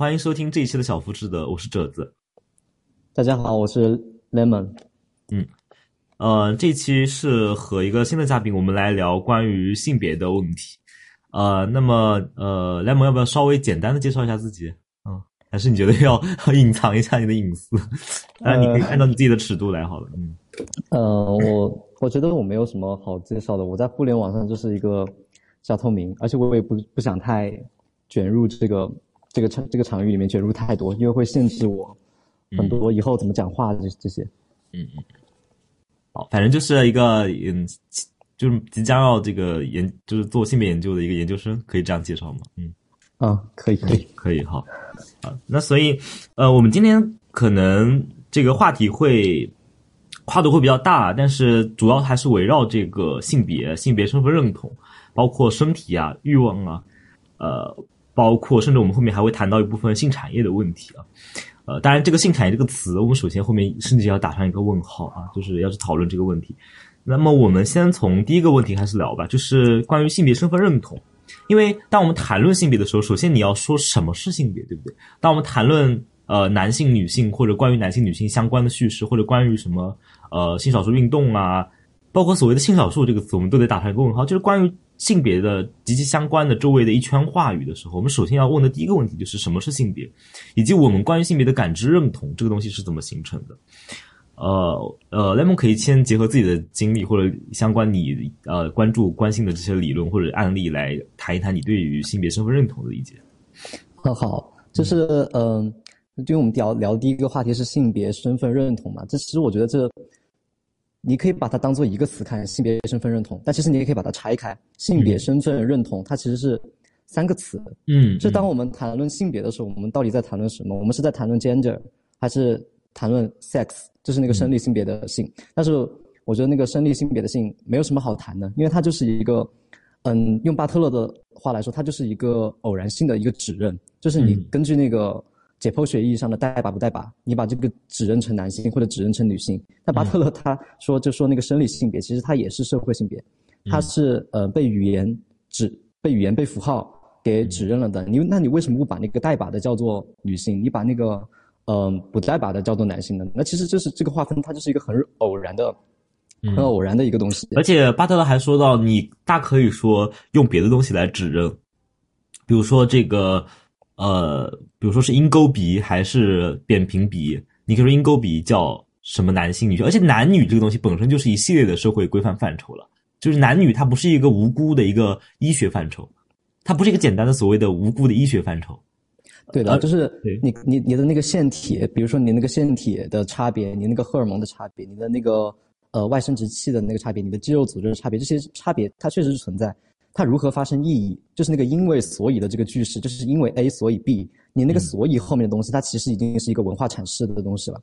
欢迎收听这一期的小福士的，我是褶子。大家好，我是 Lemon。嗯，呃，这期是和一个新的嘉宾，我们来聊关于性别的问题。呃，那么呃，Lemon 要不要稍微简单的介绍一下自己？嗯，还是你觉得要 隐藏一下你的隐私？当然，你可以按照你自己的尺度来好了。嗯，呃，我我觉得我没有什么好介绍的，我在互联网上就是一个小透明，而且我也不不想太卷入这个。这个场这个场域里面卷入太多，因为会限制我很多以后怎么讲话的这这些。嗯嗯。好，反正就是一个嗯，就是即将要这个研，就是做性别研究的一个研究生，可以这样介绍吗？嗯。啊，可以可以可以，好。啊，那所以呃，我们今天可能这个话题会跨度会比较大，但是主要还是围绕这个性别、性别身份认同，包括身体啊、欲望啊，呃。包括甚至我们后面还会谈到一部分性产业的问题啊，呃，当然这个性产业这个词，我们首先后面甚至要打上一个问号啊，就是要去讨论这个问题。那么我们先从第一个问题开始聊吧，就是关于性别身份认同。因为当我们谈论性别的时候，首先你要说什么是性别，对不对？当我们谈论呃男性、女性或者关于男性、女性相关的叙事，或者关于什么呃性少数运动啊，包括所谓的性少数这个词，我们都得打上一个问号，就是关于。性别的及其相关的周围的一圈话语的时候，我们首先要问的第一个问题就是什么是性别，以及我们关于性别的感知认同这个东西是怎么形成的。呃呃，雷蒙可以先结合自己的经历或者相关你呃关注关心的这些理论或者案例来谈一谈你对于性别身份认同的理解。很好，就是嗯，因为我们聊聊第一个话题是性别身份认同嘛，这其实我觉得这。你可以把它当做一个词看，性别身份认同，但其实你也可以把它拆开，性别身份认同它其实是三个词。嗯，就当我们谈论性别的时候，我们到底在谈论什么？我们是在谈论 gender，还是谈论 sex？就是那个生理性别的性。但是我觉得那个生理性别的性没有什么好谈的，因为它就是一个，嗯，用巴特勒的话来说，它就是一个偶然性的一个指认，就是你根据那个。解剖学意义上的带把不带把，你把这个指认成男性或者指认成女性。那巴特勒他说就说那个生理性别，其实它也是社会性别，它是呃被语言指被语言被符号给指认了的。你那你为什么不把那个带把的叫做女性，你把那个嗯不带把的叫做男性呢？那其实就是这个划分，它就是一个很偶然的、很偶然的一个东西。而且巴特勒还说到，你大可以说用别的东西来指认，比如说这个。呃，比如说是鹰钩鼻还是扁平鼻，你可以说鹰钩鼻叫什么男性、女性，而且男女这个东西本身就是一系列的社会规范范畴了。就是男女它不是一个无辜的一个医学范畴，它不是一个简单的所谓的无辜的医学范畴。对的，就是你你你的那个腺体，比如说你那个腺体的差别，你那个荷尔蒙的差别，你的那个呃外生殖器的那个差别，你的肌肉组织的差别，这些差别它确实是存在。它如何发生意义？就是那个因为所以的这个句式，就是因为 A 所以 B。你那个所以后面的东西，它其实已经是一个文化阐释的东西了。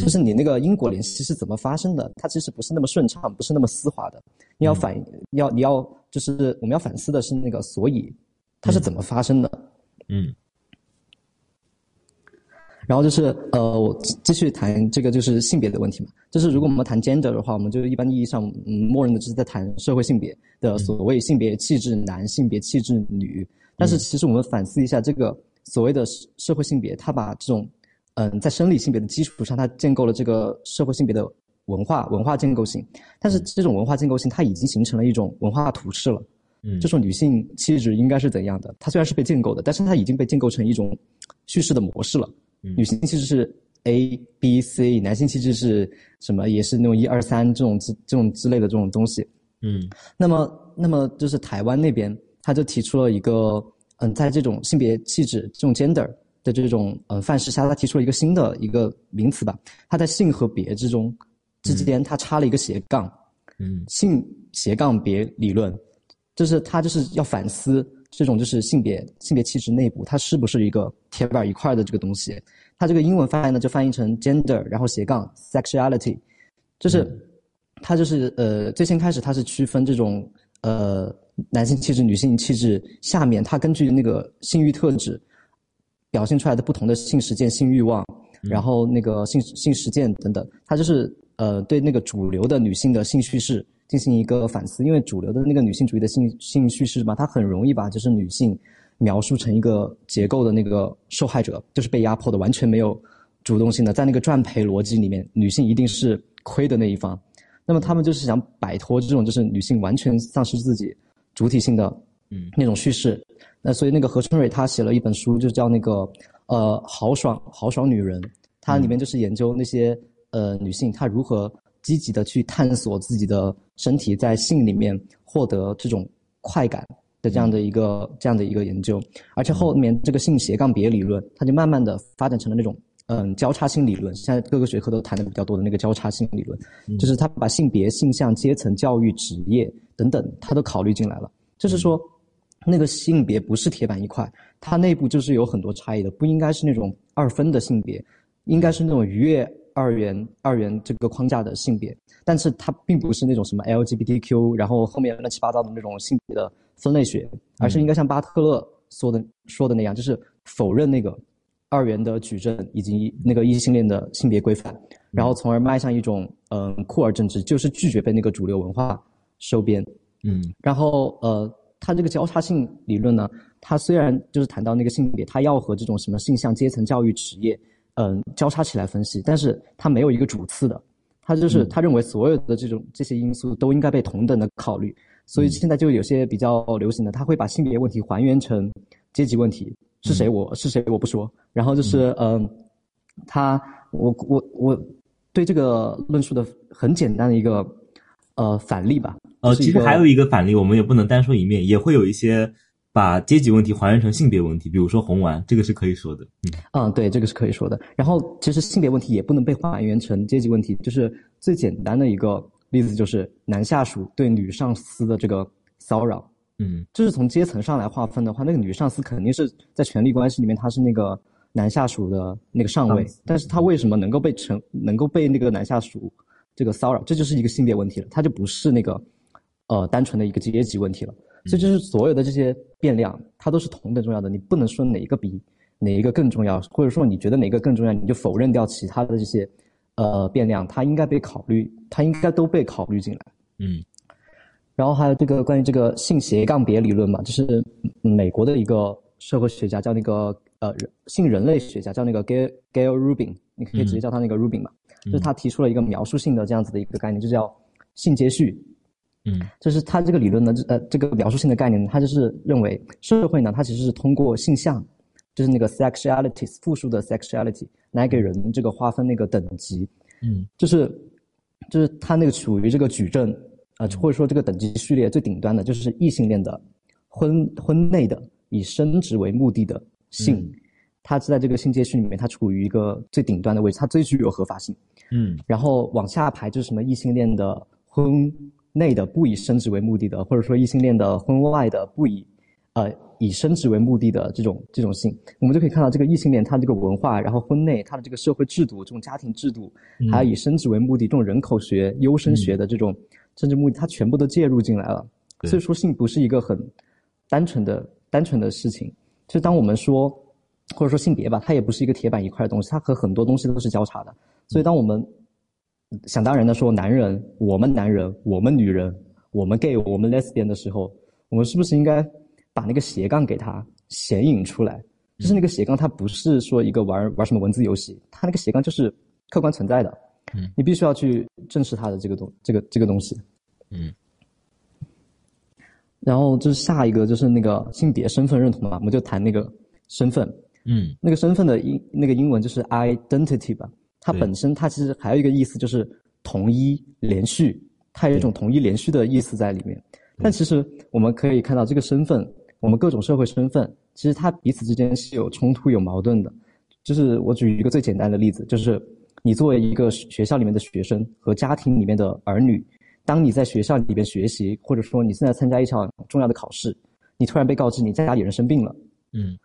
就是你那个因果联系是怎么发生的？它其实不是那么顺畅，不是那么丝滑的。你要反，要你要就是我们要反思的是那个所以，它是怎么发生的？嗯。然后就是呃，我继续谈这个就是性别的问题嘛。就是如果我们谈 gender 的话，我们就一般意义上嗯，默认的就是在谈社会性别的所谓性别气质男、性别气质女。但是其实我们反思一下，这个所谓的社会性别，它把这种嗯在生理性别的基础上，它建构了这个社会性别的文化文化建构性。但是这种文化建构性，它已经形成了一种文化图式了。嗯，这种女性气质应该是怎样的？它虽然是被建构的，但是它已经被建构成一种叙事的模式了。女性气质是 A B C，男性气质是什么？也是那种一二三这种之这种之类的这种东西。嗯，那么那么就是台湾那边，他就提出了一个嗯，在这种性别气质这种 gender 的这种嗯范式下，他提出了一个新的一个名词吧。他在性和别之中之间，他插了一个斜杠。嗯，性斜杠别理论，就是他就是要反思。这种就是性别性别气质内部，它是不是一个铁板一块的这个东西？它这个英文翻译呢，就翻译成 gender，然后斜杠 sexuality，就是它就是呃，最先开始它是区分这种呃男性气质、女性气质，下面它根据那个性欲特质表现出来的不同的性实践、性欲望，然后那个性性实践等等，它就是呃对那个主流的女性的性叙事。进行一个反思，因为主流的那个女性主义的性性叙事嘛，它很容易把就是女性描述成一个结构的那个受害者，就是被压迫的，完全没有主动性的，在那个赚赔逻辑里面，女性一定是亏的那一方。那么他们就是想摆脱这种就是女性完全丧失自己主体性的嗯。那种叙事。那所以那个何春蕊她写了一本书，就叫那个呃豪爽豪爽女人，它里面就是研究那些呃女性她如何积极的去探索自己的身体，在性里面获得这种快感的这样的一个、这样的一个研究。而且后面这个性斜杠别理论，它就慢慢的发展成了那种。嗯，交叉性理论，现在各个学科都谈的比较多的那个交叉性理论，就是他把性别、性向、阶层、教育、职业等等，他都考虑进来了。就是说，那个性别不是铁板一块，它内部就是有很多差异的，不应该是那种二分的性别，应该是那种逾越二元二元这个框架的性别。但是它并不是那种什么 LGBTQ，然后后面乱七八糟的那种性别的分类学，而是应该像巴特勒说的说的那样，就是否认那个二元的矩阵以及那个异性恋的性别规范，然后从而迈向一种嗯酷儿政治，就是拒绝被那个主流文化收编。嗯然后呃，它这个交叉性理论呢，它虽然就是谈到那个性别，它要和这种什么性向、阶层、教育、职业，嗯、交叉起来分析，但是它没有一个主次的，它就是他认为所有的这种这些因素都应该被同等的考虑，所以现在就有些比较流行的，他会把性别问题还原成阶级问题，是谁我是谁我不说，然后就是嗯，他我我我对这个论述的很简单的一个呃反例吧。呃，其实还有一个反例，我们也不能单说一面，也会有一些把阶级问题还原成性别问题，比如说红丸，这个是可以说的。嗯嗯，对，这个是可以说的。然后，其实性别问题也不能被还原成阶级问题，就是最简单的一个例子，就是男下属对女上司的这个骚扰。嗯就是从阶层上来划分的话，那个女上司肯定是在权力关系里面，她是那个男下属的那个上位但是她为什么能够被成能够被那个男下属这个骚扰，这就是一个性别问题了，它就不是那个呃单纯的一个阶级问题了。所以就是所有的这些变量，它都是同等重要的，你不能说哪一个比哪一个更重要，或者说你觉得哪个更重要，你就否认掉其他的这些呃变量，它应该被考虑，它应该都被考虑进来。嗯然后还有这个关于这个性斜杠别理论嘛，就是嗯美国的一个社会学家叫那个呃人性人类学家叫那个 Gail Gail Rubin，你可以直接叫他那个 Rubin 嘛，就是他提出了一个描述性的这样子的一个概念，就叫性接续。嗯。就是他这个理论呢，呃，这个描述性的概念呢，他就是认为社会呢，它其实是通过性向，就是那个 sexuality 复数的 sexuality 来给人这个划分那个等级，嗯。就是就是他那个处于这个矩阵，呃，或者说这个等级序列最顶端的就是异性恋的婚婚内的以生殖为目的的性，嗯。它是在这个性阶序里面，它处于一个最顶端的位置，它最具有合法性。嗯。然后往下排就是什么异性恋的婚内的不以生殖为目的的，或者说异性恋的婚外的不以呃以生殖为目的的这种这种性，我们就可以看到这个异性恋它这个文化，然后婚内它的这个社会制度、这种家庭制度，还有以生殖为目的这种人口学、优生学的这种政治目的，它全部都介入进来了。所以说性不是一个很单纯的单纯的事情。就当我们说或者说性别吧，它也不是一个铁板一块的东西，它和很多东西都是交叉的。所以当我们想当然的说男人，我们男人，我们女人，我们 gay，我们 lesbian 的时候，我们是不是应该把那个斜杠给他显影出来？就是那个斜杠，它不是说一个玩玩什么文字游戏，它那个斜杠就是客观存在的。嗯，你必须要去正视它的这个东这个这个东西。嗯然后就是下一个就是那个性别身份认同嘛，我们就谈那个身份。嗯那个身份的英那个英文就是 identity 吧，它本身它其实还有一个意思就是同一连续，它有一种同一连续的意思在里面。但其实我们可以看到这个身份，我们各种社会身份，其实它彼此之间是有冲突、有矛盾的。就是我举一个最简单的例子，就是你作为一个学校里面的学生和家庭里面的儿女，当你在学校里边学习，或者说你现在参加一场重要的考试，你突然被告知你家里人生病了。嗯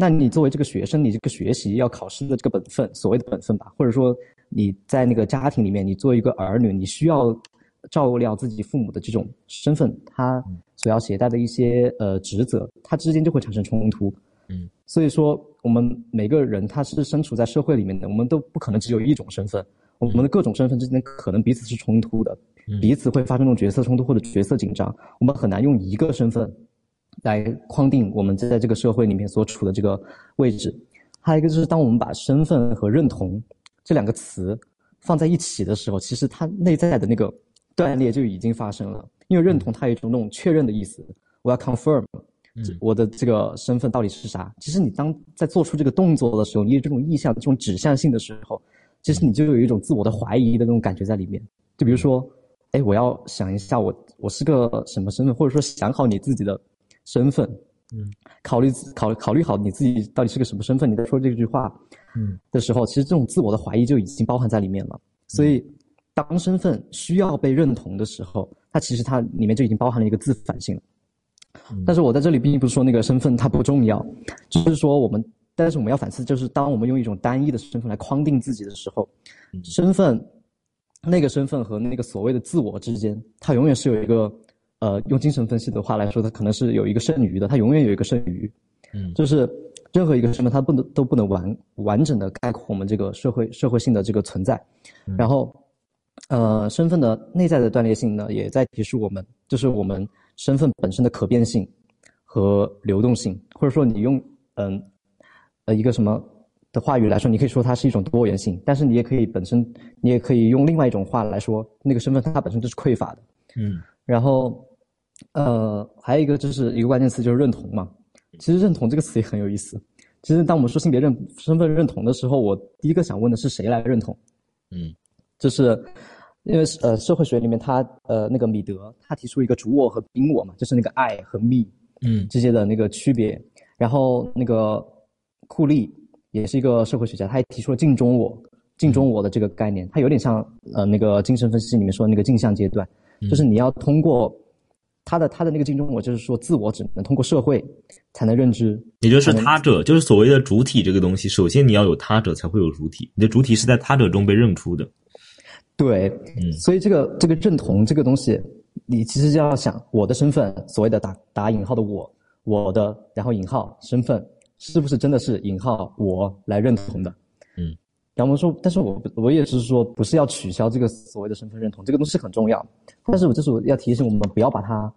那你作为这个学生，你这个学习要考试的这个本分，所谓的本分吧，或者说你在那个家庭里面，你作为一个儿女，你需要照料自己父母的这种身份，他所要携带的一些呃职责，它之间就会产生冲突。嗯，所以说我们每个人他是身处在社会里面的，我们都不可能只有一种身份，我们的各种身份之间可能彼此是冲突的，嗯彼此会发生这种角色冲突或者角色紧张，我们很难用一个身份来框定我们在这个社会里面所处的这个位置。还有一个就是，当我们把身份和认同这两个词放在一起的时候，其实它内在的那个断裂就已经发生了。因为认同它有一种那种确认的意思，我要 confirm 我的这个身份到底是啥。其实你当在做出这个动作的时候，你有这种意向、这种指向性的时候，其实你就有一种自我的怀疑的那种感觉在里面。就比如说，哎，我要想一下，我我是个什么身份，或者说想好你自己的身份。嗯，考虑考考虑好你自己到底是个什么身份？你在说这句话，嗯的时候，其实这种自我的怀疑就已经包含在里面了。所以，当身份需要被认同的时候，它其实它里面就已经包含了一个自反性了。但是我在这里并不是说那个身份它不重要，就是说我们，但是我们要反思，就是当我们用一种单一的身份来框定自己的时候，身份那个身份和那个所谓的自我之间，它永远是有一个。呃，用精神分析的话来说，它可能是有一个剩余的，它永远有一个剩余，嗯，就是任何一个身份，它不能都不能完完整的概括我们这个社会社会性的这个存在。然后，呃，身份的内在的断裂性呢，也在提示我们，就是我们身份本身的可变性和流动性，或者说你用嗯呃一个什么的话语来说，你可以说它是一种多元性，但是你也可以本身，你也可以用另外一种话来说，那个身份它本身就是匮乏的，嗯，然后。呃，还有一个就是一个关键词，就是认同嘛。其实认同这个词也很有意思。其实当我们说性别认身份认同的时候，我第一个想问的是谁来认同？嗯，就是因为呃社会学里面他呃那个米德他提出一个主我和宾我嘛，就是那个爱和 me 嗯之间的那个区别。然后那个库利也是一个社会学家，他也提出了镜中我镜中我的这个概念，他有点像呃那个精神分析里面说的那个镜像阶段，就是你要通过。他的他的那个镜中我就是说，自我只能通过社会才能认知，也就是他者，就是所谓的主体这个东西。首先你要有他者，才会有主体。你的主体是在他者中被认出的。对，嗯，所以这个这个认同这个东西，你其实就要想，我的身份，所谓的打打引号的我，我的然后引号身份，是不是真的是引号我来认同的？嗯，然后说，但是我我也是说，不是要取消这个所谓的身份认同，这个东西很重要。但是我就是要提醒我们，不要把它。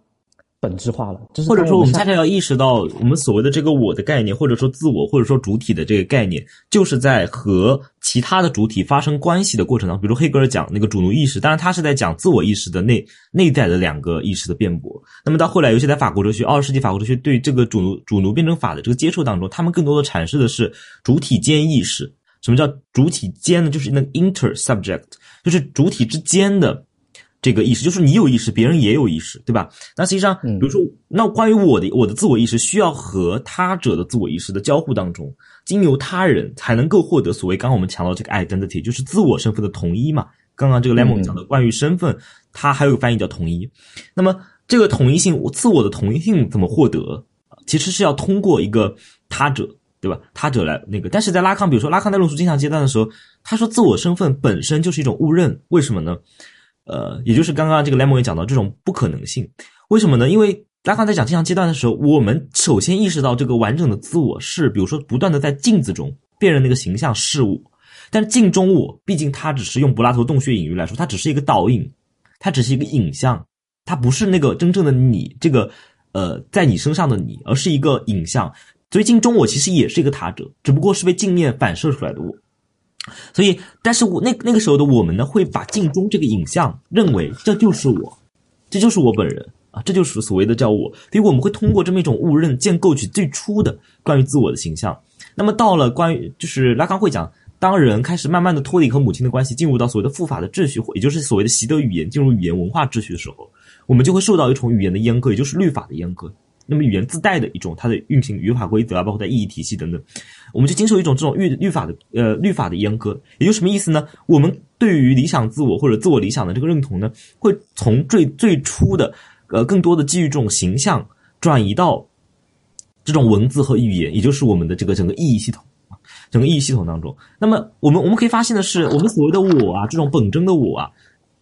本质化了，就是或者说我们恰恰要意识到，我们所谓的这个我的概念，或者说自我，或者说主体的这个概念，就是在和其他的主体发生关系的过程当中，比如黑格尔讲那个主奴意识，当然他是在讲自我意识的内内在的两个意识的辩驳。那么到后来，尤其在法国哲学，二十世纪法国哲学对这个主奴主奴辩证法的这个接触当中，他们更多的阐释的是主体间意识。什么叫主体间呢？就是那个 inter subject，就是主体之间的。这个意识就是你有意识，别人也有意识，对吧？那实际上，比如说，那关于我的我的自我意识，需要和他者的自我意识的交互当中，经由他人才能够获得所谓刚刚我们强调这个 identity，就是自我身份的统一嘛。刚刚这个 lemon 讲的关于身份，它还有个翻译叫统一。那么这个统一性，自我的统一性怎么获得？其实是要通过一个他者，对吧？他者来那个。但是在拉康，比如说拉康在论述镜像阶段的时候，他说自我身份本身就是一种误认，为什么呢？呃，也就是刚刚这个 Lemon 也讲到这种不可能性，为什么呢？因为拉康在讲镜像阶段的时候，我们首先意识到这个完整的自我是，比如说不断的在镜子中辨认那个形象事物，但是镜中我，毕竟它只是用柏拉图洞穴隐喻来说，它只是一个倒影，它只是一个影像，它不是那个真正的你，这个呃在你身上的你，而是一个影像，所以镜中我其实也是一个塔者，只不过是被镜面反射出来的我。所以，但是我那那个时候的我们呢，会把镜中这个影像认为这就是我，这就是我本人啊，这就是所谓的叫我。所以我们会通过这么一种误认建构起最初的关于自我的形象。那么到了关于就是拉康会讲，当人开始慢慢的脱离和母亲的关系，进入到所谓的复法的秩序，也就是所谓的习得语言，进入语言文化秩序的时候，我们就会受到一种语言的阉割，也就是律法的阉割。那么语言自带的一种它的运行语法规则啊，包括它意义体系等等，我们就经受一种这种律律法的呃律法的阉割，也就什么意思呢？我们对于理想自我或者自我理想的这个认同呢，会从最最初的呃更多的基于这种形象，转移到这种文字和语言，也就是我们的这个整个意义系统整个意义系统当中。那么我们我们可以发现的是，我们所谓的我啊，这种本真的我啊。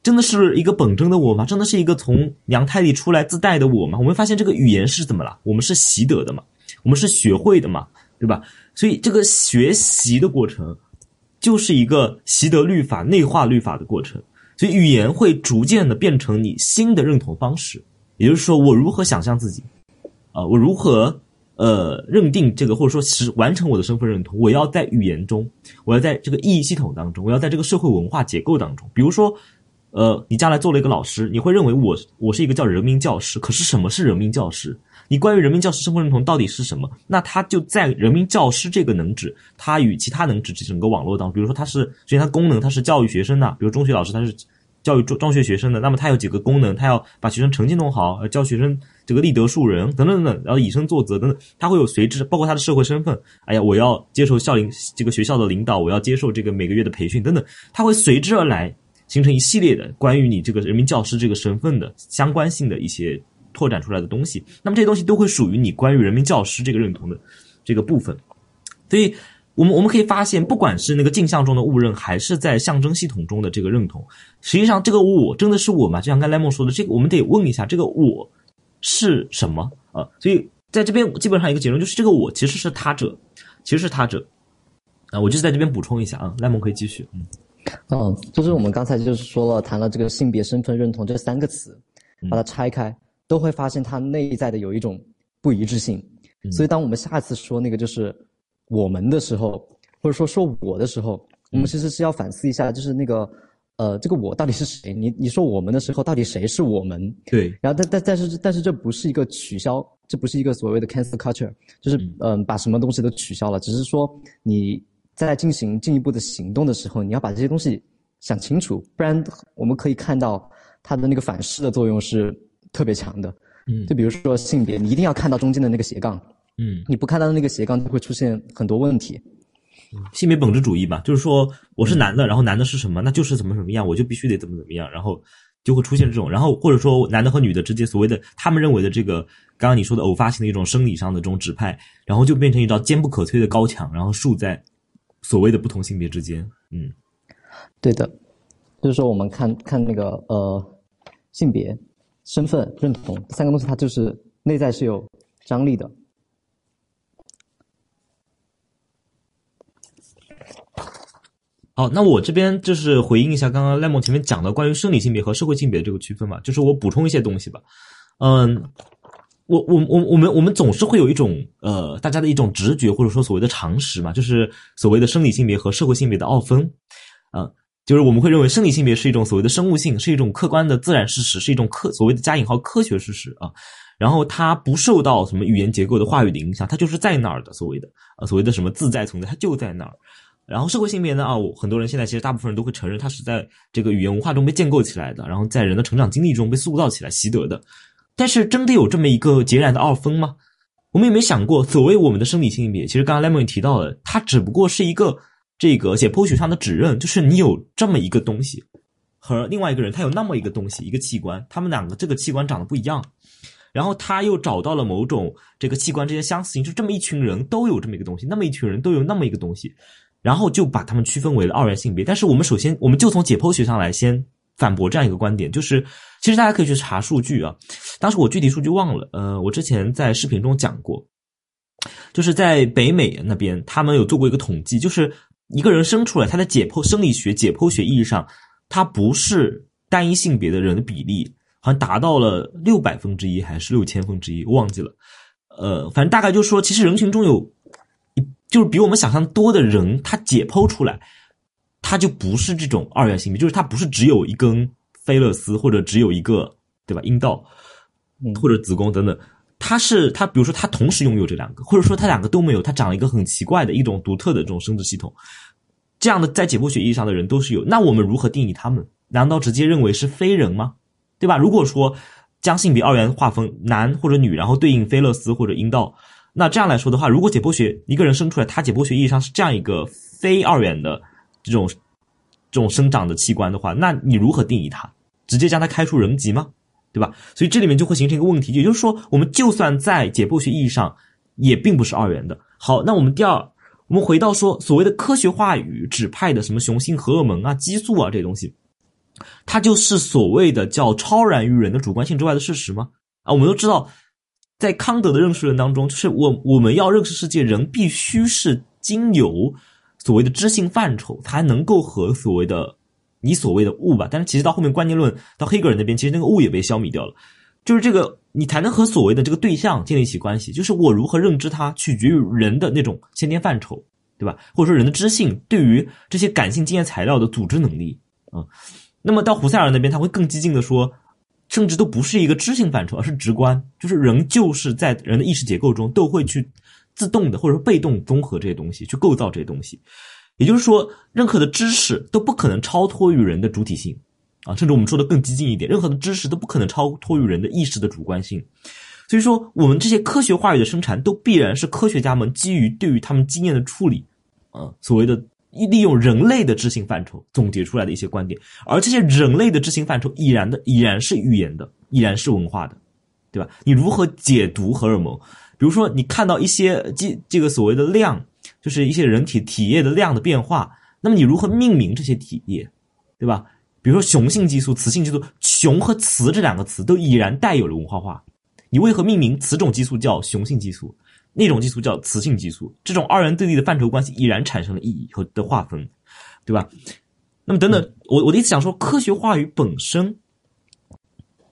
真的是一个本真的我吗？真的是一个从娘胎里出来自带的我吗？我们发现这个语言是怎么了？我们是习得的嘛？我们是学会的嘛？对吧？所以这个学习的过程，就是一个习得律法、内化律法的过程。所以语言会逐渐的变成你新的认同方式。也就是说，我如何想象自己？啊、我如何呃认定这个，或者说是完成我的身份认同？我要在语言中，我要在这个意义系统当中，我要在这个社会文化结构当中。比如说，呃，你将来做了一个老师，你会认为我我是一个叫人民教师，可是什么是人民教师？你关于人民教师身份认同到底是什么？那它就在人民教师这个能指，它与其他能指整个网络当中，比如说它是，首先它功能它是教育学生的，比如中学老师他是教育中中学学生的，那么它有几个功能，它要把学生成绩弄好，呃教学生这个立德树人等等等等，然后以身作则等等，它会有随之包括他的社会身份，哎呀，我要接受校领这个学校的领导，我要接受这个每个月的培训等等，它会随之而来形成一系列的关于你这个人民教师这个身份的相关性的一些拓展出来的东西。那么这些东西都会属于你关于人民教师这个认同的这个部分。所以，我们我们可以发现，不管是那个镜像中的误认，还是在象征系统中的这个认同，实际上这个我真的是我吗？就像刚才莱说的，这个我们得问一下，这个我是什么啊？所以在这边基本上一个结论就是，这个我其实是他者，其实是他者。啊，我就是在这边补充一下啊，莱蒙可以继续。嗯嗯，就是我们刚才就是说了，谈了这个性别身份认同这三个词，把它拆开，都会发现它内在的有一种不一致性。所以，当我们下次说那个就是我们的时候，或者说说我的时候，我们其实是要反思一下，就是那个呃，这个我到底是谁？你你说我们的时候，到底谁是我们？对，然后但但但是但是这不是一个取消，这不是一个所谓的 cancel culture，就是嗯、把什么东西都取消了，只是说你在进行进一步的行动的时候，你要把这些东西想清楚，不然我们可以看到它的那个反噬的作用是特别强的。嗯就比如说性别，你一定要看到中间的那个斜杠，嗯，你不看到那个斜杠，就会出现很多问题。性别本质主义嘛，就是说我是男的，然后男的是什么，那就是怎么怎么样，我就必须得怎么怎么样，然后就会出现这种，然后或者说男的和女的之间所谓的他们认为的这个刚刚你说的偶发性的一种生理上的这种指派，然后就变成一道坚不可摧的高墙，然后竖在所谓的不同性别之间。嗯对的，就是说我们看看那个呃性别、身份认同三个东西，它就是内在是有张力的。好，那我这边就是回应一下刚刚赖梦前面讲的关于生理性别和社会性别这个区分嘛，就是我补充一些东西吧。嗯，我我我我们我们总是会有一种呃大家的一种直觉或者说所谓的常识嘛，就是所谓的生理性别和社会性别的二分啊、就是我们会认为生理性别是一种所谓的生物性，是一种客观的自然事实，是一种科所谓的加引号科学事实啊。然后它不受到什么语言结构的话语的影响，它就是在那儿的，所谓的啊所谓的什么自在存在，它就在那儿。然后社会性别呢啊，我很多人现在其实大部分人都会承认，它是在这个语言文化中被建构起来的，然后在人的成长经历中被塑造起来、习得的。但是真的有这么一个截然的二分吗？我们有没有想过，所谓我们的生理性别，其实刚刚 Lemon 也提到了，它只不过是一个这个解剖学上的指认，就是你有这么一个东西，和另外一个人他有那么一个东西，一个器官，他们两个这个器官长得不一样。然后他又找到了某种这个器官之间相似性，就这么一群人都有这么一个东西，那么一群人都有那么一个东西，然后就把他们区分为了二元性别。但是我们首先，我们就从解剖学上来先反驳这样一个观点，就是其实大家可以去查数据啊，当时我具体数据忘了，呃，我之前在视频中讲过，就是在北美那边，他们有做过一个统计，就是一个人生出来，他的解剖生理学、解剖学意义上，他不是单一性别的人的比例，好像达到了六百分之一还是六千分之一，我忘记了。呃，反正大概就是说，其实人群中有，就是比我们想象多的人，他解剖出来，他就不是这种二元性别，就是它不是只有一根菲勒斯或者只有一个对吧阴道，嗯或者子宫等等，它是它比如说它同时拥有这两个，或者说它两个都没有，它长了一个很奇怪的一种独特的这种生殖系统，这样的在解剖学意义上的人都是有，那我们如何定义他们？难道直接认为是非人吗？对吧？如果说将性别二元划分男或者女，然后对应菲勒斯或者阴道，那这样来说的话，如果解剖学一个人生出来，他解剖学意义上是这样一个非二元的这种这种生长的器官的话，那你如何定义它？直接将它开除人籍吗？对吧？所以这里面就会形成一个问题，也就是说，我们就算在解剖学意义上，也并不是二元的。好，那我们第二，我们回到说所谓的科学话语指派的什么雄性荷尔蒙啊、激素啊这些东西，它就是所谓的叫超然于人的主观性之外的事实吗？啊，我们都知道，在康德的认识论当中，就是我我们要认识世界，人必须是经由所谓的知性范畴，才能够和所谓的你所谓的物吧。但是其实到后面观念论到黑格尔那边，其实那个物也被消弭掉了。就是这个，你才能和所谓的这个对象建立起关系。就是我如何认知它，取决于人的那种先天范畴，对吧？或者说人的知性对于这些感性经验材料的组织能力啊。那么到胡塞尔那边，他会更激进的说，甚至都不是一个知性范畴，而是直观，就是人就是在人的意识结构中都会去自动的或者说被动综合这些东西，去构造这些东西。也就是说，任何的知识都不可能超脱于人的主体性啊，甚至我们说的更激进一点，任何的知识都不可能超脱于人的意识的主观性。所以说，我们这些科学话语的生产，都必然是科学家们基于对于他们经验的处理，啊，所谓的利用人类的知性范畴总结出来的一些观点。而这些人类的知性范畴，已然的已然是语言的，已然是文化的，对吧？你如何解读荷尔蒙？比如说，你看到一些这这个所谓的量。就是一些人体体液的量的变化，那么你如何命名这些体液，对吧？比如说雄性激素、雌性激素，雄和雌这两个词都已然带有了文化化，你为何命名此种激素叫雄性激素，那种激素叫雌性激素？这种二元对立的范畴关系已然产生了意义和的划分，对吧？那么等等，我我的意思想说，科学话语本身，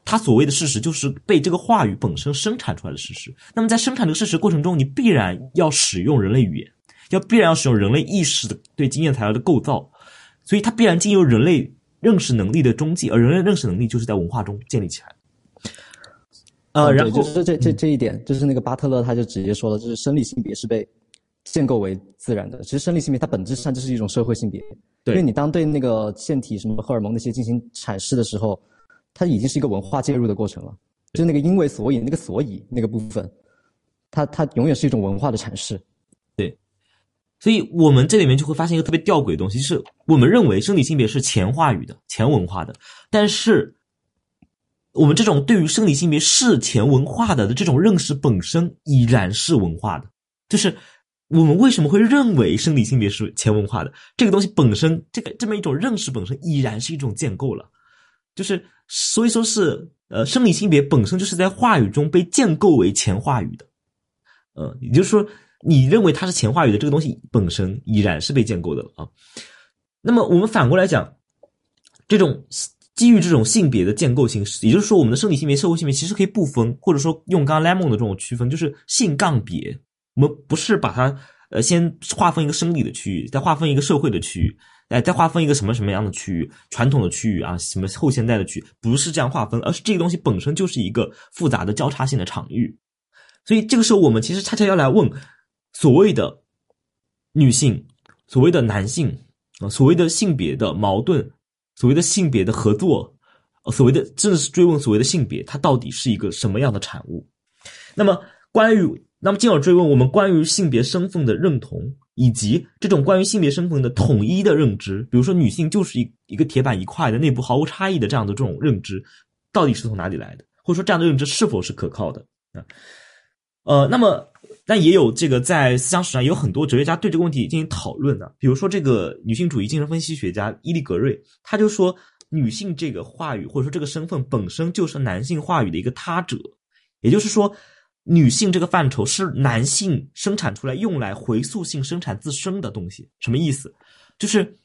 它所谓的事实就是被这个话语本身生产出来的事实。那么在生产这个事实过程中，你必然要使用人类语言。要必然要使用人类意识的对经验材料的构造，所以它必然经由人类认识能力的中继，而人类认识能力就是在文化中建立起来。呃，然后就是这这这一点，就是那个巴特勒他就直接说了，就是生理性别是被建构为自然的。其实生理性别它本质上就是一种社会性别，对，因为你当对那个腺体什么荷尔蒙那些进行阐释的时候，它已经是一个文化介入的过程了。就那个因为所以那个所以那个部分，它它永远是一种文化的阐释。对所以我们这里面就会发现一个特别吊诡的东西，就是我们认为生理性别是前话语的、前文化的，但是我们这种对于生理性别是前文化的的这种认识本身已然是文化的。就是我们为什么会认为生理性别是前文化的？这个东西本身，这个这么一种认识本身已然是一种建构了。就是所以说是呃，生理性别本身就是在话语中被建构为前话语的。呃，也就是说。你认为它是前话语的这个东西本身已然是被建构的了啊。那么我们反过来讲，这种基于这种性别的建构性，也就是说，我们的生理性别、社会性别其实可以不分，或者说用刚刚 Lemon 的这种区分，就是性杠别。我们不是把它呃先划分一个生理的区域，再划分一个社会的区域，哎，再划分一个什么什么样的区域，传统的区域啊，什么后现代的区，不是这样划分，而是这个东西本身就是一个复杂的交叉性的场域。所以这个时候，我们其实恰恰要来问。所谓的女性，所谓的男性啊，所谓的性别的矛盾，所谓的性别的合作，所谓的真的是追问所谓的性别，它到底是一个什么样的产物？那么关于，那么进而追问我们关于性别身份的认同，以及这种关于性别身份的统一的认知，比如说女性就是一一个铁板一块的内部毫无差异的这样的这种认知，到底是从哪里来的？或者说这样的认知是否是可靠的啊？呃，那么。但也有这个在思想史上有很多哲学家对这个问题进行讨论的，比如说这个女性主义精神分析学家伊利格瑞，他就说女性这个话语或者说这个身份本身就是男性话语的一个他者，也就是说，女性这个范畴是男性生产出来用来回溯性生产自身的东西。什么意思？就是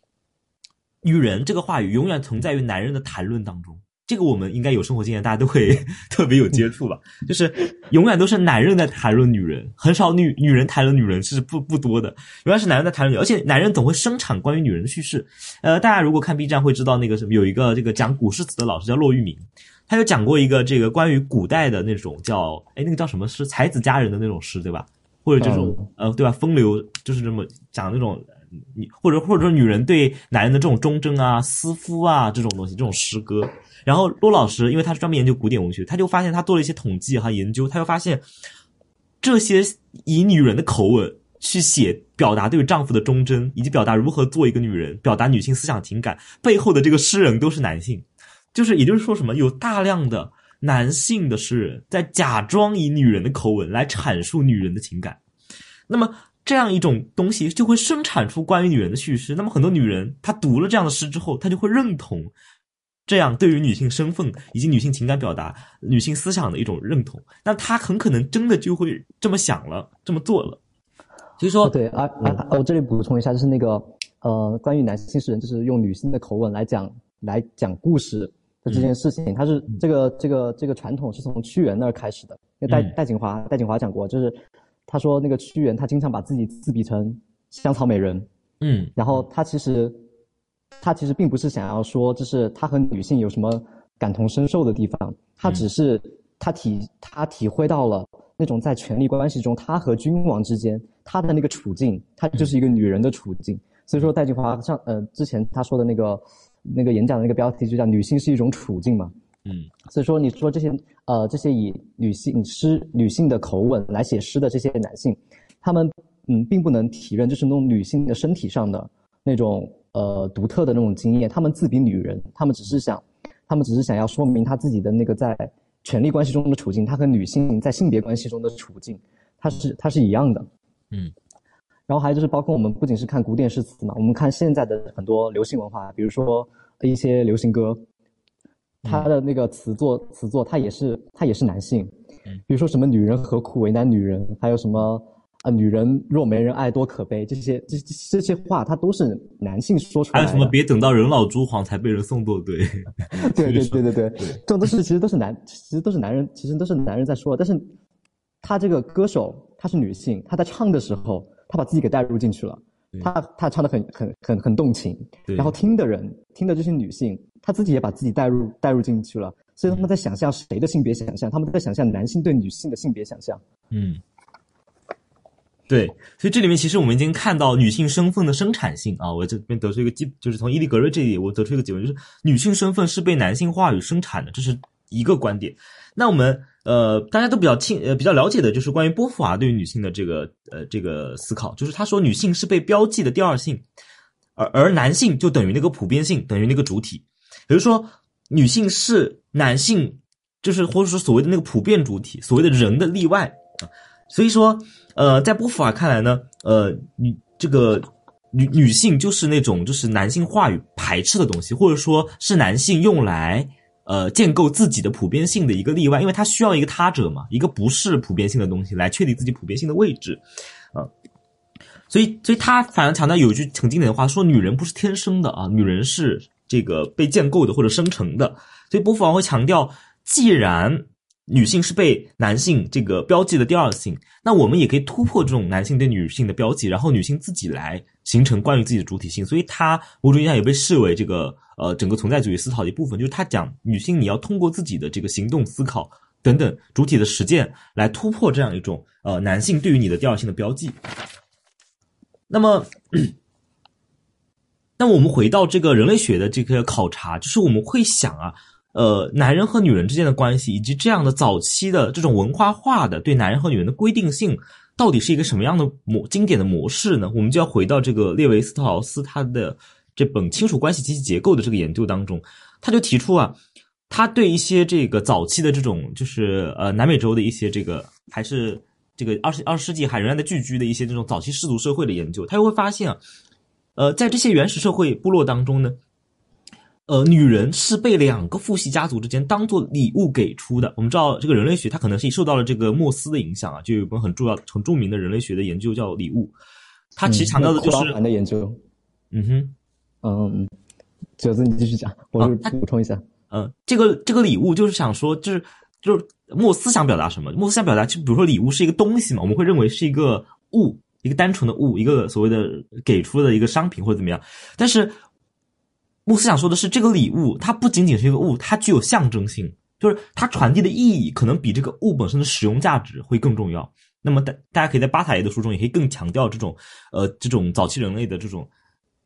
女人这个话语永远存在于男人的谈论当中。这个我们应该有生活经验，大家都会 特别有接触吧？就是永远都是男人在谈论女人，很少女女人谈论女人是不不多的。永远是男人在谈论女，而且男人总会生产关于女人的叙事。呃，大家如果看 B 站会知道那个什么，有一个这个讲古诗词的老师叫骆玉明，他就讲过一个这个关于古代的那种叫哎那个叫什么诗，才子佳人的那种诗，对吧？或者这种呃对吧？风流就是这么讲那种你或者或者说女人对男人的这种忠贞啊、思夫啊这种东西，这种诗歌。然后骆老师，因为他是专门研究古典文学，他就发现他做了一些统计和研究，他就发现这些以女人的口吻去写表达对丈夫的忠贞，以及表达如何做一个女人，表达女性思想情感背后的这个诗人都是男性，就是也就是说什么，有大量的男性的诗人在假装以女人的口吻来阐述女人的情感，那么这样一种东西就会生产出关于女人的叙事，那么很多女人她读了这样的诗之后，她就会认同。这样对于女性身份以及女性情感表达、女性思想的一种认同，那她很可能真的就会这么想了，这么做了。所以说，对啊啊，我这里补充一下，就是那个呃，关于男性诗人，就是用女性的口吻来讲来讲故事，的这件事情，它是这个这个这个传统是从屈原那儿开始的。因为戴戴锦华戴锦华讲过，就是他说那个屈原他经常把自己自比成香草美人，嗯，然后他其实他其实并不是想要说，就是他和女性有什么感同身受的地方，他只是他体他体会到了那种在权力关系中，他和君王之间他的那个处境，他就是一个女人的处境。所以说戴锦华像呃之前他说的那个那个演讲的那个标题就叫“女性是一种处境”嘛。嗯，所以说你说这些呃这些以女性诗女性的口吻来写诗的这些男性，他们嗯并不能体认就是那种女性的身体上的那种呃独特的那种经验，他们自比女人，他们只是想他们只是想要说明他自己的那个在权力关系中的处境，他和女性在性别关系中的处境，他是他是一样的。嗯，然后还有就是包括我们不仅是看古典诗词嘛，我们看现在的很多流行文化，比如说一些流行歌。它的那个词作，词作它也是它也是男性，比如说什么“女人何苦为难女人”，还有什么啊“女人若没人爱多可悲”，这些这这些话，它都是男性说出来的。还有什么“别等到人老珠黄才被人送作 对”，对对对对对，这种都是其实都是男，其实都是男人，其实都是男人在说。但是，他这个歌手他是女性，他在唱的时候，他把自己给带入进去了，他他唱的很很很很动情，然后听的人听的这些女性。她自己也把自己带入带入进去了，所以他们在想象谁的性别想象，他们在想象男性对女性的性别想象。嗯，对，所以这里面其实我们已经看到女性身份的生产性啊，我这边得出一个基，就是从伊利格瑞这里我得出一个结论，就是女性身份是被男性话语生产的，这是一个观点。那我们呃大家都比较清呃比较了解的就是关于波伏娃对于女性的这个呃这个思考，就是他说女性是被标记的第二性，而而男性就等于那个普遍性，等于那个主体。比如说，女性是男性，就是或者说所谓的那个普遍主体，所谓的人的例外啊。所以说，呃，在波伏娃看来呢，呃，女这个女女性就是那种就是男性话语排斥的东西，或者说是男性用来呃建构自己的普遍性的一个例外，因为他需要一个他者嘛，一个不是普遍性的东西来确立自己普遍性的位置啊。所以，所以他反而强调有一句很经典的话，说女人不是天生的啊，女人是。这个被建构的或者生成的，所以波伏娃会强调，既然女性是被男性这个标记的第二性，那我们也可以突破这种男性对女性的标记，然后女性自己来形成关于自己的主体性。所以，它某种意义上也被视为这个呃整个存在主义思考的一部分，就是他讲女性你要通过自己的这个行动、思考等等主体的实践来突破这样一种呃男性对于你的第二性的标记。那么。那我们回到这个人类学的这个考察，就是我们会想啊，呃，男人和女人之间的关系，以及这样的早期的这种文化化的对男人和女人的规定性，到底是一个什么样的模经典的模式呢？我们就要回到这个列维斯特劳斯他的这本《亲属关系及其结构》的这个研究当中，他就提出啊，他对一些这个早期的这种就是呃南美洲的一些这个还是这个二十二世纪还仍然在聚居的一些这种早期氏族社会的研究，他又会发现啊。呃，在这些原始社会部落当中呢，呃，女人是被两个父系家族之间当做礼物给出的。我们知道，这个人类学它可能是受到了这个莫斯的影响啊，就有一本很重要、很著名的人类学的研究叫《礼物》，它其实强调的就是的研究。嗯哼，嗯，九子你继续讲，我补充一下。嗯，这个这个礼物就是想说，就是就是莫斯想表达什么？莫斯想表达，就比如说礼物是一个东西嘛，我们会认为是一个物。一个单纯的物，一个所谓的给出的一个商品或者怎么样，但是穆斯想说的是，这个礼物它不仅仅是一个物，它具有象征性，就是它传递的意义可能比这个物本身的使用价值会更重要。那么大大家可以在巴塔耶的书中也可以更强调这种呃这种早期人类的这种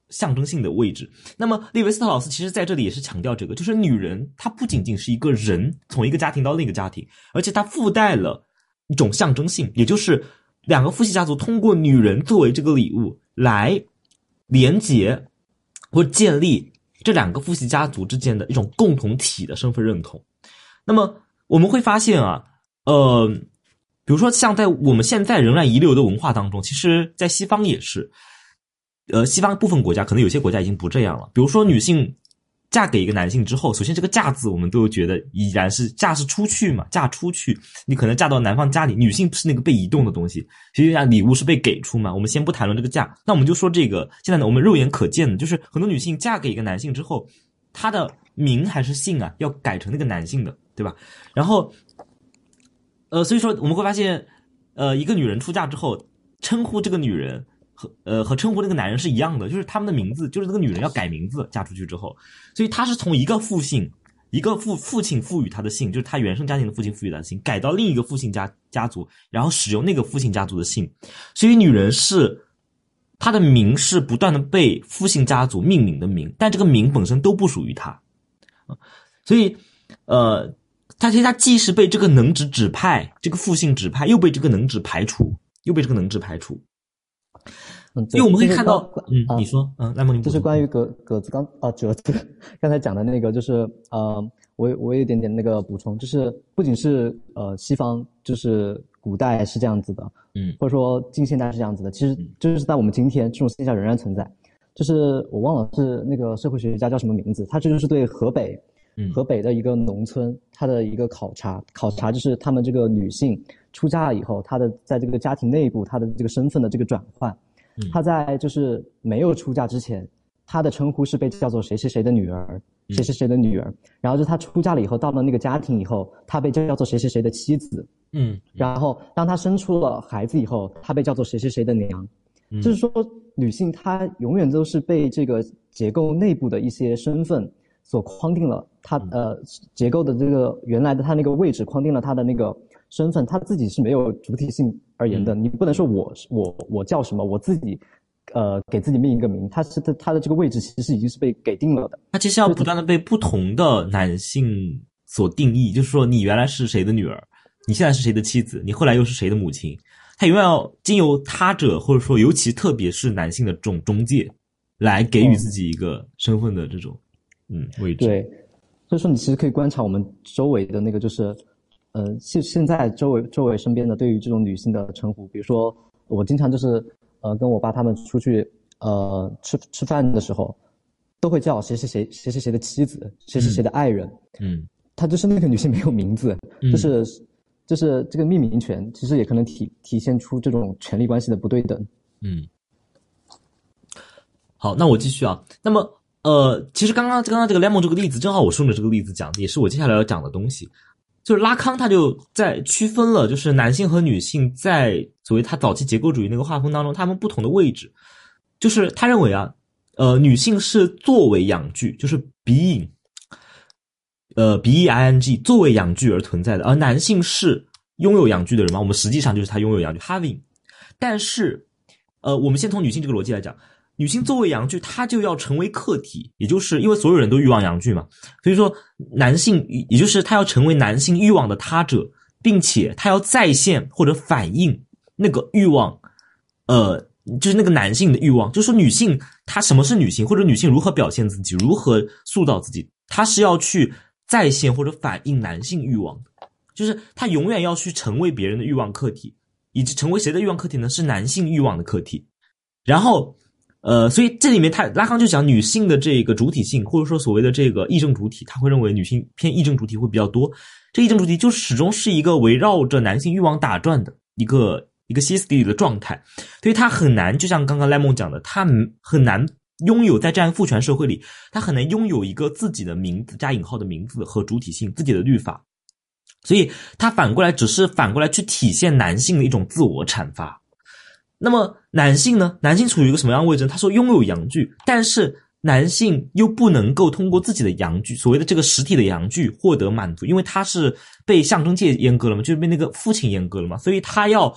象征性的位置。那么利维斯特老师其实在这里也是强调这个，就是女人她不仅仅是一个人从一个家庭到另一个家庭，而且它附带了一种象征性，也就是。两个父系家族通过女人作为这个礼物来连接或建立这两个父系家族之间的一种共同体的身份认同。那么我们会发现啊，呃，比如说像在我们现在仍然遗留的文化当中，其实在西方也是，呃，西方部分国家可能有些国家已经不这样了。比如说女性。嫁给一个男性之后，首先这个“嫁”字，我们都觉得已然是“嫁”是出去嘛，嫁出去。你可能嫁到男方家里，女性是那个被移动的东西，实际上礼物是被给出嘛。我们先不谈论这个“嫁”，那我们就说这个现在呢，我们肉眼可见的，就是很多女性嫁给一个男性之后，她的名还是姓啊，要改成那个男性的，对吧？然后，呃，所以说我们会发现，呃，一个女人出嫁之后，称呼这个女人和呃和称呼那个男人是一样的，就是他们的名字，就是那个女人要改名字，嫁出去之后，所以她是从一个父姓，一个父父亲赋予她的姓，就是她原生家庭的父亲赋予她的姓，改到另一个父姓家家族，然后使用那个父亲家族的姓，所以女人是她的名是不断的被父姓家族命名的名，但这个名本身都不属于她，所以呃。他其实他既是被这个能指指派，这个父姓指派，又被这个能指排除，又被这个能指排除。嗯，因为我们可以看到，嗯，啊你说，嗯，那么你补充就是关于葛葛子刚啊折子刚才讲的那个，就是呃，我有我有一点点那个补充，就是不仅是呃西方，就是古代是这样子的，嗯或者说近现代是这样子的，其实就是在我们今天这种现象仍然存在。就是我忘了是那个社会学家叫什么名字，他这就是对河北嗯河北的一个农村，他的一个考察，考察就是他们这个女性出嫁了以后，她的在这个家庭内部，她的这个身份的这个转换嗯。她在就是没有出嫁之前，她的称呼是被叫做谁谁谁的女儿，谁谁谁的女儿。然后就她出嫁了以后，到了那个家庭以后，她被叫做谁谁谁的妻子。嗯然后当她生出了孩子以后，她被叫做谁谁谁的娘。嗯就是说，女性她永远都是被这个结构内部的一些身份所框定了她，呃结构的这个原来的她那个位置框定了她的那个身份，她自己是没有主体性而言的。你不能说我是我我叫什么，我自己呃给自己命一个名，他是他他的这个位置其实已经是被给定了的。他其实要不断的被不同的男性所定义，就是说你原来是谁的女儿，你现在是谁的妻子，你后来又是谁的母亲，他永远要经由他者或者说尤其特别是男性的这种中介，来给予自己一个身份的这种嗯位置。对，所以说你其实可以观察我们周围的那个，就是，呃，现现在周围周围身边的对于这种女性的称呼，比如说我经常就是呃跟我爸他们出去呃吃吃饭的时候，都会叫谁谁谁谁谁谁的妻子，谁谁谁的爱人，嗯她就是那个女性没有名字，嗯就是就是这个命名权，其实也可能体体现出这种权力关系的不对等。嗯，好，那我继续啊。那么呃，其实刚刚刚刚这个 lemon 这个例子，正好我顺着这个例子讲的，也是我接下来要讲的东西。就是拉康他就在区分了，就是男性和女性在所谓他早期结构主义那个画风当中，他们不同的位置。就是他认为啊，呃，女性是作为养具，就是 being，呃，b e i n g 作为养具而存在的，而男性是拥有养具的人嘛，我们实际上就是他拥有养具 having。但是，呃，我们先从女性这个逻辑来讲，女性作为阳具，她就要成为客体，也就是因为所有人都欲望阳具嘛，所以说男性，也就是他要成为男性欲望的他者，并且他要再现或者反映那个欲望，呃，就是那个男性的欲望，就是说女性她什么是女性，或者女性如何表现自己，如何塑造自己，她是要去再现或者反映男性欲望的，就是她永远要去成为别人的欲望客体。以及成为谁的欲望客体呢？是男性欲望的客体。然后，呃，所以这里面他拉康就讲女性的这个主体性，或者说所谓的这个议政主体，他会认为女性偏议政主体会比较多。这议政主体就始终是一个围绕着男性欲望打转的一个一个歇斯底里的状态，所以他很难，就像刚刚赖梦讲的，他很难拥有在这样父权社会里，他很难拥有一个自己的名字加引号的名字和主体性，自己的律法。所以，他反过来只是反过来去体现男性的一种自我阐发。那么，男性呢？男性处于一个什么样的位置？他说拥有阳具，但是男性又不能够通过自己的阳具，所谓的这个实体的阳具获得满足，因为他是被象征界阉割了嘛，就是被那个父亲阉割了嘛，所以他要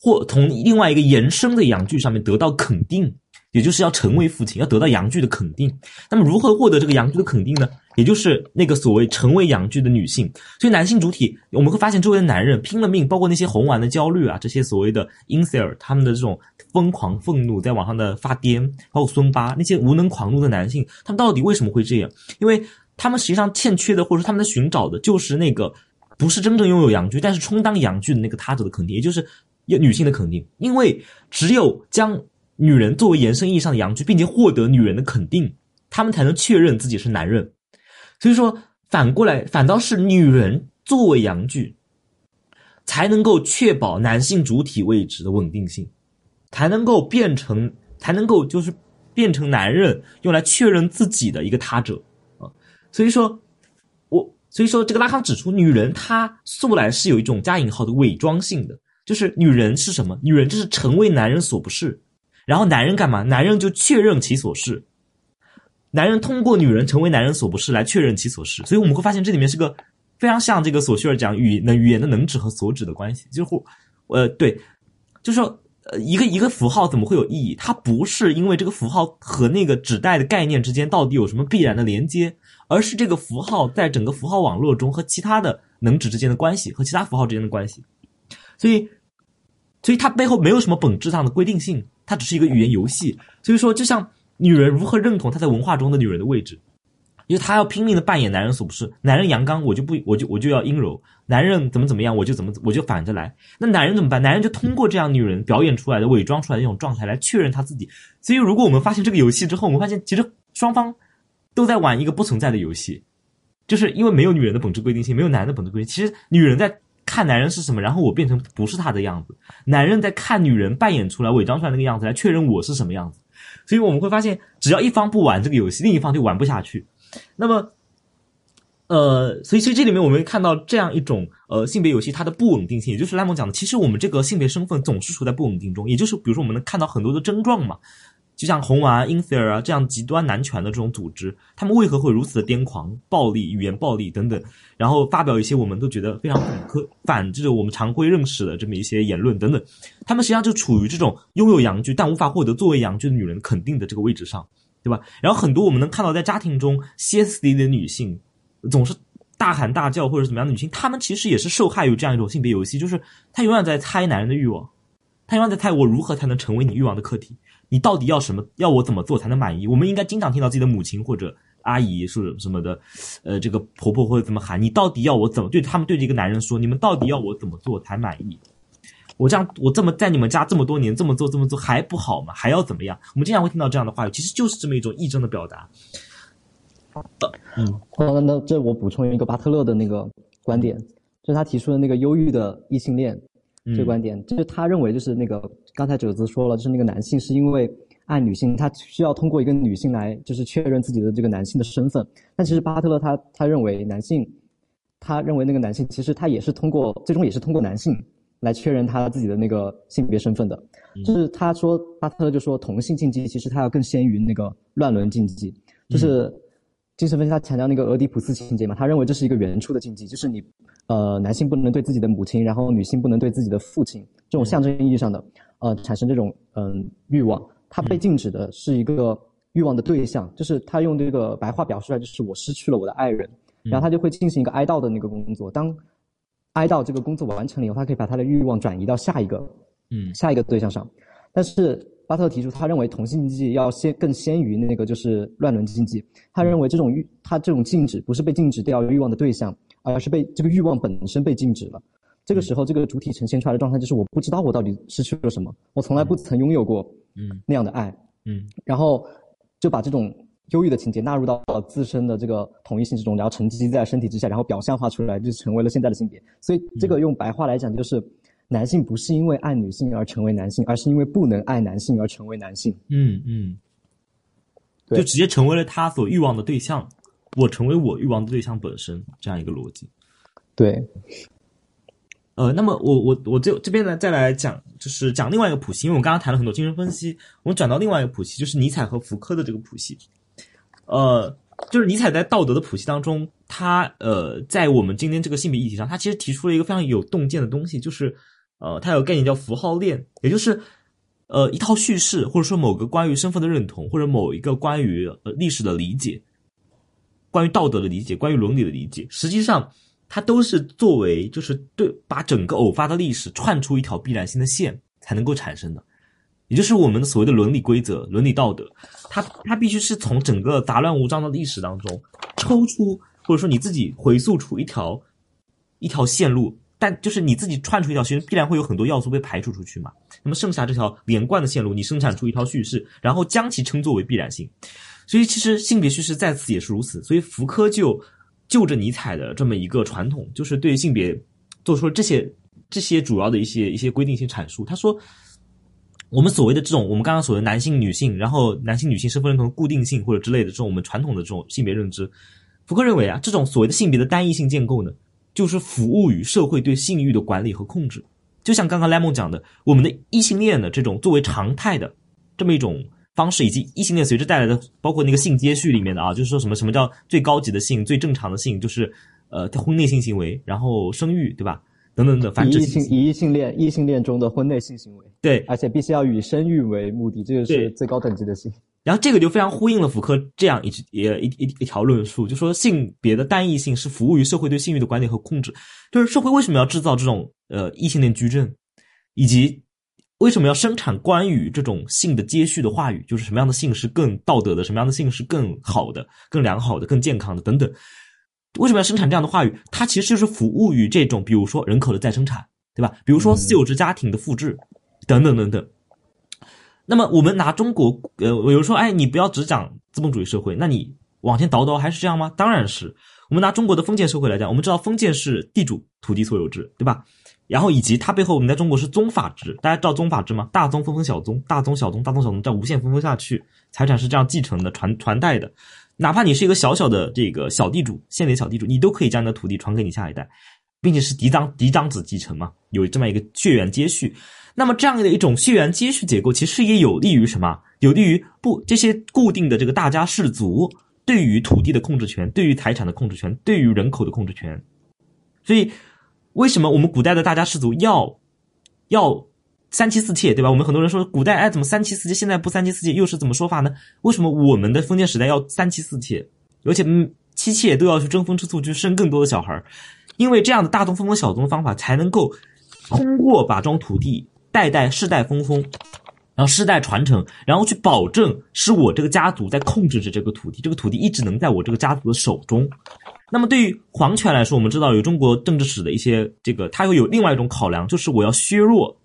或从另外一个延伸的阳具上面得到肯定。也就是要成为父亲，要得到阳具的肯定。那么如何获得这个阳具的肯定呢？也就是那个所谓成为阳具的女性。所以男性主体，我们会发现周围的男人拼了命，包括那些红丸的焦虑啊，这些所谓的 incel，他们的这种疯狂愤怒，在网上的发癫，包括孙八那些无能狂怒的男性，他们到底为什么会这样？因为他们实际上欠缺的，或者说他们在寻找的，就是那个不是真正拥有阳具，但是充当阳具的那个他者的肯定，也就是女性的肯定。因为只有将女人作为延伸意义上的阳具，并且获得女人的肯定，他们才能确认自己是男人。所以说，反过来，反倒是女人作为阳具，才能够确保男性主体位置的稳定性，才能够变成，才能够就是变成男人用来确认自己的一个他者啊。所以说，我所以说这个拉康指出，女人她素来是有一种加引号的伪装性的，就是女人是什么？女人就是成为男人所不是，然后男人干嘛？男人就确认其所是。男人通过女人成为男人所不是来确认其所是，所以我们会发现这里面是个非常像这个索绪尔讲语能语言的能指和所指的关系，就是呃对，就是说呃一个一个符号怎么会有意义？它不是因为这个符号和那个指代的概念之间到底有什么必然的连接，而是这个符号在整个符号网络中和其他的能指之间的关系和其他符号之间的关系，所以所以它背后没有什么本质上的规定性，它只是一个语言游戏。所以说，就像。女人如何认同她在文化中的女人的位置？因为她要拼命的扮演男人所不是，男人阳刚，我就不，我就我就要阴柔；男人怎么怎么样，我就怎么我就反着来。那男人怎么办？男人就通过这样女人表演出来的、伪装出来的一种状态来确认他自己。所以，如果我们发现这个游戏之后，我们发现其实双方都在玩一个不存在的游戏，就是因为没有女人的本质规定性，没有男人的本质规定。其实女人在看男人是什么，然后我变成不是他的样子；男人在看女人扮演出来、伪装出来那个样子，来确认我是什么样子。所以我们会发现，只要一方不玩这个游戏，另一方就玩不下去。那么，呃，所以其实这里面我们看到这样一种呃性别游戏它的不稳定性，也就是赖蒙讲的，其实我们这个性别身份总是处在不稳定中。也就是比如说，我们能看到很多的症状嘛。就像红娃、因 r 尔啊这样极端男权的这种组织，他们为何会如此的癫狂、暴力、语言暴力等等，然后发表一些我们都觉得非常反科、反这种我们常规认识的这么一些言论等等，他们实际上就处于这种拥有阳具但无法获得作为阳具的女人肯定的这个位置上，对吧？然后很多我们能看到在家庭中歇斯底里的女性，总是大喊大叫或者怎么样的女性，她们其实也是受害于这样一种性别游戏，就是她永远在猜男人的欲望，她永远在猜我如何才能成为你欲望的客体。你到底要什么？要我怎么做才能满意？我们应该经常听到自己的母亲或者阿姨是什么的，呃，这个婆婆或者怎么喊？你到底要我怎么对他们对这个男人说？你们到底要我怎么做才满意？我这样，我这么在你们家这么多年，这么做这么做还不好吗？还要怎么样？我们经常会听到这样的话语，其实就是这么一种义正的表达。嗯，那那这我补充一个巴特勒的那个观点，就是他提出的那个忧郁的异性恋。这个观点就是他认为，就是那个刚才褶子说了，就是那个男性是因为爱女性，他需要通过一个女性来就是确认自己的这个男性的身份。但其实巴特勒他他认为男性，他认为那个男性其实他也是通过最终也是通过男性来确认他自己的那个性别身份的。就是他说巴特勒就说同性竞技其实他要更先于那个乱伦竞技，就是精神分析他强调那个俄狄浦斯情节嘛，他认为这是一个原初的禁忌，就是你。呃，男性不能对自己的母亲，然后女性不能对自己的父亲，这种象征意义上的，呃，产生这种嗯欲望，他被禁止的是一个欲望的对象，就是他用这个白话表述出来，就是我失去了我的爱人，然后他就会进行一个哀悼的那个工作。当哀悼这个工作完成了以后，他可以把他的欲望转移到下一个，嗯，下一个对象上。但是巴特提出，他认为同性禁忌要先更先于那个就是乱伦禁忌。他认为这种欲，他这种禁止不是被禁止掉欲望的对象。而是被这个欲望本身被禁止了，这个时候这个主体呈现出来的状态就是我不知道我到底失去了什么，我从来不曾拥有过，嗯，那样的爱，嗯，然后就把这种忧郁的情节纳入到了自身的这个统一性之中，然后沉积在身体之下，然后表象化出来，就成为了现在的性别。所以这个用白话来讲，就是男性不是因为爱女性而成为男性，而是因为不能爱男性而成为男性。嗯嗯，就直接成为了他所欲望的对象。我成为我欲望的对象本身，这样一个逻辑。对，呃，那么我我我这这边呢，再来讲，就是讲另外一个谱系，因为我们刚刚谈了很多精神分析，我们转到另外一个谱系，就是尼采和福柯的这个谱系。呃，就是尼采在道德的谱系当中，他呃，在我们今天这个性别议题上，他其实提出了一个非常有洞见的东西，就是呃，他有概念叫符号链，也就是呃一套叙事，或者说某个关于身份的认同，或者某一个关于呃历史的理解。关于道德的理解，关于伦理的理解，实际上它都是作为就是对把整个偶发的历史串出一条必然性的线才能够产生的，也就是我们所谓的伦理规则、伦理道德，它它必须是从整个杂乱无章的历史当中抽出，或者说你自己回溯出一条一条线路，但就是你自己串出一条线，必然会有很多要素被排除出去嘛。那么剩下这条连贯的线路，你生产出一套叙事，然后将其称作为必然性。所以，其实性别叙事在此也是如此。所以，福柯就就着尼采的这么一个传统，就是对性别做出了这些这些主要的一些一些规定性阐述。他说，我们所谓的这种我们刚刚所谓男性、女性，然后男性、女性身份认同固定性或者之类的这种我们传统的这种性别认知，福柯认为啊，这种所谓的性别的单一性建构呢，就是服务于社会对性欲的管理和控制。就像刚刚 Lemon 讲的，我们的异性恋的这种作为常态的这么一种方式，以及异性恋随之带来的，包括那个性接续里面的啊，就是说什么什么叫最高级的性、最正常的性，就是呃婚内性行为，然后生育，对吧？等等等繁殖异性异性恋异性恋中的婚内性行为，对，而且必须要以生育为目的，这就是最高等级的性。然后这个就非常呼应了福柯这样一也一一一条论述，就说性别的单一性是服务于社会对性欲的管理和控制，就是社会为什么要制造这种呃异性恋矩阵，以及为什么要生产关于这种性的接续的话语，就是什么样的性是更道德的，什么样的性是更好的、更良好的、更健康的等等。为什么要生产这样的话语？它其实就是服务于这种，比如说人口的再生产，对吧？比如说私有制家庭的复制，等等等等。那么我们拿中国，呃，有人说，哎，你不要只讲资本主义社会，那你往前倒倒还是这样吗？当然是。我们拿中国的封建社会来讲，我们知道封建是地主土地所有制，对吧？然后以及它背后，我们在中国是宗法制，大家知道宗法制吗？大宗分封小宗，大宗小宗，大宗小宗，这样无限分封下去，财产是这样继承的、传传代的。哪怕你是一个小小的这个小地主，县里小地主，你都可以将你的土地传给你下一代，并且是嫡长嫡长子继承嘛，有这么一个血缘接续。那么这样的一种血缘接续结构，其实也有利于什么？有利于不这些固定的这个大家氏族对于土地的控制权，对于财产的控制权，对于人口的控制权。所以，为什么我们古代的大家氏族要要三妻四妾，对吧？我们很多人说古代哎怎么三妻四妾，现在不三妻四妾，又是怎么说法呢？为什么我们的封建时代要三妻四妾，而且妻妾都要去争风吃醋，去生更多的小孩儿因为这样的大宗分封小宗的方法，才能够通过把庄土地。代代世代分封，然后世代传承，然后去保证是我这个家族在控制着这个土地，这个土地一直能在我这个家族的手中。那么对于皇权来说，我们知道有中国政治史的一些这个，它又有另外一种考量，就是我要削弱，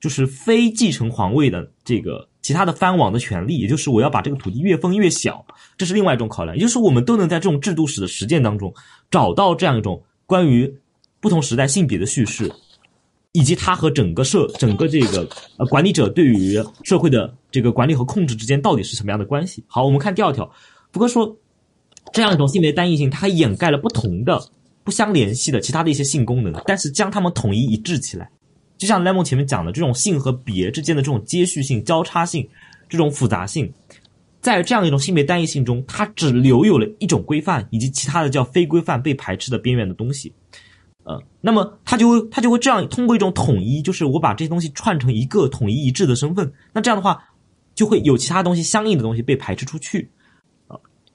就是非继承皇位的这个其他的藩王的权利，也就是我要把这个土地越分越小，这是另外一种考量。也就是我们都能在这种制度史的实践当中找到这样一种关于不同时代性别的叙事。以及它和整个社、整个这个呃管理者对于社会的这个管理和控制之间到底是什么样的关系？好，我们看第二条。不过说，这样一种性别单一性，它还掩盖了不同的、不相联系的其他的一些性功能，但是将它们统一一致起来。就像 Lemon 前面讲的，这种性和别之间的这种接续性、交叉性、这种复杂性，在这样一种性别单一性中，它只留有了一种规范，以及其他的叫非规范、被排斥的边缘的东西。呃，那么它就会它就会这样通过一种统一，就是我把这些东西串成一个统一一致的身份。那这样的话，就会有其他东西相应的东西被排斥出去。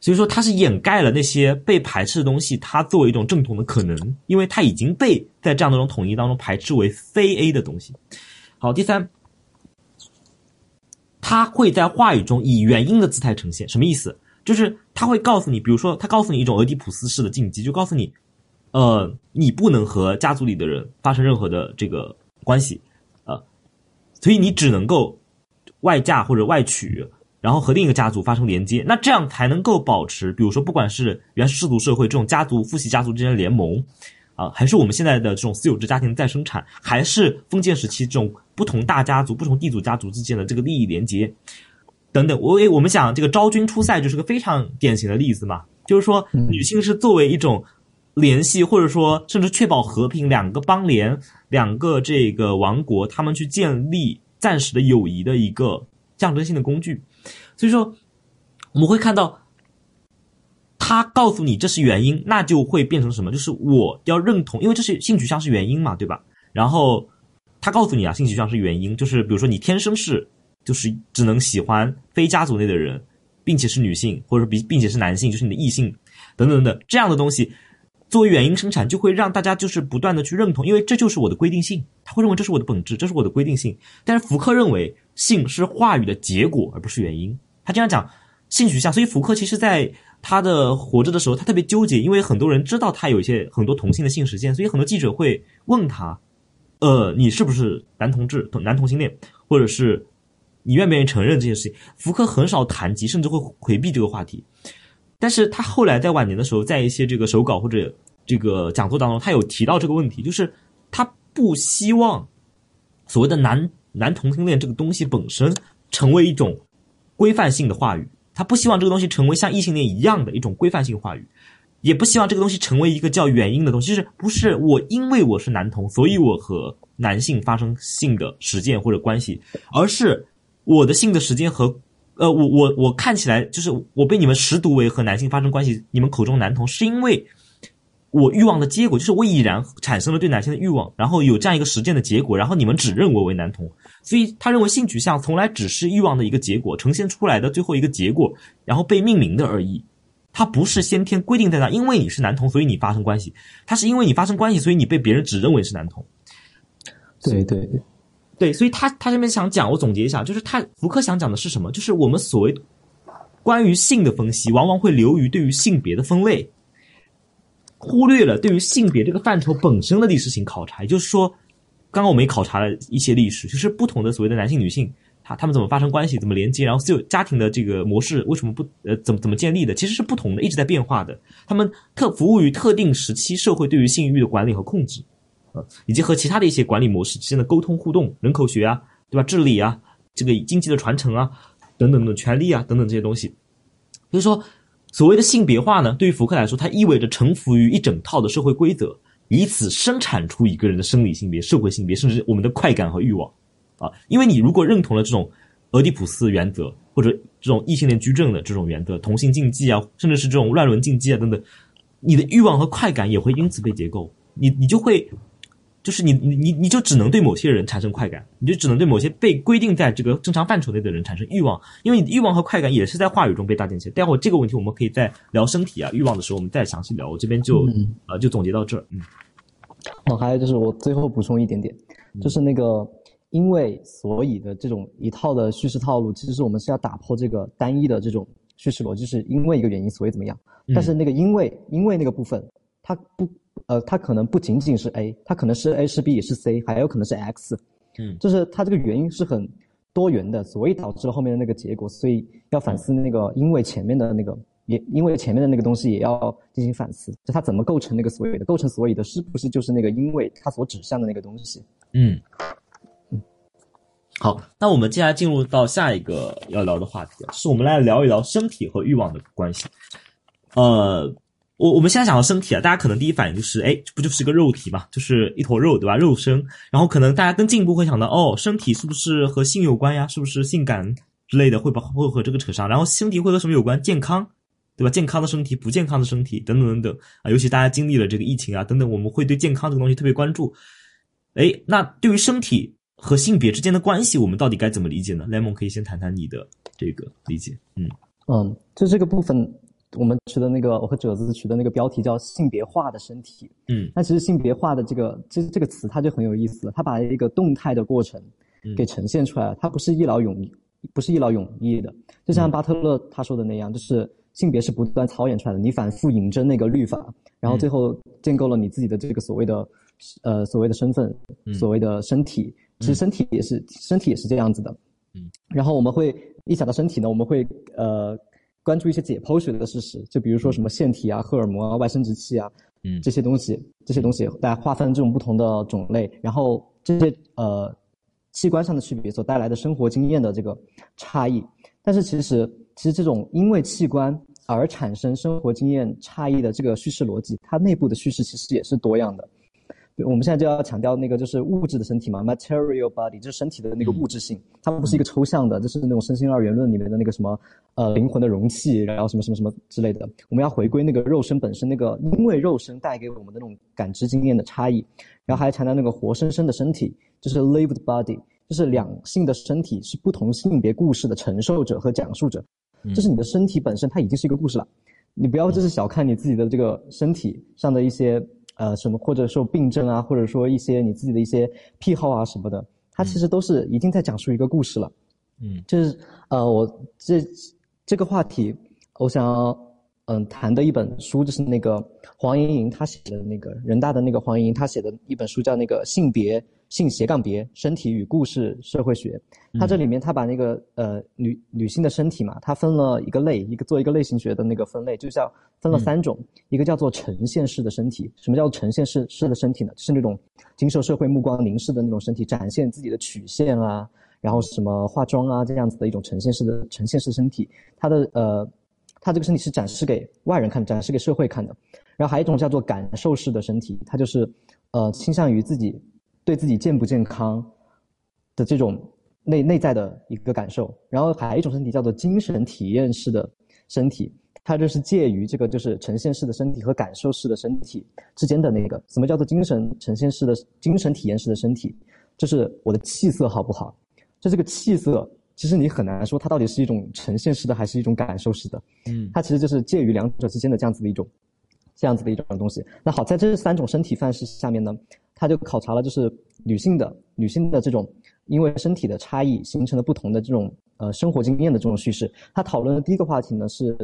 所以说，它是掩盖了那些被排斥的东西，它作为一种正统的可能，因为它已经被在这样的一种统一当中排斥为非 A 的东西。好，第三，他会在话语中以原因的姿态呈现，什么意思？就是他会告诉你，比如说，他告诉你一种俄狄浦斯式的禁忌，就告诉你。呃，你不能和家族里的人发生任何的这个关系，呃，所以你只能够外嫁或者外娶，然后和另一个家族发生连接，那这样才能够保持，比如说，不管是原始氏族社会这种家族父系家族之间的联盟，啊，还是我们现在的这种私有制家庭再生产，还是封建时期这种不同大家族、不同地主家族之间的这个利益连接，等等，我我们想这个昭君出塞就是个非常典型的例子嘛，就是说女性是作为一种。联系或者说甚至确保和平，两个邦联、两个这个王国，他们去建立暂时的友谊的一个象征性的工具。所以说，我们会看到，他告诉你这是原因，那就会变成什么？就是我要认同，因为这是性取向是原因嘛，对吧？然后他告诉你啊，性取向是原因，就是比如说你天生是就是只能喜欢非家族内的人，并且是女性，或者说并并且是男性，就是你的异性等等等这样的东西。作为原因生产，就会让大家就是不断的去认同，因为这就是我的规定性，他会认为这是我的本质，这是我的规定性。但是福克认为性是话语的结果，而不是原因。他经常讲性取向，所以福克其实在他的活着的时候，他特别纠结，因为很多人知道他有一些很多同性的性实践，所以很多记者会问他，呃，你是不是男同志、男同性恋，或者是你愿不愿意承认这些事情？福克很少谈及，甚至会回避这个话题。但是他后来在晚年的时候，在一些这个手稿或者这个讲座当中，他有提到这个问题，就是他不希望所谓的男男同性恋这个东西本身成为一种规范性的话语，他不希望这个东西成为像异性恋一样的一种规范性话语，也不希望这个东西成为一个叫原因的东西，就是不是我因为我是男同，所以我和男性发生性的实践或者关系，而是我的性的实践和呃，我我我看起来就是我被你们识读为和男性发生关系，你们口中男同是因为。我欲望的结果就是我已然产生了对男性的欲望，然后有这样一个实践的结果，然后你们只认我为男同，所以他认为性取向从来只是欲望的一个结果，呈现出来的最后一个结果，然后被命名的而已。它不是先天规定在那，因为你是男同，所以你发生关系；它是因为你发生关系，所以你被别人只认为是男同。对对对，对，所以他他这边想讲，我总结一下，就是他福柯想讲的是什么？就是我们所谓关于性的分析，往往会流于对于性别的分类。忽略了对于性别这个范畴本身的历史性考察，也就是说，刚刚我们也考察了一些历史，就是不同的所谓的男性、女性，他他们怎么发生关系，怎么连接，然后就家庭的这个模式为什么不呃怎么怎么建立的，其实是不同的，一直在变化的。他们特服务于特定时期社会对于性欲的管理和控制，呃，以及和其他的一些管理模式之间的沟通互动，人口学啊，对吧？治理啊，这个经济的传承啊，等等的权利啊，等等这些东西，所以说。所谓的性别化呢，对于福克来说，它意味着臣服于一整套的社会规则，以此生产出一个人的生理性别、社会性别，甚至我们的快感和欲望，啊，因为你如果认同了这种俄狄浦斯原则，或者这种异性恋居正的这种原则，同性禁忌啊，甚至是这种乱伦禁忌啊等等，你的欲望和快感也会因此被结构，你你就会。就是你你你你就只能对某些人产生快感，你就只能对某些被规定在这个正常范畴内的人产生欲望，因为你欲望和快感也是在话语中被搭建起来。待会儿这个问题我们可以在聊身体啊欲望的时候，我们再详细聊。我这边就呃就总结到这儿。嗯，哦，还有就是我最后补充一点点，就是那个因为所以的这种一套的叙事套路，其实是我们是要打破这个单一的这种叙事逻辑，是因为一个原因所以怎么样？但是那个因为因为那个部分它不。呃，它可能不仅仅是 A，它可能是 A 是 B 也是 C，还有可能是 X，嗯，就是它这个原因是很多元的，所以导致了后面的那个结果，所以要反思那个，因为前面的那个也因为前面的那个东西也要进行反思，就它怎么构成那个所谓的构成所以的，是不是就是那个因为它所指向的那个东西？嗯，嗯，好，那我们接下来进入到下一个要聊的话题，是我们来聊一聊身体和欲望的关系，呃。我我们现在讲到身体啊，大家可能第一反应就是，哎，不就是个肉体嘛，就是一坨肉，对吧？肉身。然后可能大家更进一步会想到，哦，身体是不是和性有关呀？是不是性感之类的会把会和这个扯上？然后身体会和什么有关？健康，对吧？健康的身体，不健康的身体，等等等等啊。尤其大家经历了这个疫情啊，等等，我们会对健康这个东西特别关注。哎，那对于身体和性别之间的关系，我们到底该怎么理解呢？Lemon 可以先谈谈你的这个理解。嗯嗯，就这个部分。我们取的那个，我和褶子取的那个标题叫“性别化的身体”。嗯，那其实“性别化的”这个，这这个词它就很有意思，它把一个动态的过程给呈现出来了，它不是一劳永逸，不是一劳永逸的。就像巴特勒他说的那样，就是性别是不断操演出来的，你反复引证那个律法，然后最后建构了你自己的这个所谓的，呃，所谓的身份，所谓的身体。其实身体也是，身体也是这样子的。嗯，然后我们会一想到身体呢，我们会呃。关注一些解剖学的事实，就比如说什么腺体啊、荷尔蒙啊、外生殖器啊，嗯，这些东西，这些东西大家划分这种不同的种类，然后这些呃器官上的区别所带来的生活经验的这个差异。但是其实，其实这种因为器官而产生生活经验差异的这个叙事逻辑，它内部的叙事其实也是多样的。我们现在就要强调那个就是物质的身体嘛，material body，就是身体的那个物质性，它不是一个抽象的，就是那种身心二元论里面的那个什么呃灵魂的容器，然后什么什么什么之类的。我们要回归那个肉身本身，那个因为肉身带给我们的那种感知经验的差异，然后还强调那个活生生的身体，就是 lived body，就是两性的身体是不同性别故事的承受者和讲述者，就是你的身体本身它已经是一个故事了，你不要就是小看你自己的这个身体上的一些。呃，什么或者说病症啊，或者说一些你自己的一些癖好啊什么的，它其实都是已经在讲述一个故事了。嗯，就是呃，我这这个话题，我想嗯谈的一本书就是那个黄莹莹她写的那个人大的那个黄莹莹她写的一本书叫那个性别。性斜杠别身体与故事社会学，它这里面它把那个呃女女性的身体嘛，它分了一个类，一个做一个类型学的那个分类，就叫分了三种，一个叫做呈现式的身体。什么叫呈现式式的身体呢？就是那种经受社会目光凝视的那种身体，展现自己的曲线啊，然后什么化妆啊这样子的一种呈现式的呈现式身体。它的呃。它这个身体是展示给外人看、展示给社会看的。然后还有一种叫做感受式的身体，它就是呃倾向于自己对自己健不健康的这种内内在的一个感受。然后还有一种身体叫做精神体验式的身体，它就是介于这个就是呈现式的身体和感受式的身体之间的那个。什么叫做精神呈现式的精神体验式的身体？就是我的气色好不好？就这个气色。其实你很难说它到底是一种呈现式的还是一种感受式的，嗯，它其实就是介于两者之间的这样子的一种，这样子的一种东西。那好，在这三种身体范式下面呢，他就考察了就是女性的女性的这种因为身体的差异形成了不同的这种呃生活经验的这种叙事。他讨论的第一个话题呢是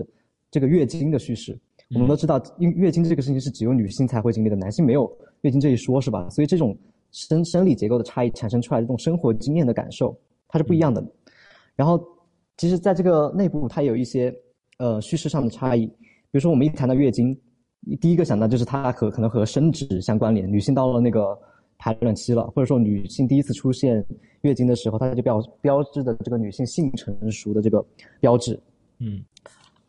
这个月经的叙事。我们都知道，因月经这个事情是只有女性才会经历的，男性没有月经这一说，是吧？所以这种生生理结构的差异产生出来的这种生活经验的感受，它是不一样的。然后，其实，在这个内部，它有一些呃叙事上的差异。比如说，我们一谈到月经，第一个想到就是它和可能和生殖相关联。女性到了那个排卵期了，或者说女性第一次出现月经的时候，它就标标志的这个女性性成熟的这个标志。嗯。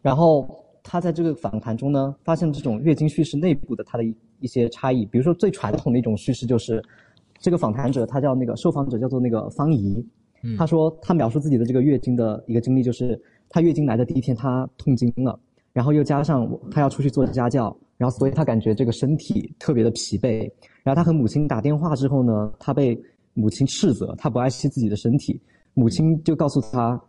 然后他在这个访谈中呢，发现这种月经叙事内部的它的一一些差异。比如说，最传统的一种叙事就是，这个访谈者他叫那个受访者叫做那个方怡。他说，他描述自己的这个月经的一个经历，就是他月经来的第一天，他痛经了，然后又加上他要出去做家教，然后所以他感觉这个身体特别的疲惫。然后他和母亲打电话之后呢，他被母亲斥责，他不爱惜自己的身体。母亲就告诉他，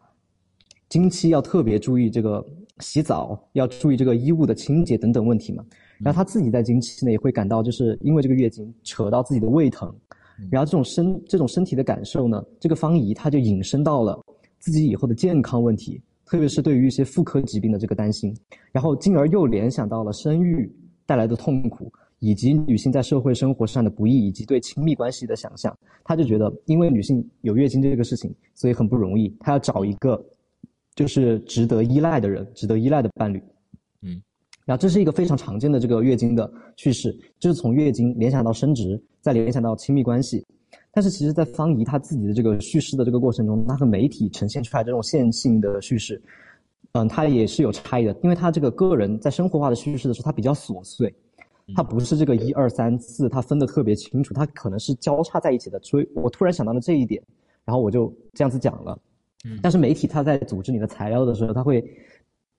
经期要特别注意这个洗澡，要注意这个衣物的清洁等等问题嘛。然后他自己在经期呢也会感到，就是因为这个月经扯到自己的胃疼。然后这种身这种身体的感受呢，这个方怡他就引申到了自己以后的健康问题，特别是对于一些妇科疾病的这个担心，然后进而又联想到了生育带来的痛苦，以及女性在社会生活上的不易，以及对亲密关系的想象。他就觉得，因为女性有月经这个事情，所以很不容易，他要找一个就是值得依赖的人，值得依赖的伴侣。嗯，然后这是一个非常常见的这个月经的叙事，就是从月经联想到生殖。再联想到亲密关系，但是其实，在方怡他自己的这个叙事的这个过程中，他和媒体呈现出来这种线性的叙事，嗯，他也是有差异的。因为他这个个人在生活化的叙事的时候，他比较琐碎，他不是这个一二三四，他分得特别清楚，他可能是交叉在一起的。所以我突然想到了这一点，然后我就这样子讲了。嗯，但是媒体他在组织你的材料的时候，他会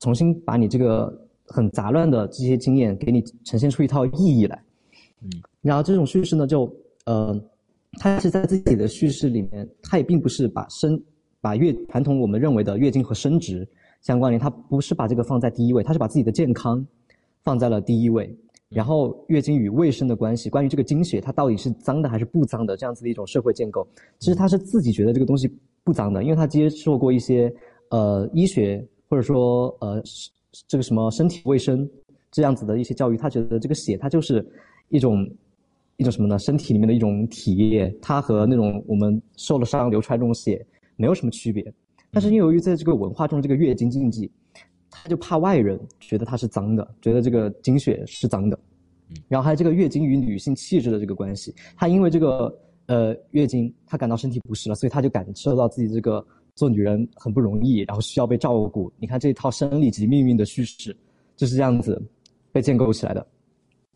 重新把你这个很杂乱的这些经验给你呈现出一套意义来。嗯，然后这种叙事呢，就呃，它是在自己的叙事里面，它也并不是把生把月传统我们认为的月经和生殖相关联，它不是把这个放在第一位，它是把自己的健康放在了第一位。然后月经与卫生的关系，关于这个经血它到底是脏的还是不脏的这样子的一种社会建构，其实他是自己觉得这个东西不脏的，因为他接受过一些呃医学或者说呃这个什么身体卫生这样子的一些教育，他觉得这个血它就是。一种一种什么呢？身体里面的一种体液，它和那种我们受了伤流出来这种血没有什么区别。但是由于在这个文化中这个月经禁忌，他就怕外人觉得它是脏的，觉得这个经血是脏的。然后还有这个月经与女性气质的这个关系，他因为这个呃月经，他感到身体不适了，所以他就感受到自己这个做女人很不容易，然后需要被照顾。你看这一套生理及命运的叙事就是这样子被建构起来的。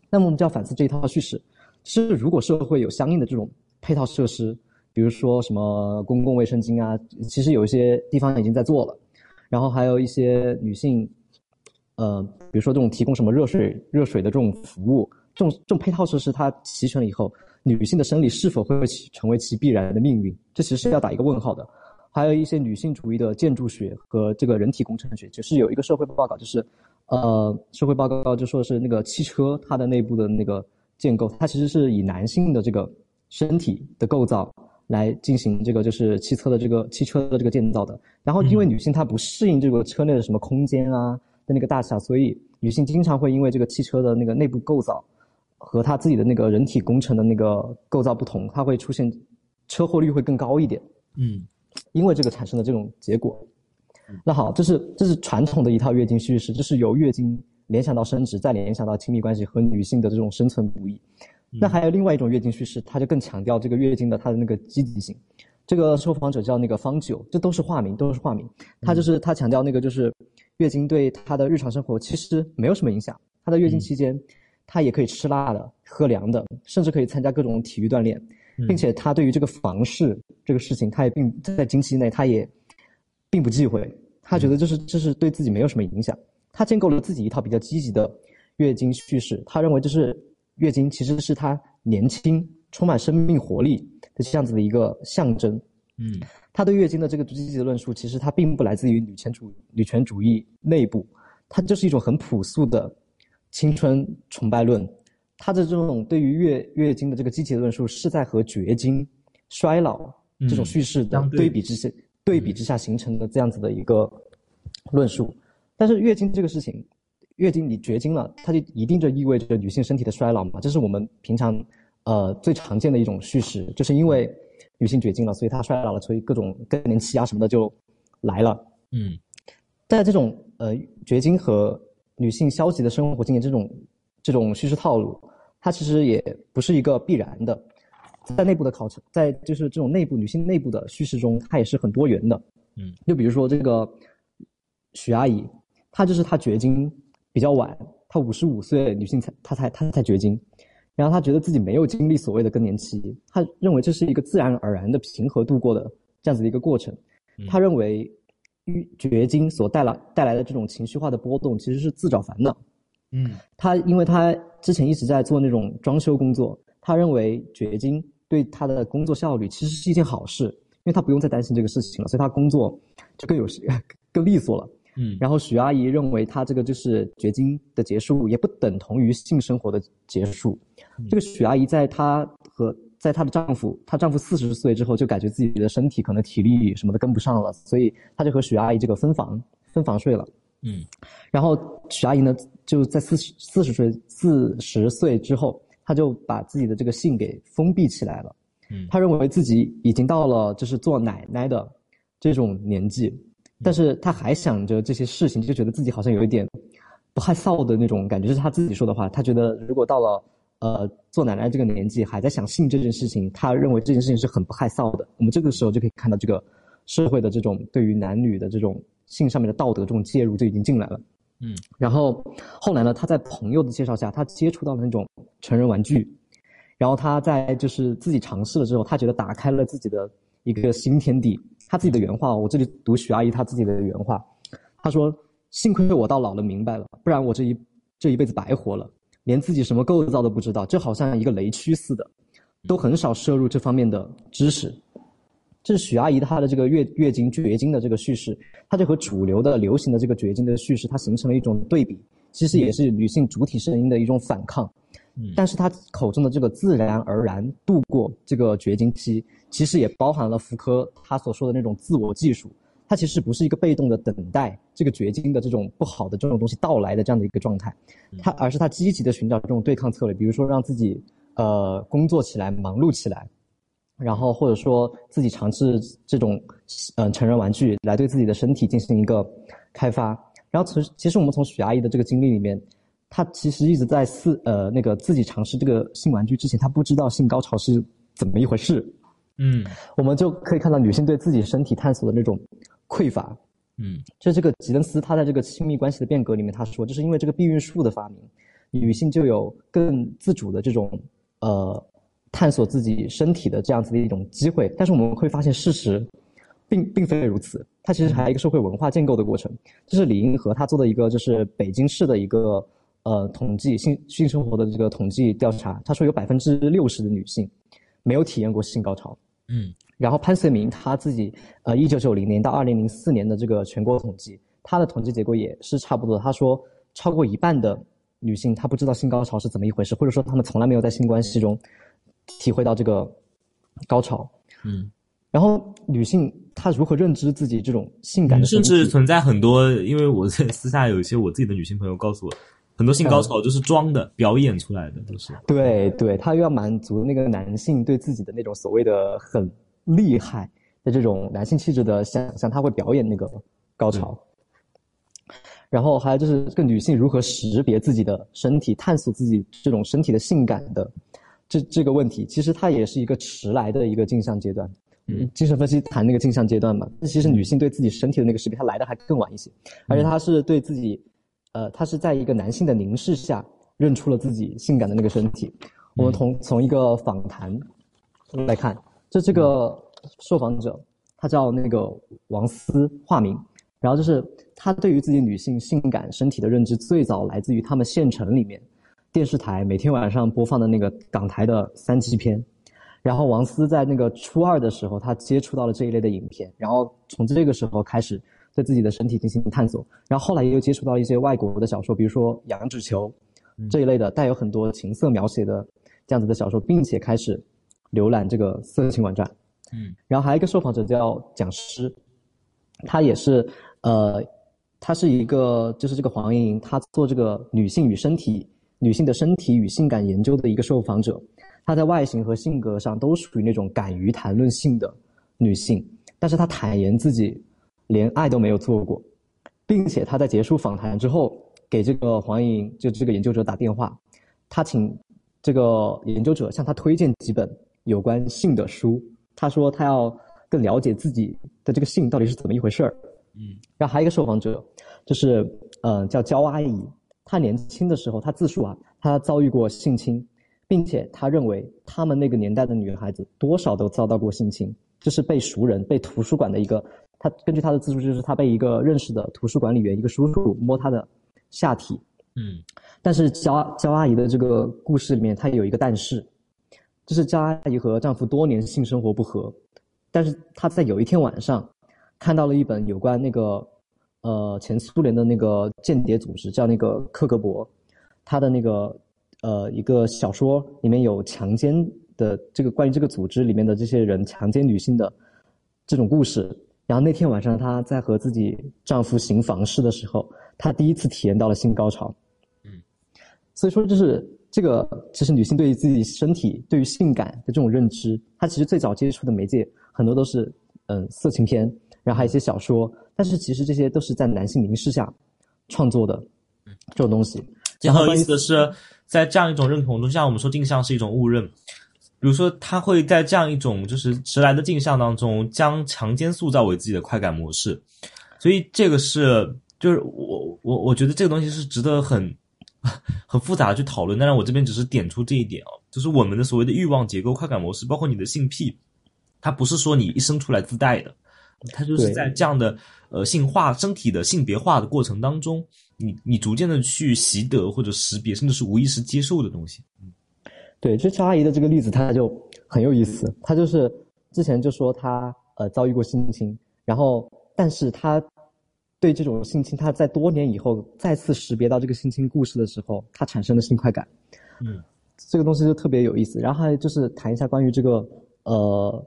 那么我们就要反思这一套叙事，是如果社会有相应的这种配套设施，比如说什么公共卫生巾啊，其实有一些地方已经在做了，然后还有一些女性，呃，比如说这种提供什么热水、热水的这种服务，这种这种配套设施它齐全了以后，女性的生理是否会成为其必然的命运？这其实是要打一个问号的。还有一些女性主义的建筑学和这个人体工程学，就是有一个社会报告，就是。呃，社会报告就说是那个汽车它的内部的那个建构，它其实是以男性的这个身体的构造来进行这个就是汽车的这个汽车的这个建造的。然后因为女性她不适应这个车内的什么空间啊的那个大小，所以女性经常会因为这个汽车的那个内部构造和她自己的那个人体工程的那个构造不同，它会出现车祸率会更高一点。嗯，因为这个产生的这种结果。那好，这是这是传统的一套月经叙事，这是由月经联想到生殖，再联想到亲密关系和女性的这种生存不易。那还有另外一种月经叙事，它就更强调这个月经的它的那个积极性。这个受访者叫那个方九，这都是化名，都是化名。他就是他强调那个就是月经对他的日常生活其实没有什么影响。他的月经期间，他也可以吃辣的、喝凉的，甚至可以参加各种体育锻炼，并且他对于这个房事这个事情，他也并在经期内，他也并不忌讳。他觉得就是这是对自己没有什么影响。她建构了自己一套比较积极的月经叙事。她认为，就是月经其实是她年轻、充满生命活力的这样子的一个象征。嗯，他对月经的这个积极的论述，其实它并不来自于女权主女权主义内部，它就是一种很朴素的青春崇拜论。他的这种对于月月经的这个积极的论述，是在和绝经、衰老这种叙事的对比之下，对比之下形成的这样子的一个论述。但是月经这个事情，月经你绝经了，它就一定就意味着女性身体的衰老嘛？这是我们平常呃最常见的一种叙事，就是因为。女性绝经了，所以她衰老了，所以各种更年期啊什么的就来了。嗯，在这种呃绝经和女性消极的生活经验这种这种叙事套路，它其实也不是一个必然的。在内部的考察，在就是这种内部女性内部的叙事中，它也是很多元的。嗯，就比如说这个许阿姨，她就是她绝经比较晚，她五十五岁女性才她才她才绝经。然后她觉得自己没有经历所谓的更年期，她认为这是一个自然而然的平和度过的这样子的一个过程。她认为，绝经所带来带来的这种情绪化的波动其实是自找烦恼。嗯，他因为他之前一直在做那种装修工作，他认为绝经对他的工作效率其实是一件好事，因为他不用再担心这个事情了，所以他工作就更有 更利索了。嗯，然后许阿姨认为，她这个就是绝经的结束，也不等同于性生活的结束。这个许阿姨在她和在她的丈夫，她丈夫四十岁之后，就感觉自己的身体可能体力什么的跟不上了，所以她就和许阿姨这个分房分房睡了。嗯，然后许阿姨呢，就在四十四十岁四十岁之后，她就把自己的这个性给封闭起来了。嗯，她认为自己已经到了就是做奶奶的这种年纪。但是他还想着这些事情，就觉得自己好像有一点不害臊的那种感觉，这是他自己说的话。他觉得如果到了呃做奶奶这个年纪，还在想性这件事情，他认为这件事情是很不害臊的。我们这个时候就可以看到这个社会的这种对于男女的这种性上面的道德这种介入就已经进来了。嗯，然后后来呢，他在朋友的介绍下，他接触到了那种成人玩具，然后他在就是自己尝试了之后，他觉得打开了自己的一个新天地。他自己的原话，我这里读许阿姨她自己的原话，她说：“幸亏我到老了明白了，不然我这一这一辈子白活了，连自己什么构造都不知道，就好像一个雷区似的，都很少摄入这方面的知识。”这是许阿姨她的这个月月经绝经的这个叙事，它就和主流的流行的这个绝经的叙事，它形成了一种对比，其实也是女性主体声音的一种反抗。但是她口中的这个自然而然度过这个绝经期，其实也包含了福柯他所说的那种自我技术。他其实不是一个被动的等待这个绝经的这种不好的这种东西到来的这样的一个状态，他而是他积极的寻找这种对抗策略，比如说让自己呃工作起来忙碌起来，然后或者说自己尝试这种嗯成人玩具来对自己的身体进行一个开发。然后从其实我们从许阿姨的这个经历里面。她其实一直在四呃那个自己尝试这个性玩具之前，她不知道性高潮是怎么一回事。嗯，我们就可以看到女性对自己身体探索的那种匮乏。嗯，就这个吉登斯他在这个亲密关系的变革里面，他说，就是因为这个避孕术的发明，女性就有更自主的这种呃探索自己身体的这样子的一种机会。但是我们会发现，事实并并非如此。它其实还有一个社会文化建构的过程。这是李银河他做的一个，就是北京市的一个。呃，统计性性生活的这个统计调查，他说有百分之六十的女性没有体验过性高潮。嗯，然后潘绥铭他自己，呃，一九九零年到二零零四年的这个全国统计，他的统计结果也是差不多。他说，超过一半的女性她不知道性高潮是怎么一回事，或者说她们从来没有在性关系中体会到这个高潮。嗯，然后女性她如何认知自己这种性感的，甚至存在很多，因为我在私下有一些我自己的女性朋友告诉我。很多性高潮就是装的，表演出来的都是。对对，他又要满足那个男性对自己的那种所谓的很厉害的这种男性气质的想象，他会表演那个高潮。然后还有就是这个女性如何识别自己的身体，探索自己这种身体的性感的这这个问题，其实它也是一个迟来的一个镜像阶段。嗯精神分析谈那个镜像阶段嘛，其实女性对自己身体的那个识别，她来的还更晚一些，而且她是对自己，呃，他是在一个男性的凝视下认出了自己性感的那个身体。我们从从一个访谈来看，就这个受访者，他叫那个王思，化名，然后就是他对于自己女性性感身体的认知，最早来自于他们县城里面电视台每天晚上播放的那个港台的三级片。然后王思在那个初二的时候，他接触到了这一类的影片，然后从这个时候开始对自己的身体进行探索。然后后来也有接触到一些外国的小说，比如说《羊脂球》这一类的带有很多情色描写的这样子的小说，并且开始浏览这个色情网站。嗯，然后还有一个受访者叫蒋诗，他也是呃，他是一个就是这个黄莹莹，她做这个女性与身体、女性的身体与性感研究的一个受访者。她在外形和性格上都属于那种敢于谈论性的女性，但是她坦言自己连爱都没有做过，并且他在结束访谈之后给这个黄莹莹就这个研究者打电话，他请这个研究者向他推荐几本有关性的书。他说他要更了解自己的这个性到底是怎么一回事儿。嗯，然后还有一个受访者就是呃叫焦阿姨，她年轻的时候她自述啊，她遭遇过性侵。并且他认为，他们那个年代的女孩子多少都遭到过性侵，就是被熟人、被图书馆的一个，他根据他的自述，就是他被一个认识的图书管理员一个叔叔摸他的下体。嗯，但是焦焦阿姨的这个故事里面，她有一个但是，就是焦阿姨和丈夫多年性生活不和，但是她在有一天晚上，看到了一本有关那个，呃，前苏联的那个间谍组织，叫那个克格勃，他的那个。呃，一个小说里面有强奸的这个关于这个组织里面的这些人强奸女性的这种故事。然后那天晚上，她在和自己丈夫行房事的时候，她第一次体验到了性高潮。嗯，所以说，就是这个其实女性对于自己身体、对于性感的这种认知，她其实最早接触的媒介很多都是嗯色情片，然后还有一些小说。但是其实这些都是在男性凝视下创作的这种东西。很有意思的是。在这样一种认同中，像我们说镜像是一种误认，比如说他会在这样一种就是迟来的镜像当中，将强奸塑造为自己的快感模式，所以这个是就是我我我觉得这个东西是值得很 很复杂的去讨论。但是我这边只是点出这一点哦，就是我们的所谓的欲望结构、快感模式，包括你的性癖，它不是说你一生出来自带的，它就是在这样的呃性化身体的性别化的过程当中。你你逐渐的去习得或者识别，甚至是无意识接受的东西。嗯，对，就张阿姨的这个例子，她就很有意思。她就是之前就说她呃遭遇过性侵，然后但是她对这种性侵，她在多年以后再次识别到这个性侵故事的时候，她产生了性快感。嗯，这个东西就特别有意思。然后还就是谈一下关于这个呃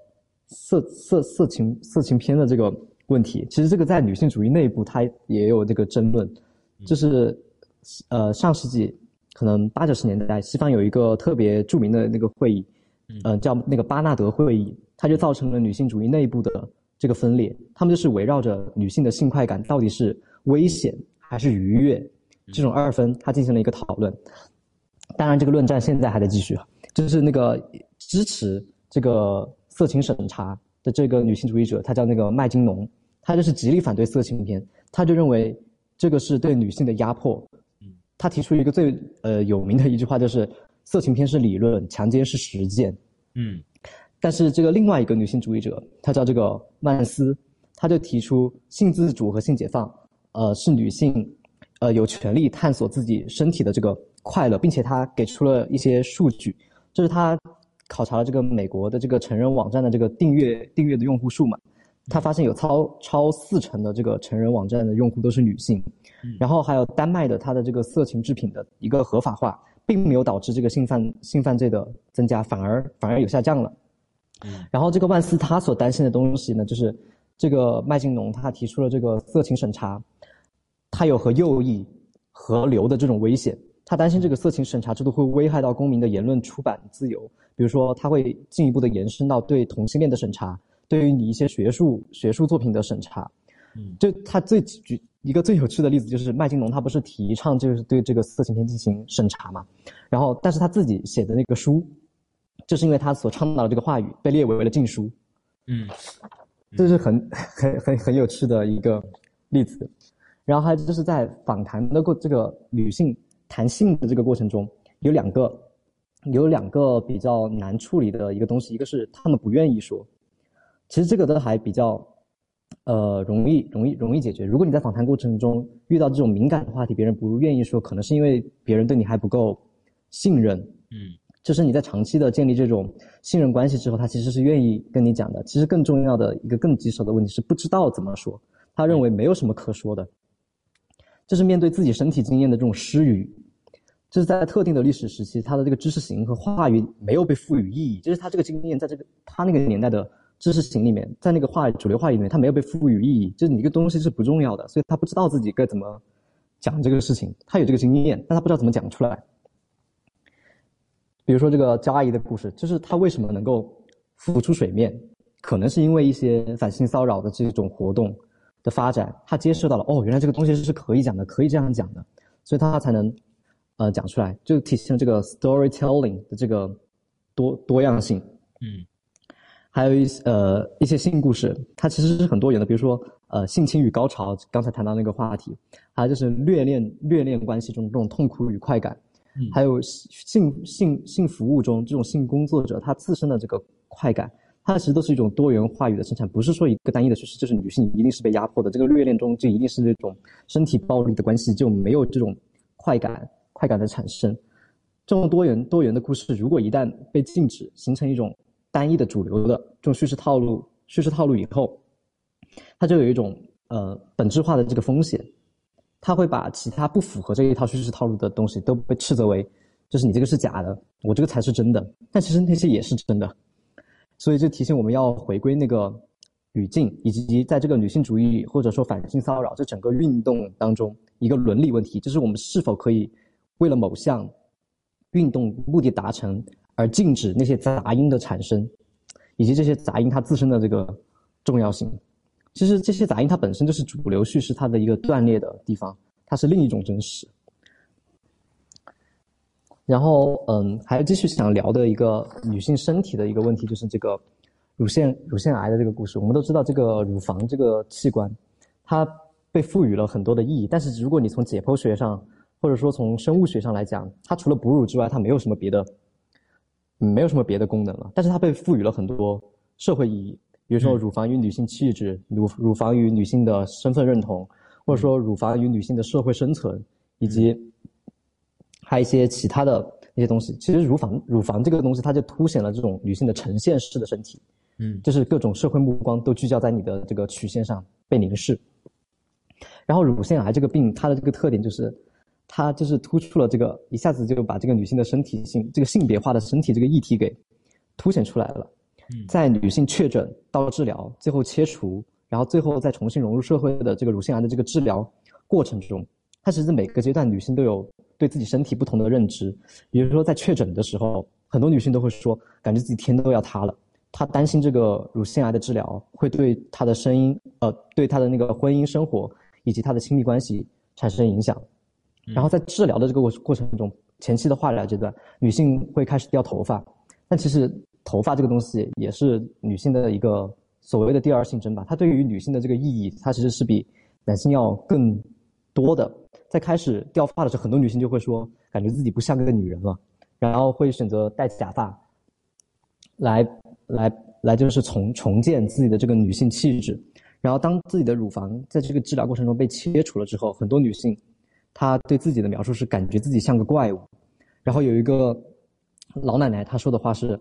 色色色情色情片的这个问题。其实这个在女性主义内部，它也有这个争论。就是，呃，上世纪可能八九十年代，西方有一个特别著名的那个会议，嗯，叫那个巴纳德会议，它就造成了女性主义内部的这个分裂。他们就是围绕着女性的性快感到底是危险还是愉悦这种二分，它进行了一个讨论。当然，这个论战现在还在继续。就是那个支持这个色情审查的这个女性主义者，她叫那个麦金农，她就是极力反对色情片，她就认为。这个是对女性的压迫。嗯，他提出一个最呃有名的一句话，就是色情片是理论，强奸是实践。嗯，但是这个另外一个女性主义者，她叫这个曼斯，她就提出性自主和性解放，呃，是女性呃有权利探索自己身体的这个快乐，并且她给出了一些数据，就是她考察了这个美国的这个成人网站的这个订阅订阅的用户数嘛。他发现有超超四成的这个成人网站的用户都是女性，然后还有丹麦的它的这个色情制品的一个合法化，并没有导致这个性犯性犯罪的增加，反而反而有下降了。然后这个万斯他所担心的东西呢，就是这个麦金农他提出了这个色情审查，他有和右翼合流的这种危险，他担心这个色情审查制度会危害到公民的言论出版自由，比如说他会进一步的延伸到对同性恋的审查。对于你一些学术学术作品的审查，嗯，就他最举一个最有趣的例子就是麦金农，他不是提倡就是对这个色情片进行审查嘛，然后但是他自己写的那个书，就是因为他所倡导的这个话语被列为了禁书，嗯，这是很 很很很有趣的一个例子。然后还有就是在访谈的过这个女性谈性的这个过程中，有两个有两个比较难处理的一个东西，一个是他们不愿意说，其实这个都还比较呃容易容易容易解决。如果你在访谈过程中遇到这种敏感的话题，别人不愿意说，可能是因为别人对你还不够信任。嗯，就是你在长期的建立这种信任关系之后，他其实是愿意跟你讲的。其实更重要的一个更棘手的问题是不知道怎么说，他认为没有什么可说的。就是面对自己身体经验的这种失语，就是在特定的历史时期，他的这个知识型和话语没有被赋予意义，就是他这个经验在这个他那个年代的知识型里面，在那个话主流话语里面，他没有被赋予意义，就是你一个东西是不重要的，所以他不知道自己该怎么讲这个事情，他有这个经验，但他不知道怎么讲出来。比如说这个焦阿姨的故事，就是她为什么能够浮出水面，可能是因为一些反性骚扰的这种活动。的发展，他接受到了哦，原来这个东西是可以讲的，可以这样讲的，所以他才能呃讲出来，就体现了这个 storytelling 的这个多多样性。嗯，还有一些呃一些性故事，它其实是很多元的，比如说呃性侵与高潮，刚才谈到那个话题，还有就是虐恋虐恋关系中这种痛苦与快感，还有性性性服务中这种性工作者他自身的这个快感。它其实都是一种多元话语的生产，不是说一个单一的叙事，就是女性一定是被压迫的，这个虐恋中就一定是那种身体暴力的关系，就没有这种快感快感的产生。这种多元多元的故事，如果一旦被禁止，形成一种单一的主流的这种叙事套路，叙事套路以后，它就有一种呃本质化的这个风险，它会把其他不符合这一套叙事套路的东西都被斥责为，就是你这个是假的，我这个才是真的，但其实那些也是真的。所以就提醒我们要回归那个语境，以及在这个女性主义或者说反性骚扰这整个运动当中，一个伦理问题，就是我们是否可以为了某项运动目的达成而禁止那些杂音的产生，以及这些杂音它自身的这个重要性。其实这些杂音它本身就是主流叙事它的一个断裂的地方，它是另一种真实。然后，嗯，还有继续想聊的一个女性身体的一个问题，就是这个乳腺乳腺癌的这个故事。我们都知道，这个乳房这个器官，它被赋予了很多的意义。但是，如果你从解剖学上，或者说从生物学上来讲，它除了哺乳之外，它没有什么别的，没有什么别的功能了。但是，它被赋予了很多社会意义，比如说乳房与女性气质，乳乳房与女性的身份认同，或者说乳房与女性的社会生存，以及。还有一些其他的一些东西，其实乳房乳房这个东西，它就凸显了这种女性的呈现式的身体，嗯，就是各种社会目光都聚焦在你的这个曲线上被凝视。然后乳腺癌这个病，它的这个特点就是，它就是突出了这个一下子就把这个女性的身体性这个性别化的身体这个议题给凸显出来了。在女性确诊到治疗，最后切除，然后最后再重新融入社会的这个乳腺癌的这个治疗过程中，它其实每个阶段女性都有。对自己身体不同的认知，比如说在确诊的时候，很多女性都会说，感觉自己天都要塌了。她担心这个乳腺癌的治疗会对她的声音，呃，对她的那个婚姻生活以及她的亲密关系产生影响。然后在治疗的这个过过程中，前期的化疗阶段，女性会开始掉头发。但其实头发这个东西也是女性的一个所谓的第二性征吧，它对于女性的这个意义，它其实是比男性要更多的。在开始掉发的时候，很多女性就会说，感觉自己不像个女人了，然后会选择戴假发，来来来，就是重重建自己的这个女性气质。然后当自己的乳房在这个治疗过程中被切除了之后，很多女性，她对自己的描述是感觉自己像个怪物。然后有一个老奶奶她说的话是，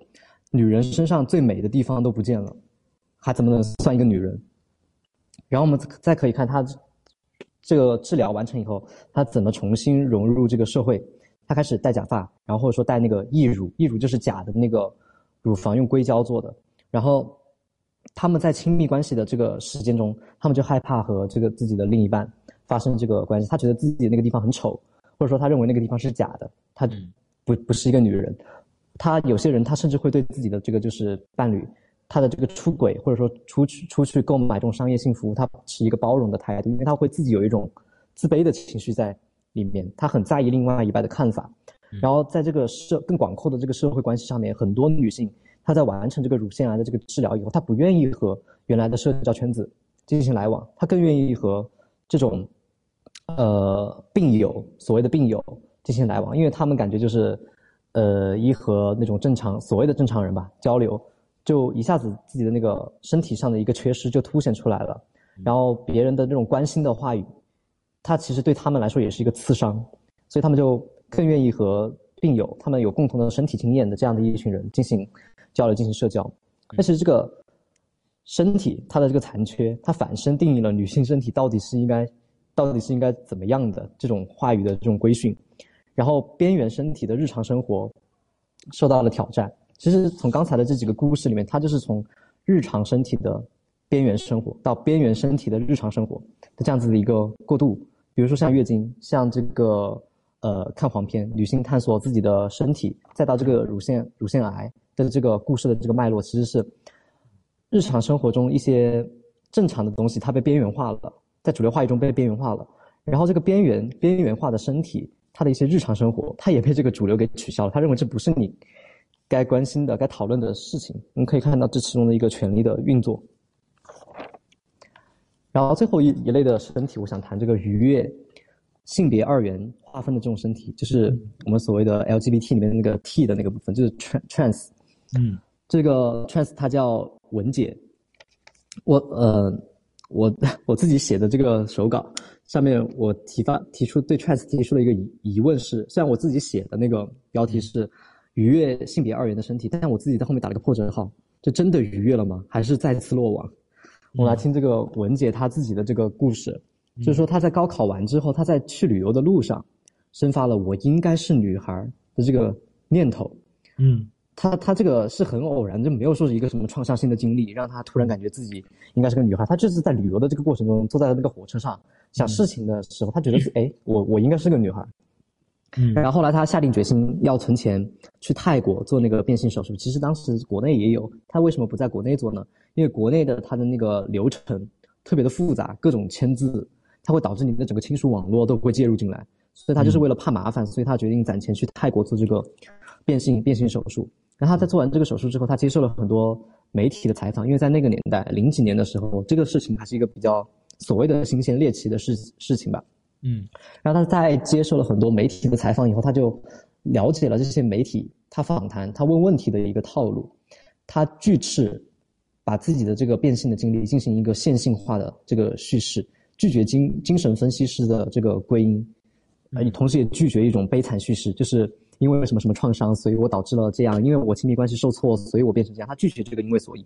女人身上最美的地方都不见了，还怎么能算一个女人？然后我们再可以看她。这个治疗完成以后，他怎么重新融入这个社会？他开始戴假发，然后或者说戴那个义乳，义乳就是假的那个乳房用硅胶做的。然后他们在亲密关系的这个时间中，他们就害怕和这个自己的另一半发生这个关系。他觉得自己那个地方很丑，或者说他认为那个地方是假的，他不不是一个女人。他有些人他甚至会对自己的这个就是伴侣。他的这个出轨，或者说出去出去购买这种商业性服务，他持一个包容的态度，因为他会自己有一种自卑的情绪在里面，他很在意另外一半的看法。然后在这个社更广阔的这个社会关系上面，很多女性她在完成这个乳腺癌的这个治疗以后，她不愿意和原来的社交圈子进行来往，她更愿意和这种呃病友所谓的病友进行来往，因为他们感觉就是呃一和那种正常所谓的正常人吧交流，就一下子自己的那个身体上的一个缺失就凸显出来了，然后别人的那种关心的话语，他其实对他们来说也是一个刺伤，所以他们就更愿意和病友他们有共同的身体经验的这样的一群人进行交流、进行社交。但是这个身体它的这个残缺，它反身定义了女性身体到底是应该到底是应该怎么样的这种话语的这种规训，然后边缘身体的日常生活受到了挑战。其实从刚才的这几个故事里面，它就是从日常身体的边缘生活到边缘身体的日常生活的这样子的一个过渡。比如说像月经，像这个呃看黄片，女性探索自己的身体，再到这个乳腺乳腺癌的这个故事的这个脉络，其实是日常生活中一些正常的东西，它被边缘化了，在主流话语中被边缘化了。然后这个边缘边缘化的身体，它的一些日常生活，它也被这个主流给取消了。他认为这不是你该关心的、该讨论的事情。我们可以看到这其中的一个权利的运作。然后最后一一类的身体，我想谈这个愉悦性别二元划分的这种身体，就是我们所谓的 LGBT 里面的那个 T 的那个部分，就是 trans。嗯，这个 trans 它叫文姐。我呃，我我自己写的这个手稿上面，我提发提出对 trans 提出了一个疑疑问是：虽然我自己写的那个标题是愉悦性别二元的身体，但我自己在后面打了个破折号，这真的愉悦了吗？还是再次落网？我们来听这个文姐她自己的这个故事，就是说她在高考完之后，她在去旅游的路上，生发了我应该是女孩的这个念头。嗯，她她这个是很偶然，就没有说是一个什么创伤性的经历，让他突然感觉自己应该是个女孩。他就是在旅游的这个过程中，坐在那个火车上想事情的时候，他觉得哎，我我应该是个女孩。嗯，然后后来他下定决心要存钱去泰国做那个变性手术。其实当时国内也有，他为什么不在国内做呢？因为国内的他的那个流程特别的复杂，各种签字，它会导致你的整个亲属网络都会介入进来，所以他就是为了怕麻烦，所以他决定攒钱去泰国做这个变性变性手术。然后他在做完这个手术之后，他接受了很多媒体的采访，因为在那个年代零几年的时候，这个事情还是一个比较所谓的新鲜猎奇的事事情吧。嗯，然后他在接受了很多媒体的采访以后，他就了解了这些媒体他访谈他问问题的一个套路，他拒斥。把自己的这个变性的经历进行一个线性化的这个叙事，拒绝精精神分析师的这个归因，啊，同时也拒绝一种悲惨叙事，就是因为什么什么创伤，所以我导致了这样，因为我亲密关系受挫，所以我变成这样。他拒绝这个因为所以，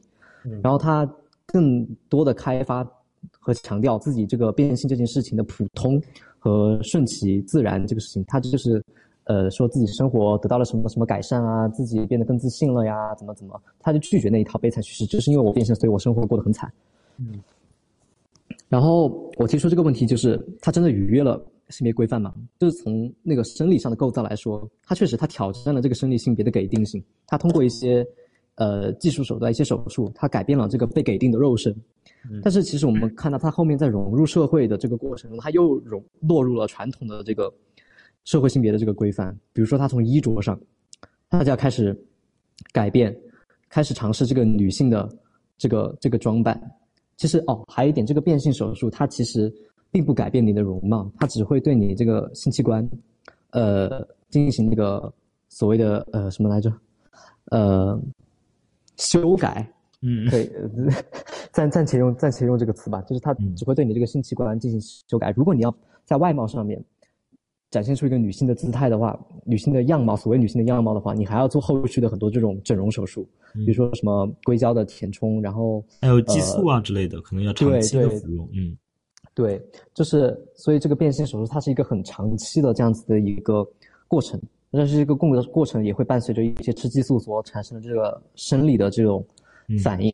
然后他更多的开发和强调自己这个变性这件事情的普通和顺其自然这个事情，他就是。呃，说自己生活得到了什么什么改善啊，自己变得更自信了呀，怎么怎么，他就拒绝那一套悲惨叙事，就是因为我变性，所以我生活过得很惨。嗯。然后我提出这个问题，就是他真的逾越了性别规范嘛？就是从那个生理上的构造来说，它确实它挑战了这个生理性别的给定性，它通过一些呃技术手段、一些手术，它改变了这个被给定的肉身。但是其实我们看到它后面在融入社会的这个过程中，它又融落入了传统的这个。社会性别的这个规范，比如说它从衣着上，他就要开始改变，开始尝试这个女性的这个这个装扮。其实哦，还有一点，这个变性手术它其实并不改变你的容貌，它只会对你这个性器官，呃，进行那个所谓的呃什么来着，呃，修改。嗯，对，暂暂且用暂且用这个词吧，就是它只会对你这个性器官进行修改。如果你要在外貌上面。展现出一个女性的姿态的话，女性的样貌，所谓女性的样貌的话，你还要做后续的很多这种整容手术，比如说什么硅胶的填充，然后还有激素啊之类的，可能要长期的服用。嗯，对，就是所以这个变性手术它是一个很长期的这样子的一个过程，但是这个过的过程也会伴随着一些吃激素所产生的这个生理的这种反应，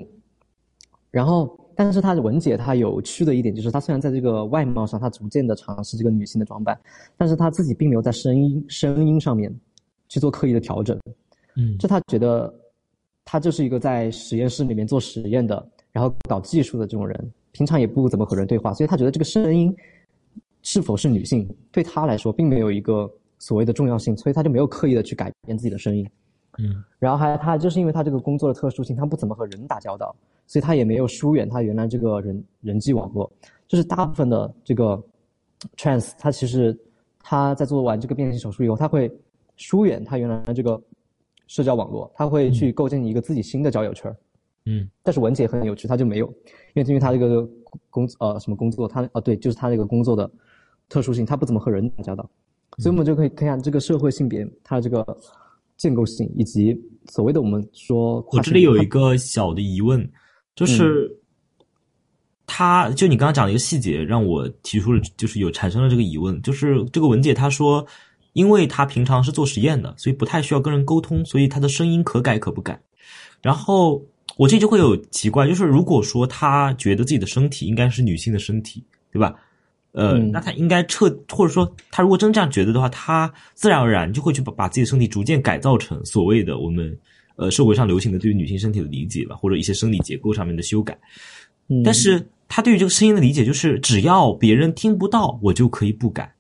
然后。但是她的文姐，她有趣的一点就是，她虽然在这个外貌上，她逐渐的尝试这个女性的装扮，但是她自己并没有在声音声音上面去做刻意的调整。嗯，就她觉得，她就是一个在实验室里面做实验的，然后搞技术的这种人，平常也不怎么和人对话，所以他觉得这个声音是否是女性，对他来说并没有一个所谓的重要性，所以他就没有刻意的去改变自己的声音。嗯，然后还他就是因为他这个工作的特殊性，他不怎么和人打交道，所以他也没有疏远他原来这个人人际网络。就是大部分的这个 trans，他其实他在做完这个变性手术以后，他会疏远他原来的这个社交网络，他会去构建一个自己新的交友圈。嗯，但是文姐很有趣，她就没有，因为因为她这个工呃什么工作，她啊对，就是她这个工作的特殊性，她不怎么和人打交道，所以我们就可以看看这个社会性别它的这个建构性，以及所谓的我们说，我这里有一个小的疑问，就是他就你刚刚讲的一个细节，让我提出了就是有产生了这个疑问，就是这个文姐她说，因为她平常是做实验的，所以不太需要跟人沟通，所以她的声音可改可不改，然后。我这就会有奇怪，就是如果说他觉得自己的身体应该是女性的身体，对吧？呃，那他应该彻，或者说他如果真这样觉得的话，他自然而然就会去把把自己的身体逐渐改造成所谓的我们呃社会上流行的对于女性身体的理解吧，或者一些生理结构上面的修改。但是他对于这个声音的理解就是，只要别人听不到，我就可以不改，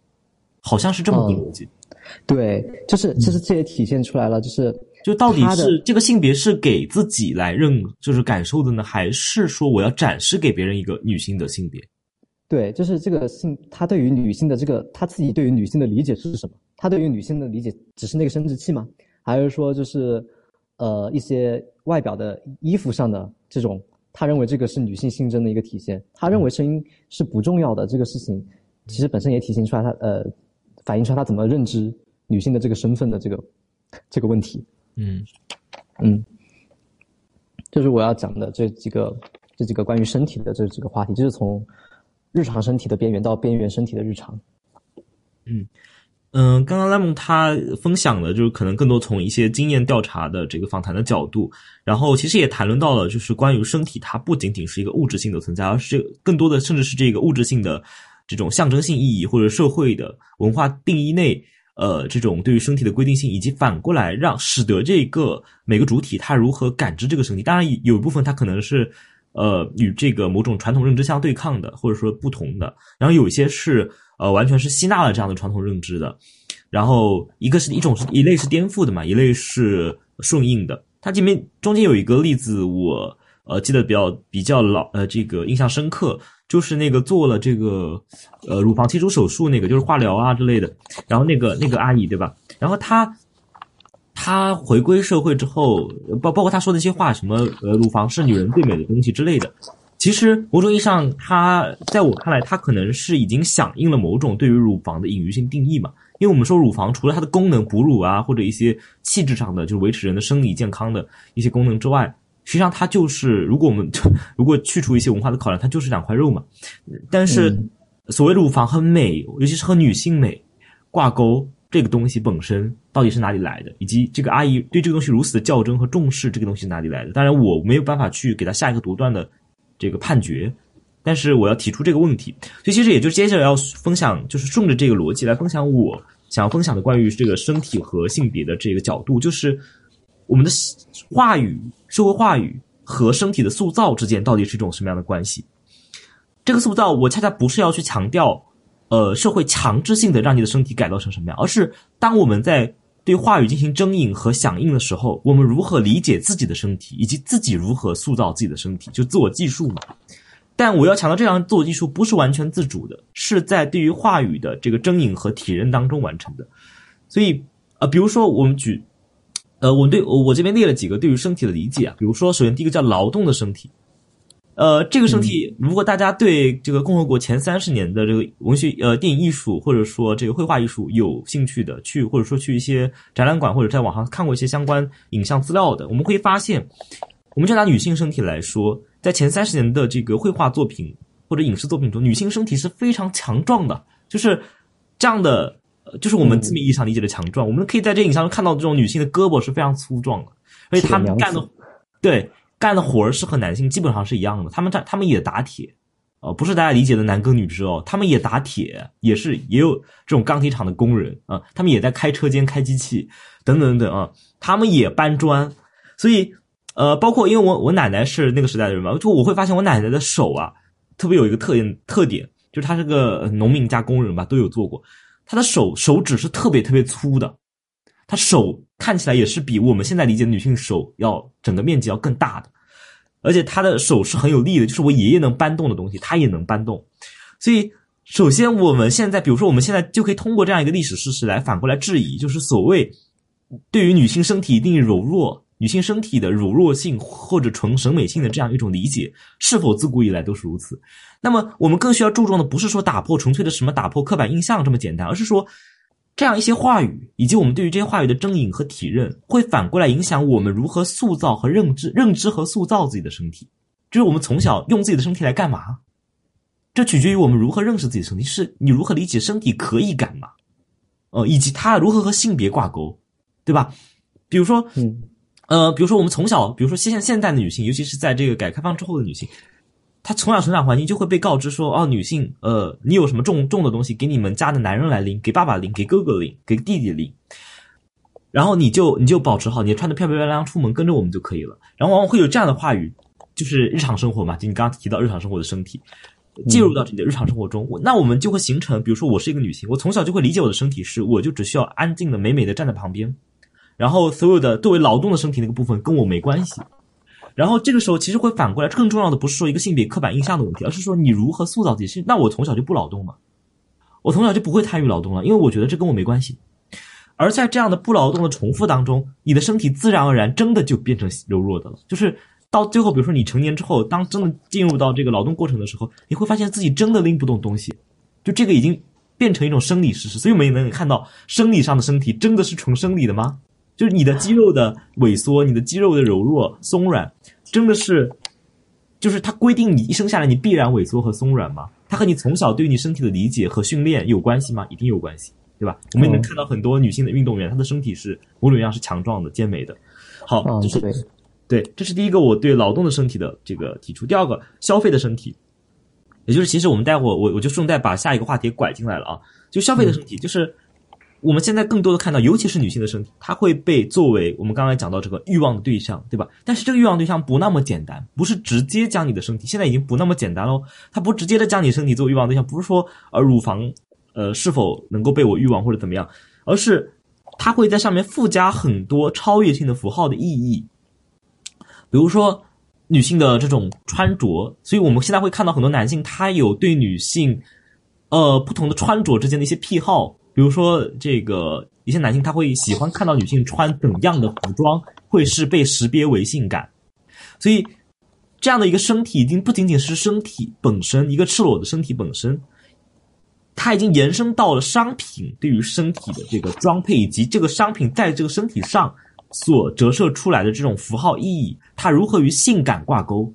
好像是这么个逻辑。对，就是就是这也体现出来了，就是。就到底是这个性别是给自己来认，就是感受的呢，还是说我要展示给别人一个女性的性别？对，就是这个性，他对于女性的这个他自己对于女性的理解是什么？他对于女性的理解只是那个生殖器吗？还是说就是呃一些外表的衣服上的这种，他认为这个是女性性征的一个体现？他认为声音是不重要的这个事情，其实本身也体现出来他呃反映出来他怎么认知女性的这个身份的这个这个问题。嗯，嗯，就是我要讲的这几个这几个关于身体的这几个话题，就是从日常身体的边缘到边缘身体的日常。嗯嗯，刚刚拉蒙他分享的，就是可能更多从一些经验调查的这个访谈的角度，然后其实也谈论到了，就是关于身体，它不仅仅是一个物质性的存在，而是更多的甚至是这个物质性的这种象征性意义或者社会的文化定义内。呃，这种对于身体的规定性，以及反过来让使得这个每个主体它如何感知这个身体，当然有一部分它可能是呃与这个某种传统认知相对抗的，或者说不同的。然后有一些是呃完全是吸纳了这样的传统认知的。然后一个是一种是一类是颠覆的嘛，一类是顺应的。它这边中间有一个例子，我呃记得比较比较老呃这个印象深刻。就是那个做了这个，呃，乳房切除手术那个，就是化疗啊之类的。然后那个那个阿姨对吧？然后她，她回归社会之后，包包括她说的一些话，什么呃，乳房是女人最美的东西之类的。其实某种意义上，她在我看来，她可能是已经响应了某种对于乳房的隐喻性定义嘛。因为我们说乳房除了它的功能，哺乳啊，或者一些气质上的，就是维持人的生理健康的一些功能之外。实际上，它就是如果我们 如果去除一些文化的考量，它就是两块肉嘛。但是，所谓的乳房和美，尤其是和女性美挂钩，这个东西本身到底是哪里来的？以及这个阿姨对这个东西如此的较真和重视，这个东西是哪里来的？当然，我没有办法去给她下一个独断的这个判决，但是我要提出这个问题。所以，其实也就接下来要分享，就是顺着这个逻辑来分享我想要分享的关于这个身体和性别的这个角度，就是我们的话语。社会话语和身体的塑造之间到底是一种什么样的关系？这个塑造，我恰恰不是要去强调，呃，社会强制性的让你的身体改造成什么样，而是当我们在对话语进行征引和响应的时候，我们如何理解自己的身体，以及自己如何塑造自己的身体，就自我技术嘛。但我要强调，这样自我技术不是完全自主的，是在对于话语的这个征引和体认当中完成的。所以，呃，比如说我们举。呃，我对我我这边列了几个对于身体的理解啊，比如说，首先第一个叫劳动的身体，呃，这个身体，如果大家对这个共和国前三十年的这个文学、呃电影艺术或者说这个绘画艺术有兴趣的，去或者说去一些展览馆或者在网上看过一些相关影像资料的，我们会发现，我们就拿女性身体来说，在前三十年的这个绘画作品或者影视作品中，女性身体是非常强壮的，就是这样的。就是我们字面意义上理解的强壮，我们可以在这影像中看到这种女性的胳膊是非常粗壮的，而且她们干的，对干的活儿是和男性基本上是一样的。他们在他们也打铁，呃，不是大家理解的男耕女织哦，他们也打铁，也是也有这种钢铁厂的工人啊，他们也在开车间开机器等等等等啊，他们也搬砖，所以呃，包括因为我我奶奶是那个时代的人嘛，就我会发现我奶奶的手啊，特别有一个特点特点，就是她是个农民加工人吧，都有做过。他的手手指是特别特别粗的，她手看起来也是比我们现在理解的女性手要整个面积要更大的，而且她的手是很有力的，就是我爷爷能搬动的东西，她也能搬动。所以，首先我们现在，比如说我们现在就可以通过这样一个历史事实来反过来质疑，就是所谓对于女性身体一定柔弱。女性身体的柔弱性或者纯审美性的这样一种理解，是否自古以来都是如此？那么，我们更需要注重的不是说打破纯粹的什么打破刻板印象这么简单，而是说，这样一些话语以及我们对于这些话语的征引和体认，会反过来影响我们如何塑造和认知、认知和塑造自己的身体。就是我们从小用自己的身体来干嘛？这取决于我们如何认识自己的身体，是你如何理解身体可以干嘛？呃，以及它如何和性别挂钩，对吧？比如说，嗯。呃，比如说我们从小，比如说现现代的女性，尤其是在这个改革开放之后的女性，她从小成长环境就会被告知说，哦，女性，呃，你有什么重重的东西，给你们家的男人来拎，给爸爸拎，给哥哥拎，给弟弟拎，然后你就你就保持好，你穿的漂漂亮亮出门，跟着我们就可以了。然后往往会有这样的话语，就是日常生活嘛，就你刚刚提到日常生活的身体，介入到你的日常生活中，那我们就会形成，比如说我是一个女性，我从小就会理解我的身体是，我就只需要安静的、美美的站在旁边。然后所有的作为劳动的身体那个部分跟我没关系，然后这个时候其实会反过来，更重要的不是说一个性别刻板印象的问题，而是说你如何塑造自己。那我从小就不劳动嘛，我从小就不会参与劳动了，因为我觉得这跟我没关系。而在这样的不劳动的重复当中，你的身体自然而然真的就变成柔弱的了。就是到最后，比如说你成年之后，当真的进入到这个劳动过程的时候，你会发现自己真的拎不动东西，就这个已经变成一种生理事实。所以我们也能看到，生理上的身体真的是纯生理的吗？就是你的肌肉的萎缩，你的肌肉的柔弱松软，真的是，就是它规定你一生下来你必然萎缩和松软吗？它和你从小对于你身体的理解和训练有关系吗？一定有关系，对吧？我们也能看到很多女性的运动员，她的身体是无论怎样是强壮的、健美的。好，这是对，这是第一个我对劳动的身体的这个提出。第二个，消费的身体，也就是其实我们待会我我就顺带把下一个话题拐进来了啊，就消费的身体，就是。我们现在更多的看到，尤其是女性的身体，它会被作为我们刚才讲到这个欲望的对象，对吧？但是这个欲望对象不那么简单，不是直接将你的身体，现在已经不那么简单喽。它不直接的将你身体作为欲望对象，不是说呃乳房呃是否能够被我欲望或者怎么样，而是它会在上面附加很多超越性的符号的意义，比如说女性的这种穿着，所以我们现在会看到很多男性他有对女性呃不同的穿着之间的一些癖好。比如说，这个一些男性他会喜欢看到女性穿怎样的服装，会是被识别为性感。所以，这样的一个身体已经不仅仅是身体本身，一个赤裸的身体本身，它已经延伸到了商品对于身体的这个装配，以及这个商品在这个身体上所折射出来的这种符号意义，它如何与性感挂钩。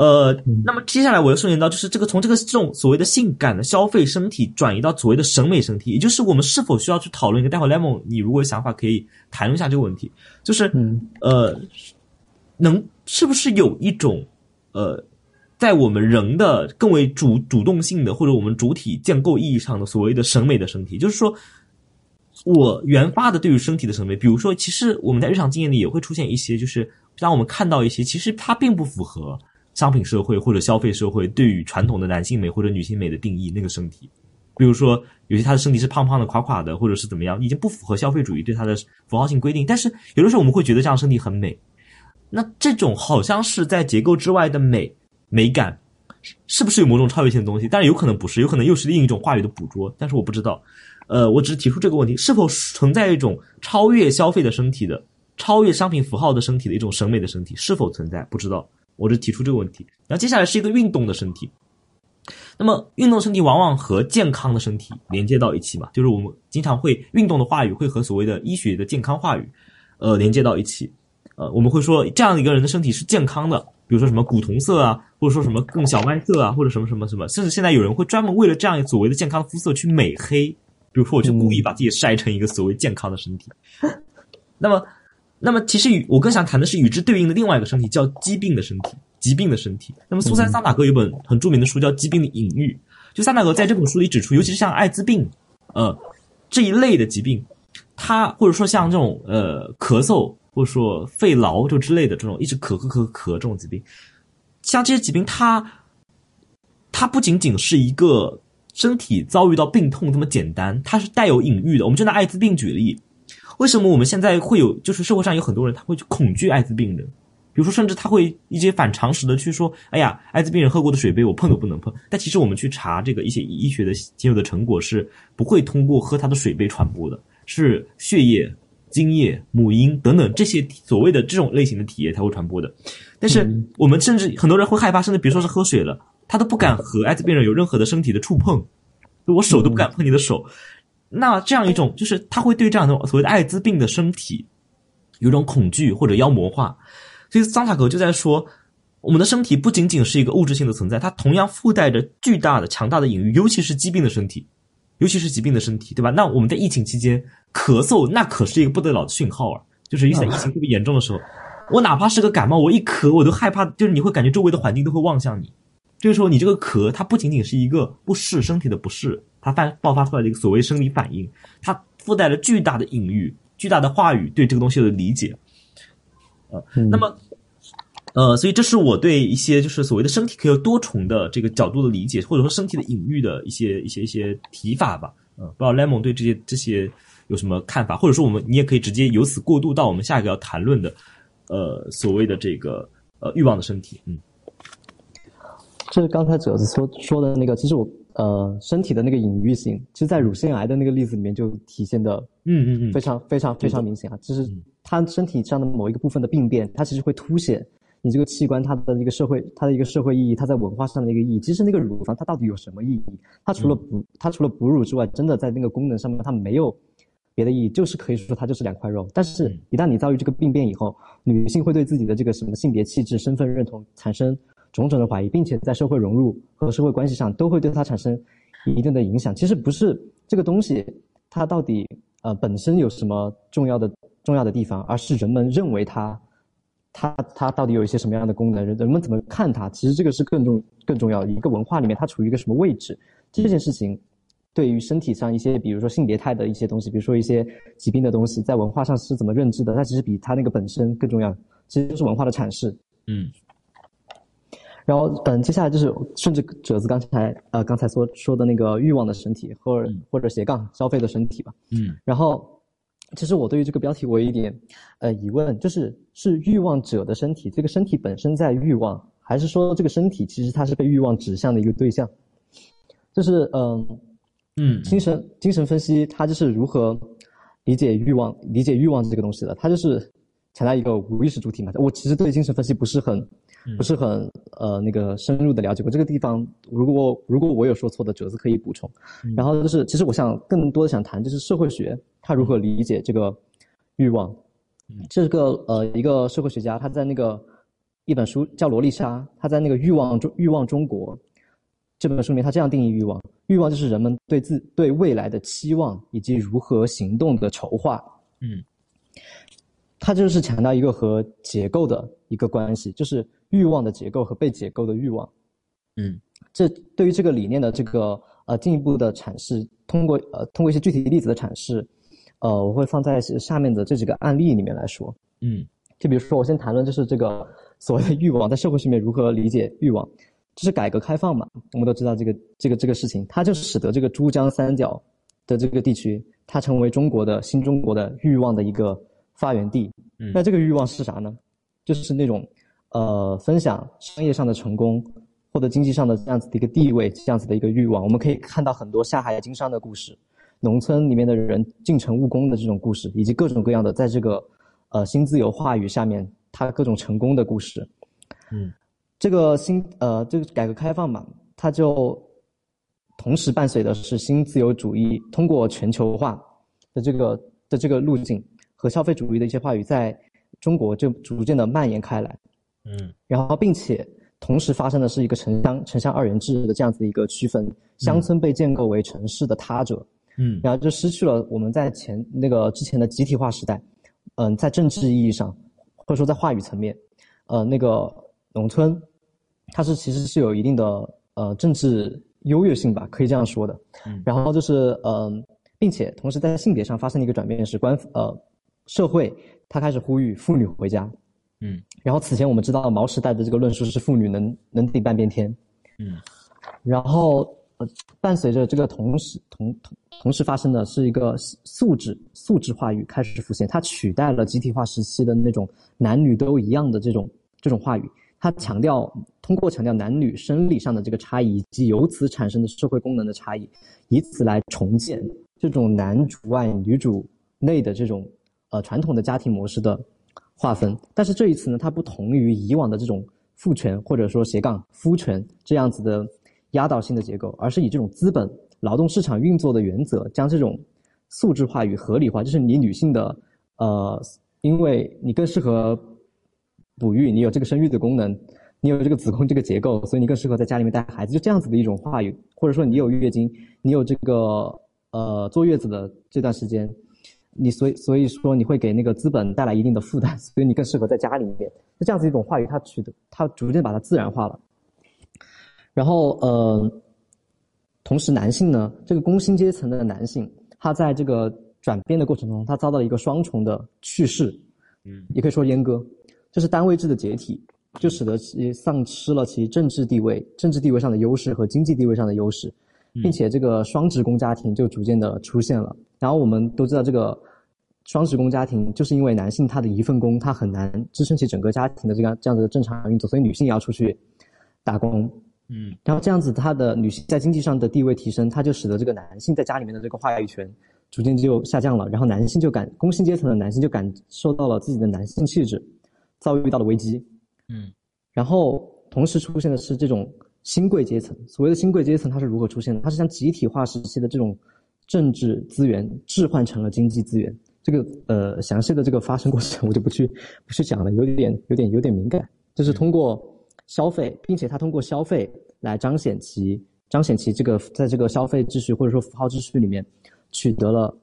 呃，那么接下来我要涉及到，就是这个从这个这种所谓的性感的消费身体转移到所谓的审美身体，也就是我们是否需要去讨论一个。待会 lemon，你如果有想法可以谈论一下这个问题，就是呃，能是不是有一种呃，在我们人的更为主主动性的或者我们主体建构意义上的所谓的审美的身体，就是说我原发的对于身体的审美，比如说，其实我们在日常经验里也会出现一些，就是让我们看到一些，其实它并不符合。商品社会或者消费社会对于传统的男性美或者女性美的定义，那个身体，比如说有些他的身体是胖胖的、垮垮的，或者是怎么样，已经不符合消费主义对他的符号性规定。但是有的时候我们会觉得这样身体很美，那这种好像是在结构之外的美美感，是不是有某种超越性的东西？但是有可能不是，有可能又是另一种话语的捕捉。但是我不知道，呃，我只是提出这个问题：是否存在一种超越消费的身体的、超越商品符号的身体的一种审美的身体？是否存在？不知道。我就提出这个问题，然后接下来是一个运动的身体。那么，运动身体往往和健康的身体连接到一起嘛？就是我们经常会运动的话语会和所谓的医学的健康话语，呃，连接到一起。呃，我们会说这样一个人的身体是健康的，比如说什么古铜色啊，或者说什么更小麦色啊，或者什么什么什么，甚至现在有人会专门为了这样所谓的健康肤色去美黑，比如说我就故意把自己晒成一个所谓健康的身体。那么。那么，其实与我更想谈的是与之对应的另外一个身体，叫疾病的身体，疾病的身体。那么，苏珊·桑塔格有本很著名的书叫《疾病的隐喻》，就桑塔格在这本书里指出，尤其是像艾滋病，呃，这一类的疾病，它或者说像这种呃咳嗽，或者说肺痨就之类的这种一直咳咳咳咳这种疾病，像这些疾病，它它不仅仅是一个身体遭遇到病痛这么简单，它是带有隐喻的。我们就拿艾滋病举例。为什么我们现在会有，就是社会上有很多人他会去恐惧艾滋病人，比如说甚至他会一些反常识的去说，哎呀，艾滋病人喝过的水杯我碰都不能碰。但其实我们去查这个一些医学的研究的成果是不会通过喝他的水杯传播的，是血液、精液、母婴等等这些所谓的这种类型的体液才会传播的。但是我们甚至很多人会害怕，甚至比如说是喝水了，他都不敢和艾滋病人有任何的身体的触碰，我手都不敢碰你的手。那这样一种，就是他会对这样的所谓的艾滋病的身体有一种恐惧或者妖魔化，所以桑塔格就在说，我们的身体不仅仅是一个物质性的存在，它同样附带着巨大的、强大的隐喻，尤其是疾病的身体，尤其是疾病的身体，对吧？那我们在疫情期间咳嗽，那可是一个不得了的讯号啊！就是一想疫情特别严重的时候，我哪怕是个感冒，我一咳，我都害怕，就是你会感觉周围的环境都会望向你。这个时候，你这个咳，它不仅仅是一个不适，身体的不适。它发爆发出来的一个所谓生理反应，它附带了巨大的隐喻、巨大的话语对这个东西的理解。呃，那么，呃，所以这是我对一些就是所谓的身体可以有多重的这个角度的理解，或者说身体的隐喻的一些一些一些提法吧。嗯，不知道 Lemon 对这些这些有什么看法，或者说我们你也可以直接由此过渡到我们下一个要谈论的，呃，所谓的这个呃欲望的身体。嗯，就是刚才褶子说说的那个，其实我。呃，身体的那个隐喻性，其实，在乳腺癌的那个例子里面就体现的，嗯嗯嗯，非常非常非常明显啊。就是它身体上的某一个部分的病变，它其实会凸显你这个器官它的一个社会它的一个社会意义，它在文化上的一个意义。其实那个乳房它到底有什么意义？它除了哺它除了哺乳之外，真的在那个功能上面它没有别的意义，就是可以说它就是两块肉。但是，一旦你遭遇这个病变以后，女性会对自己的这个什么性别气质、身份认同产生。种种的怀疑，并且在社会融入和社会关系上都会对它产生一定的影响。其实不是这个东西它到底呃本身有什么重要的重要的地方，而是人们认为它它它到底有一些什么样的功能，人人们怎么看它？其实这个是更重更重要的。一个文化里面它处于一个什么位置？这件事情对于身体上一些比如说性别态的一些东西，比如说一些疾病的东西，在文化上是怎么认知的？它其实比它那个本身更重要。其实就是文化的阐释。嗯。然后，嗯，接下来就是甚至褶子刚才呃刚才说说的那个欲望的身体，或者或者斜杠消费的身体吧。嗯。然后，其实我对于这个标题我有一点呃疑问，就是是欲望者的身体，这个身体本身在欲望，还是说这个身体其实它是被欲望指向的一个对象？就是嗯嗯，精神精神分析它就是如何理解欲望、理解欲望这个东西的？它就是强调一个无意识主体嘛。我其实对精神分析不是很。不是很呃那个深入的了解过这个地方，如果如果我有说错的，折子可以补充。然后就是，其实我想更多的想谈就是社会学，它如何理解这个欲望。这个呃一个社会学家，他在那个一本书叫罗丽莎，他在那个欲望中欲望中国这本书里面，他这样定义欲望：欲望就是人们对自对未来的期望以及如何行动的筹划。嗯，他就是强调一个和结构的一个关系，就是。欲望的结构和被解构的欲望，嗯，这对于这个理念的这个呃进一步的阐释，通过呃通过一些具体例子的阐释，呃，我会放在下面的这几个案例里面来说，嗯，就比如说我先谈论就是这个所谓的欲望在社会上面如何理解欲望，这是改革开放嘛，我们都知道这个这个这个事情，它就使得这个珠江三角的这个地区，它成为中国的新中国的欲望的一个发源地，嗯，那这个欲望是啥呢？就是那种。呃，分享商业上的成功，获得经济上的这样子的一个地位，这样子的一个欲望，我们可以看到很多下海经商的故事，农村里面的人进城务工的这种故事，以及各种各样的在这个呃新自由话语下面，他各种成功的故事。嗯，这个新呃这个改革开放嘛，它就同时伴随的是新自由主义通过全球化的这个的这个路径和消费主义的一些话语，在中国就逐渐的蔓延开来。嗯，然后并且同时发生的是一个城乡城乡二元制的这样子的一个区分，乡村被建构为城市的他者，嗯，然后就失去了我们在前那个之前的集体化时代，嗯，在政治意义上或者说在话语层面，呃，那个农村它是其实是有一定的呃政治优越性吧，可以这样说的，嗯，然后就是嗯，并且同时在性别上发生了一个转变，是官呃社会它开始呼吁妇女回家。嗯，然后此前我们知道毛时代的这个论述是妇女能能顶半边天，嗯，然后呃，伴随着这个同时同同同时发生的是一个素质素质话语开始浮现，它取代了集体化时期的那种男女都一样的这种这种话语。它强调通过强调男女生理上的这个差异，以及由此产生的社会功能的差异，以此来重建这种男主外女主内的这种呃传统的家庭模式的划分。但是这一次呢，它不同于以往的这种父权或者说斜杠夫权这样子的。压倒性的结构，而是以这种资本劳动市场运作的原则，将这种素质化与合理化，就是你女性的，呃，因为你更适合哺育，你有这个生育的功能，你有这个子宫这个结构，所以你更适合在家里面带孩子，就这样子的一种话语，或者说你有月经，你有这个呃坐月子的这段时间，你所以所以说你会给那个资本带来一定的负担，所以你更适合在家里面，那这样子一种话语，它取得它逐渐把它自然化了。然后，呃，同时，男性呢，这个工薪阶层的男性，他在这个转变的过程中，他遭到了一个双重的去世，嗯，也可以说阉割，就是单位制的解体，就使得其丧失了其政治地位、政治地位上的优势和经济地位上的优势，并且这个双职工家庭就逐渐的出现了。然后我们都知道，这个双职工家庭就是因为男性他的一份工，他很难支撑起整个家庭的这样这样子的正常运作，所以女性也要出去打工。嗯，然后这样子，他的女性在经济上的地位提升，他就使得这个男性在家里面的这个话语权逐渐就下降了。然后男性就感工薪阶层的男性就感受到了自己的男性气质遭遇到了危机。嗯，然后同时出现的是这种新贵阶层。所谓的新贵阶层，它是如何出现的？它是像集体化时期的这种政治资源置换成了经济资源。这个呃详细的这个发生过程 我就不去不去讲了，有点有点有点敏感。就是通过。消费，并且他通过消费来彰显其彰显其这个在这个消费秩序或者说符号秩序里面取得了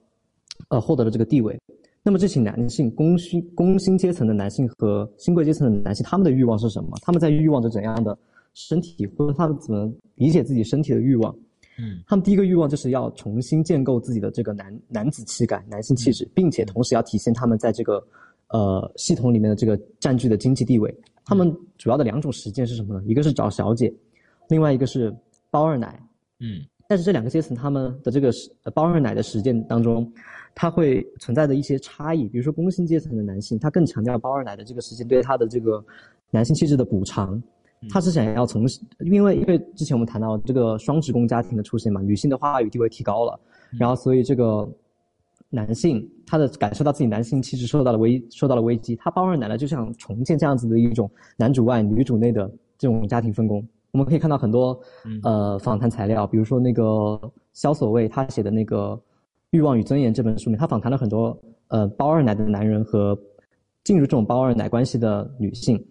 呃获得了这个地位。那么这群男性工薪工薪阶层的男性和新贵阶层的男性，他们的欲望是什么？他们在欲望着怎样的身体，或者他们怎么理解自己身体的欲望？嗯，他们第一个欲望就是要重新建构自己的这个男男子气概、男性气质，并且同时要体现他们在这个呃系统里面的这个占据的经济地位。他们主要的两种实践是什么呢？一个是找小姐，另外一个是包二奶。嗯，但是这两个阶层他们的这个包二奶的实践当中，它会存在的一些差异。比如说工薪阶层的男性，他更强调包二奶的这个实践对他的这个男性气质的补偿。他是想要从，因为因为之前我们谈到这个双职工家庭的出现嘛，女性的话语地位提高了，然后所以这个。男性，他的感受到自己男性气质受到了危受到了危机，他包二奶奶就想重建这样子的一种男主外女主内的这种家庭分工。我们可以看到很多呃访谈材料，比如说那个萧所谓他写的那个《欲望与尊严》这本书里面，他访谈了很多呃包二奶的男人和进入这种包二奶关系的女性。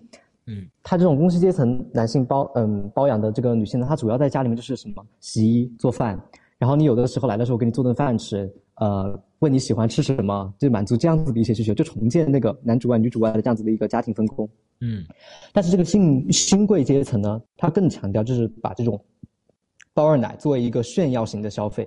嗯，他这种工薪阶层男性包嗯包养的这个女性呢，她主要在家里面就是什么洗衣做饭，然后你有的时候来的时候给你做顿饭吃，呃。问你喜欢吃什么，就满足这样子的一些需求，就重建那个男主外女主外的这样子的一个家庭分工。嗯，但是这个新新贵阶层呢，他更强调就是把这种包二奶作为一个炫耀型的消费。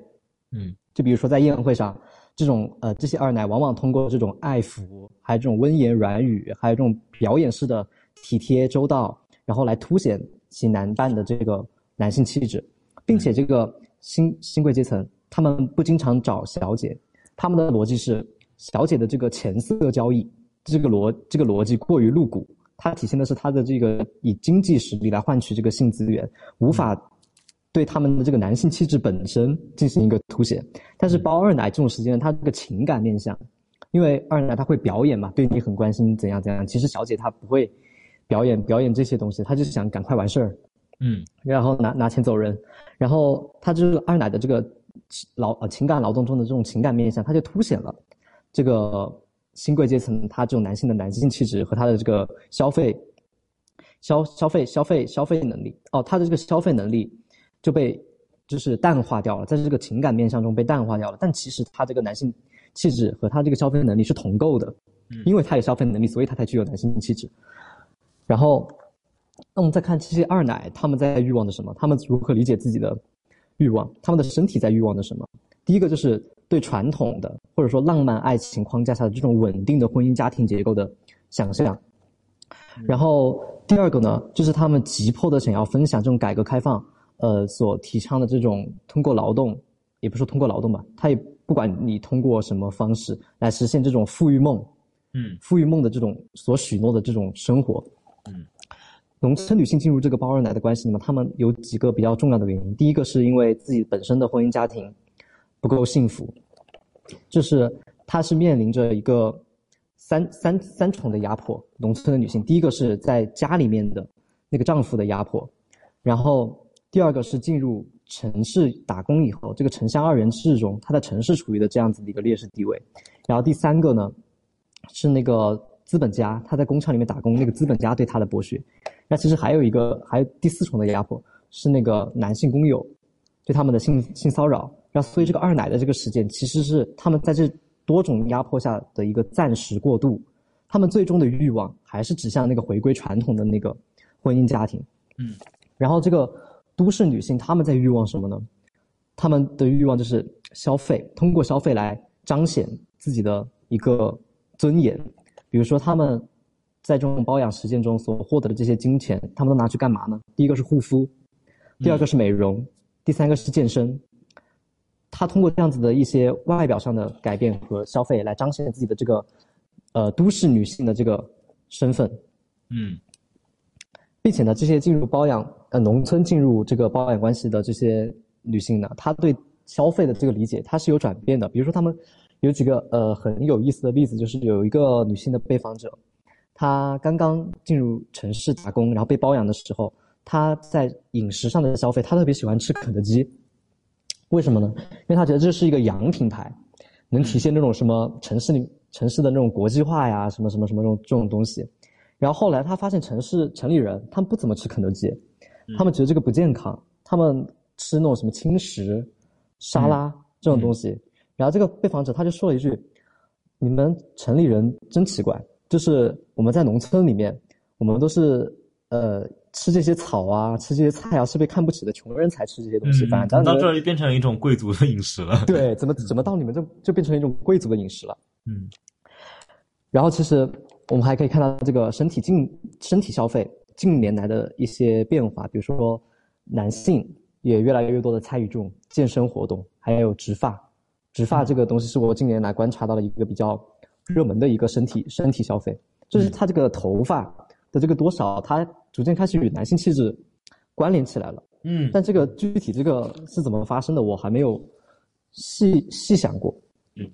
嗯，就比如说在宴会上，这种呃这些二奶往往通过这种爱抚，还有这种温言软语，还有这种表演式的体贴周到，然后来凸显其男伴的这个男性气质，并且这个新新贵阶层他们不经常找小姐。他们的逻辑是，小姐的这个钱色交易，这个逻这个逻辑过于露骨，它体现的是他的这个以经济实力来换取这个性资源，无法对他们的这个男性气质本身进行一个凸显。但是包二奶这种时间，它这个情感面向，因为二奶她会表演嘛，对你很关心，怎样怎样。其实小姐她不会表演表演这些东西，他就是想赶快完事儿，嗯，然后拿拿钱走人，然后他就是二奶的这个。劳呃情感劳动中的这种情感面向，他就凸显了这个新贵阶层他这种男性的男性气质和他的这个消费消消费消费消费能力哦，他的这个消费能力就被就是淡化掉了，在这个情感面向中被淡化掉了。但其实他这个男性气质和他这个消费能力是同构的，因为他有消费能力，所以他才具有男性气质。然后，那我们再看这些二奶他们在欲望的什么？他们如何理解自己的？欲望，他们的身体在欲望的什么？第一个就是对传统的或者说浪漫爱情框架下的这种稳定的婚姻家庭结构的想象。然后第二个呢，就是他们急迫的想要分享这种改革开放，呃所提倡的这种通过劳动，也不是说通过劳动吧，他也不管你通过什么方式来实现这种富裕梦，嗯富裕梦的这种所许诺的这种生活。嗯，农村女性进入这个包二奶的关系，那么她们有几个比较重要的原因。第一个是因为自己本身的婚姻家庭不够幸福，就是她是面临着一个三三三重的压迫。农村的女性，第一个是在家里面的那个丈夫的压迫，然后第二个是进入城市打工以后，这个城乡二元制中，她在城市处于的这样子的一个劣势地位。然后第三个呢，是那个资本家，他在工厂里面打工，那个资本家对他的剥削。那其实还有一个，还有第四重的压迫，是那个男性工友对他们的性性骚扰。然后，所以这个二奶的这个事件，其实是他们在这多种压迫下的一个暂时过渡。他们最终的欲望还是指向那个回归传统的那个婚姻家庭。嗯，然后这个都市女性，她们在欲望什么呢？她们的欲望就是消费，通过消费来彰显自己的一个尊严。比如说，她们在这种包养实践中所获得的这些金钱，她们都拿去干嘛呢？第一个是护肤，第二个是美容，第三个是健身。她通过这样子的一些外表上的改变和消费，来彰显自己的这个呃都市女性的这个身份。嗯并且呢，这些进入包养呃农村进入这个包养关系的这些女性呢，她对消费的这个理解，她是有转变的。比如说，她们有几个呃很有意思的例子，就是有一个女性的被访者，她刚刚进入城市打工，然后被包养的时候，她在饮食上的消费，她特别喜欢吃肯德基。为什么呢？因为她觉得这是一个洋品牌，能体现那种什么城市里城市的那种国际化呀，什么什么什么这种这种东西。然后后来她发现城市城里人他们不怎么吃肯德基，他们觉得这个不健康，他们吃那种什么轻食、沙拉这种东西。然后这个被访者他就说了一句：“你们城里人真奇怪，就是我们在农村里面，我们都是呃吃这些草啊，吃这些菜啊，是被看不起的穷人才吃这些东西，反正到这儿就变成一种贵族的饮食了。对，怎么怎么到你们这就变成一种贵族的饮食了？嗯然后其实我们还可以看到这个身体近身体消费近年来的一些变化，比如说男性也越来越多的参与这种健身活动，还有植发。植发这个东西是我近年来观察到的一个比较热门的一个身体身体消费，就是它这个头发的这个多少，它逐渐开始与男性气质关联起来了。嗯但这个具体这个是怎么发生的，我还没有细细想过。嗯，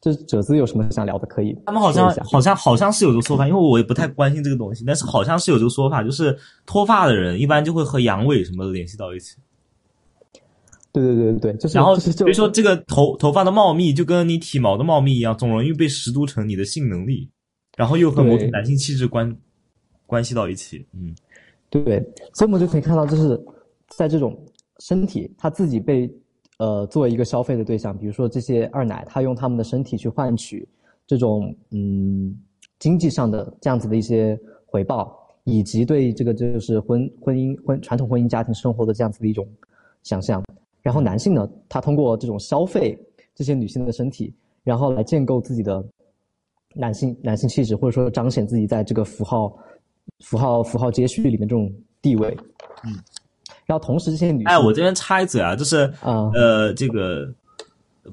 这褶子有什么想聊的可以？他们好像好像好像是有这个说法，因为我也不太关心这个东西，但是好像是有这个说法，就是脱发的人一般就会和阳痿什么的联系到一起。对对对对对，就是然后就是就比如说这个头头发的茂密，就跟你体毛的茂密一样，总容易被识读成你的性能力，然后又和某种男性气质关关系到一起。嗯对，所以我们就可以看到，就是在这种身体他自己被呃作为一个消费的对象，比如说这些二奶，他用他们的身体去换取这种嗯经济上的这样子的一些回报，以及对这个就是婚婚姻婚传统婚姻家庭生活的这样子的一种想象。然后男性呢，他通过这种消费这些女性的身体，然后来建构自己的男性男性气质，或者说彰显自己在这个符号符号符号接续里面这种地位。嗯，然后同时这些女性，哎，我这边插一嘴啊，就是啊呃，这个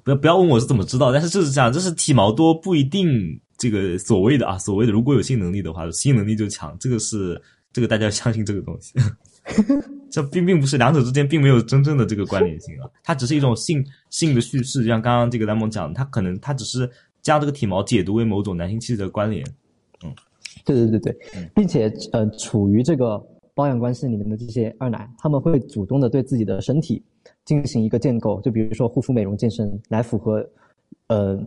不要不要问我是怎么知道，但是就是这样，就是体毛多不一定这个所谓的啊，所谓的如果有性能力的话，性能力就强，这个是这个大家要相信这个东西。这并并不是两者之间并没有真正的这个关联性啊，它只是一种性性的叙事，就像刚刚这个蓝蒙讲的，它可能他只是将这个体毛解读为某种男性气质的关联。嗯对对对对嗯，并且呃，处于这个包养关系里面的这些二奶，他们会主动的对自己的身体进行一个建构，就比如说护肤、美容、健身，来符合呃，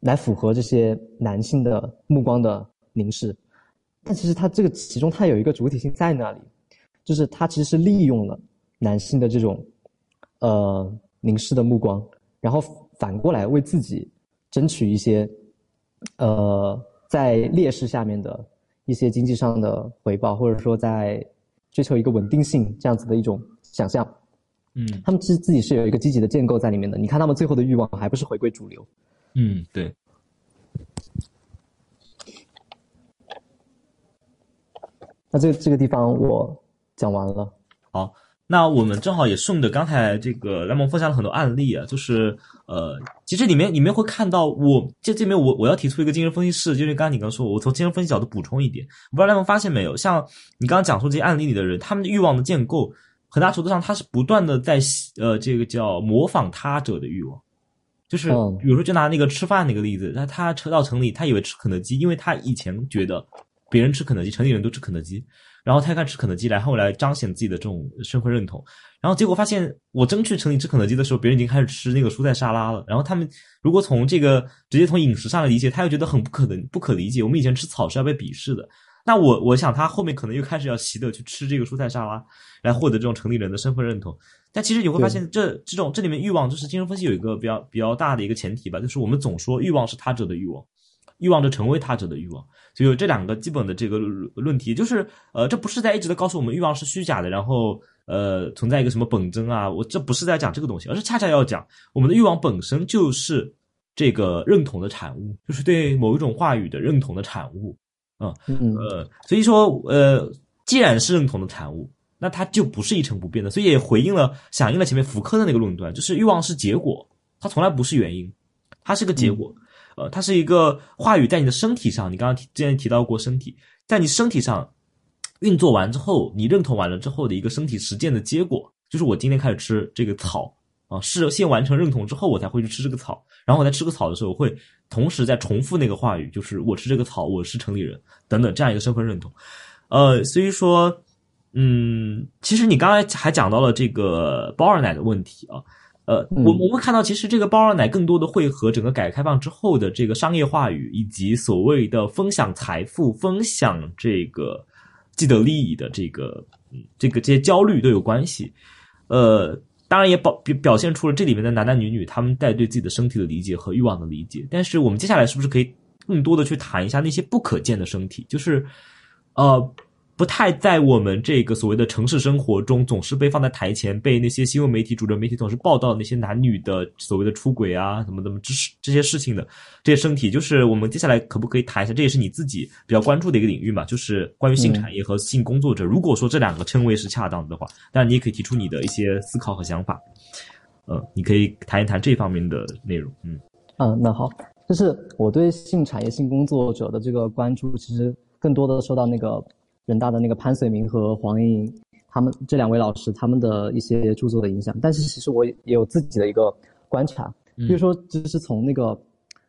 来符合这些男性的目光的凝视。但其实它这个其中它有一个主体性在那里，就是他其实是利用了男性的这种呃凝视的目光，然后反过来为自己争取一些呃在劣势下面的一些经济上的回报，或者说在追求一个稳定性这样子的一种想象。嗯他们自自己是有一个积极的建构在里面的。你看他们最后的欲望还不是回归主流？嗯，对。那这这个地方我讲完了。好，那我们正好也顺着刚才这个莱蒙分享了很多案例啊，就是呃，其实里面里面会看到我这这边我我要提出一个精神分析师，就是刚刚你刚说，我从精神分析角度补充一点，不知道莱蒙发现没有，像你刚刚讲述这些案例里的人，他们的欲望的建构，很大程度上他是不断的在呃这个叫模仿他者的欲望，就是比如说就拿那个吃饭那个例子，他他车到城里，他以为吃肯德基，因为他以前觉得别人吃肯德基，城里人都吃肯德基。然后他开始吃肯德基，然后来彰显自己的这种身份认同。然后结果发现，我真去城里吃肯德基的时候，别人已经开始吃那个蔬菜沙拉了。然后他们如果从这个直接从饮食上来理解，他又觉得很不可能、不可理解。我们以前吃草是要被鄙视的。那我我想他后面可能又开始要习得去吃这个蔬菜沙拉，来获得这种城里人的身份认同。但其实你会发现，这这种这里面欲望，就是精神分析有一个比较比较大的一个前提吧，就是我们总说欲望是他者的欲望。欲望着成为他者的欲望，就有这两个基本的这个论题，就是呃，这不是在一直的告诉我们欲望是虚假的，然后呃存在一个什么本真啊，我这不是在讲这个东西，而是恰恰要讲我们的欲望本身就是这个认同的产物，就是对某一种话语的认同的产物，啊，呃，所以说呃，既然是认同的产物，那它就不是一成不变的，所以也回应了响应了前面福柯的那个论断，就是欲望是结果，它从来不是原因，它是个结果。呃，它是一个话语在你的身体上，你刚刚提之前提到过身体，在你身体上运作完之后，你认同完了之后的一个身体实践的结果，就是我今天开始吃这个草啊，是先完成认同之后，我才会去吃这个草，然后我在吃个草的时候，我会同时在重复那个话语，就是我吃这个草，我是城里人等等这样一个身份认同。呃，所以说，嗯，其实你刚才还讲到了这个包二奶的问题啊。呃，我我们看到，其实这个包二奶更多的会和整个改革开放之后的这个商业话语，以及所谓的分享财富、分享这个既得利益的这个，嗯，这个这些焦虑都有关系。呃，当然也表表表现出了这里面的男男女女他们在对自己的身体的理解和欲望的理解。但是我们接下来是不是可以更多的去谈一下那些不可见的身体？就是，呃。不太在我们这个所谓的城市生活中，总是被放在台前，被那些新闻媒体、主流媒体总是报道那些男女的所谓的出轨啊，什么什么这这些事情的这些身体，就是我们接下来可不可以谈一下？这也是你自己比较关注的一个领域嘛，就是关于性产业和性工作者。如果说这两个称谓是恰当的话，当然你也可以提出你的一些思考和想法。呃，你可以谈一谈这方面的内容。嗯，嗯，那好，就是我对性产业、性工作者的这个关注，其实更多的受到那个。人大的那个潘绥铭和黄莹莹，他们这两位老师他们的一些著作的影响，但是其实我也有自己的一个观察，比如说，就是从那个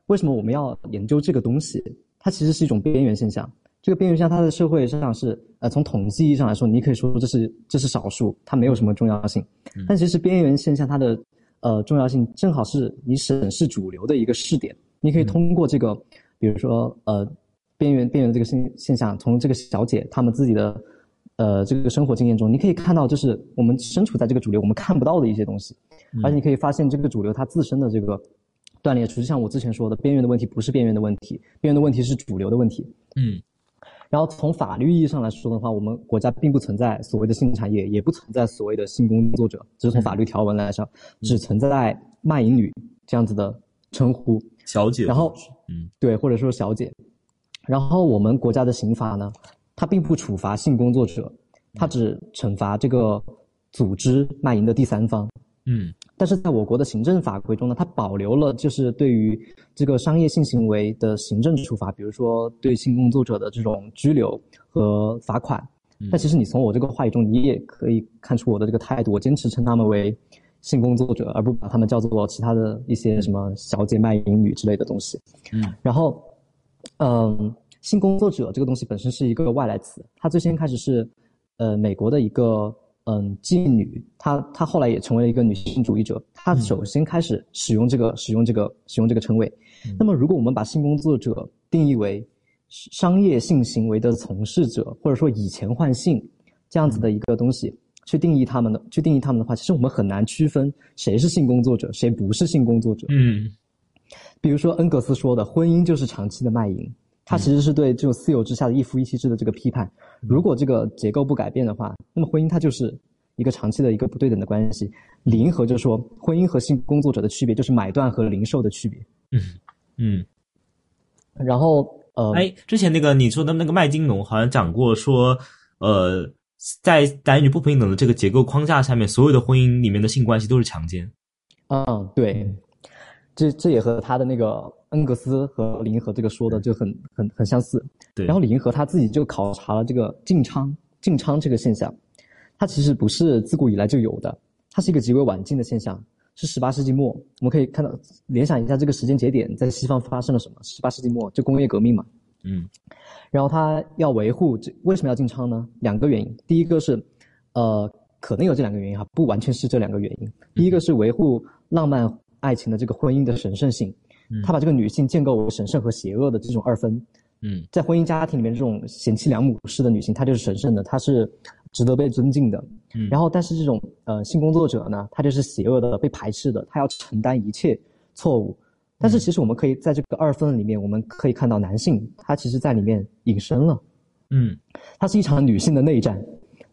为什么我们要研究这个东西，它其实是一种边缘现象。这个边缘现象，它的社会上是呃，从统计意义上来说，你可以说这是这是少数，它没有什么重要性。但其实边缘现象它的呃重要性，正好是你审视主流的一个试点。你可以通过这个，比如说呃。边缘边缘的这个现现象，从这个小姐她们自己的，呃，这个生活经验中，你可以看到，就是我们身处在这个主流，我们看不到的一些东西，而且你可以发现这个主流它自身的这个断裂，就像我之前说的，边缘的问题不是边缘的问题，边缘的问题是主流的问题。嗯。然后从法律意义上来说的话，我们国家并不存在所谓的性产业，也不存在所谓的性工作者，只是从法律条文来说，只存在卖淫女这样子的称呼。小姐。然后，嗯，对，或者说小姐。然后我们国家的刑法呢，它并不处罚性工作者，它只惩罚这个组织卖淫的第三方。嗯，但是在我国的行政法规中呢，它保留了就是对于这个商业性行为的行政处罚，比如说对性工作者的这种拘留和罚款。但其实你从我这个话语中，你也可以看出我的这个态度，我坚持称他们为性工作者，而不把他们叫做其他的一些什么小姐、卖淫女之类的东西。嗯，然后。嗯，性工作者这个东西本身是一个外来词，它最先开始是，呃，美国的一个嗯妓女，她她后来也成为了一个女性主义者，她首先开始使用这个使用这个使用这个称谓。那么，如果我们把性工作者定义为商业性行为的从事者，或者说以前换性这样子的一个东西，去定义他们的去定义他们的话，其实我们很难区分谁是性工作者，谁不是性工作者。嗯。比如说恩格斯说的，婚姻就是长期的卖淫，他其实是对这种私有制下的一夫一妻制的这个批判。如果这个结构不改变的话，那么婚姻它就是一个长期的一个不对等的关系。李银河就说，婚姻和性工作者的区别就是买断和零售的区别。嗯嗯。然后呃，哎，之前那个你说的那个麦金农好像讲过说，呃，在男女不平等的这个结构框架下面，所有的婚姻里面的性关系都是强奸。嗯，对，这这也和他的那个恩格斯和李银河这个说的就很很很相似。对，然后李银河他自己就考察了这个禁娼禁娼这个现象，它其实不是自古以来就有的，它是一个极为晚近的现象，是十八世纪末。我们可以看到联想一下这个时间节点，在西方发生了什么？十八世纪末就工业革命嘛。嗯，然后他要维护这为什么要禁娼呢？两个原因，第一个是，呃，可能有这两个原因哈，不完全是这两个原因。第一个是维护浪漫爱情的这个婚姻的神圣性，他把这个女性建构为神圣和邪恶的这种二分。嗯，在婚姻家庭里面，这种贤妻良母式的女性，她就是神圣的，她是值得被尊敬的。嗯，然后但是这种呃性工作者呢，她就是邪恶的，被排斥的，她要承担一切错误。但是其实我们可以在这个二分里面，我们可以看到男性他其实在里面隐身了。嗯，它是一场女性的内战，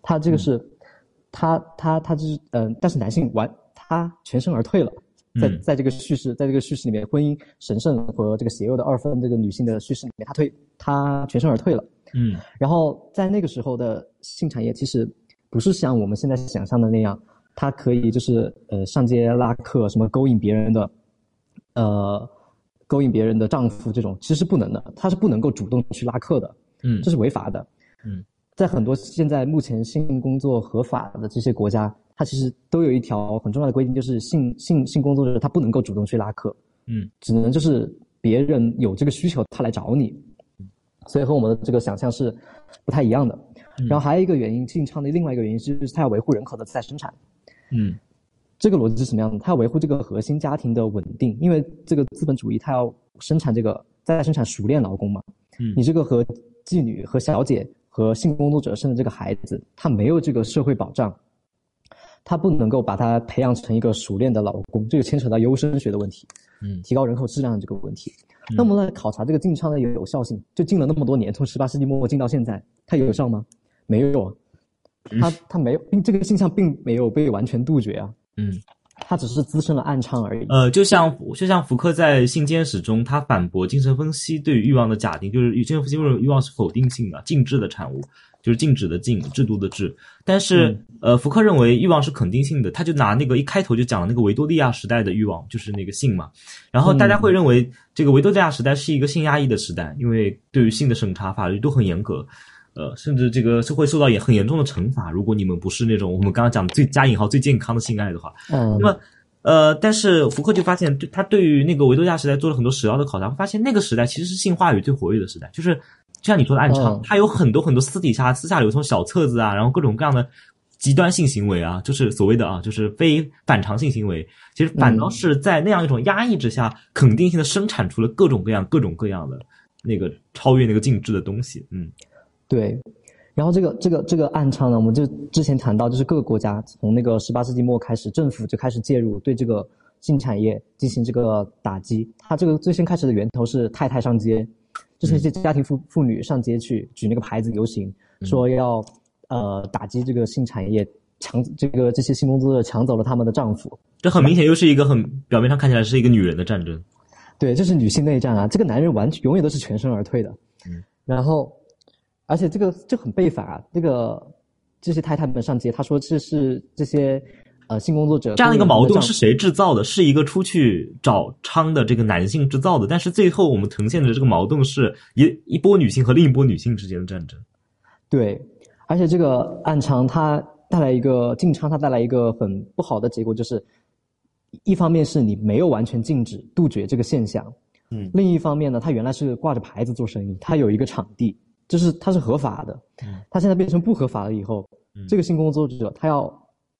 他这个是，他他他就是嗯，但是男性完他全身而退了，在在这个叙事在这个叙事里面，婚姻神圣和这个邪恶的二分这个女性的叙事里面，她退她全身而退了。嗯，然后在那个时候的性产业其实不是像我们现在想象的那样，它可以就是呃上街拉客什么勾引别人的。呃，勾引别人的丈夫这种其实是不能的，他是不能够主动去拉客的，嗯，这是违法的，嗯，在很多现在目前性工作合法的这些国家，它其实都有一条很重要的规定，就是性性性工作者他不能够主动去拉客，嗯，只能就是别人有这个需求他来找你，所以和我们的这个想象是不太一样的。然后还有一个原因，性娼的另外一个原因就是他要维护人口的再生产，嗯。这个逻辑是什么样的？他要维护这个核心家庭的稳定，因为这个资本主义它要生产这个再生产熟练劳工嘛。嗯，你这个和妓女和小姐和性工作者生的这个孩子，他没有这个社会保障，他不能够把他培养成一个熟练的劳工，这个牵扯到优生学的问题，嗯，提高人口质量的这个问题。那我们来考察这个禁娼的有效性，就禁了那么多年，从十八世纪末禁到现在，它有效吗？没有，它它没有，并这个现象并没有被完全杜绝啊。嗯，它只是滋生了暗娼而已。呃，就像就像福克在《性监史》中，他反驳精神分析对于欲望的假定，就是精神分析认为欲望是否定性的、静制的产物，就是禁止的禁、制度的制。但是，呃，福克认为欲望是肯定性的，他就拿那个一开头就讲了那个维多利亚时代的欲望，就是那个性嘛。然后大家会认为这个维多利亚时代是一个性压抑的时代，因为对于性的审查法律都很严格。呃，甚至这个是会受到也很严重的惩罚。如果你们不是那种我们刚刚讲的最加引号最健康的性爱的话，嗯，那么呃，但是福克就发现，对他对于那个维多利亚时代做了很多史料的考察，发现那个时代其实是性话语最活跃的时代，就是就像你说的暗娼，它有很多很多私底下私下流通小册子啊，然后各种各样的极端性行为啊，就是所谓的啊，就是非反常性行为，其实反倒是在那样一种压抑之下，肯定性的生产出了各种各样各种各样的那个超越那个禁制的东西，嗯。对，然后这个这个这个暗娼呢，我们就之前谈到，就是各个国家从那个十八世纪末开始，政府就开始介入，对这个性产业进行这个打击。它这个最先开始的源头是太太上街，就是一些家庭妇妇女上街去举那个牌子游行，说要呃打击这个性产业，抢这个这些性工作者抢走了他们的丈夫。这很明显又是一个很表面上看起来是一个女人的战争。对，这是女性内战啊！这个男人完全永远都是全身而退的。嗯，然后。而且这个就很背反啊！这个这些太太们上街，他说这是这些呃性工作者这样的一个矛盾是谁制造的？是一个出去找娼的这个男性制造的。但是最后我们呈现的这个矛盾是一一波女性和另一波女性之间的战争。对，而且这个暗娼它带来一个禁娼，它带来一个很不好的结果，就是一方面是你没有完全禁止杜绝这个现象，嗯，另一方面呢，它原来是挂着牌子做生意，它有一个场地。就是它是合法的，它现在变成不合法了以后，嗯这个性工作者他要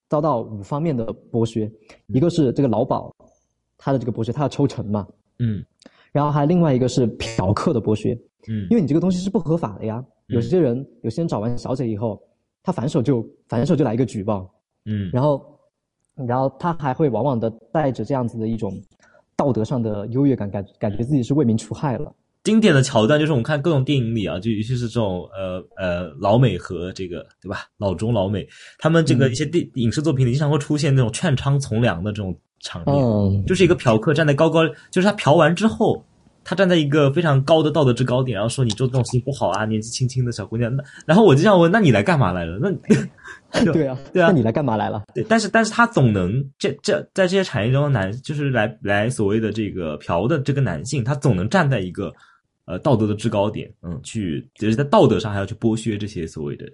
遭到五方面的剥削，一个是这个劳保，他的这个剥削，他要抽成嘛，嗯，然后还另外一个是嫖客的剥削，嗯，因为你这个东西是不合法的呀，有些人有些人找完小姐以后，他反手就反手就来一个举报，嗯，然后然后他还会往往的带着这样子的一种道德上的优越感，感感觉自己是为民除害了。经典的桥段就是我们看各种电影里啊，就尤其是这种呃呃老美和这个对吧老中老美，他们这个一些电影视作品里经常会出现那种劝娼从良的这种场面，就是一个嫖客站在高高，就是他嫖完之后，他站在一个非常高的道德制高点，然后说你做这种事情不好啊，年纪轻轻的小姑娘。那 然后我就想问，那你来干嘛来了？那 对啊，对啊那你来干嘛来了？对，但是但是他总能这这在这些产业中的男，就是来来所谓的这个嫖的这个男性，他总能站在一个呃道德的制高点，嗯，去就是在道德上还要去剥削这些所谓的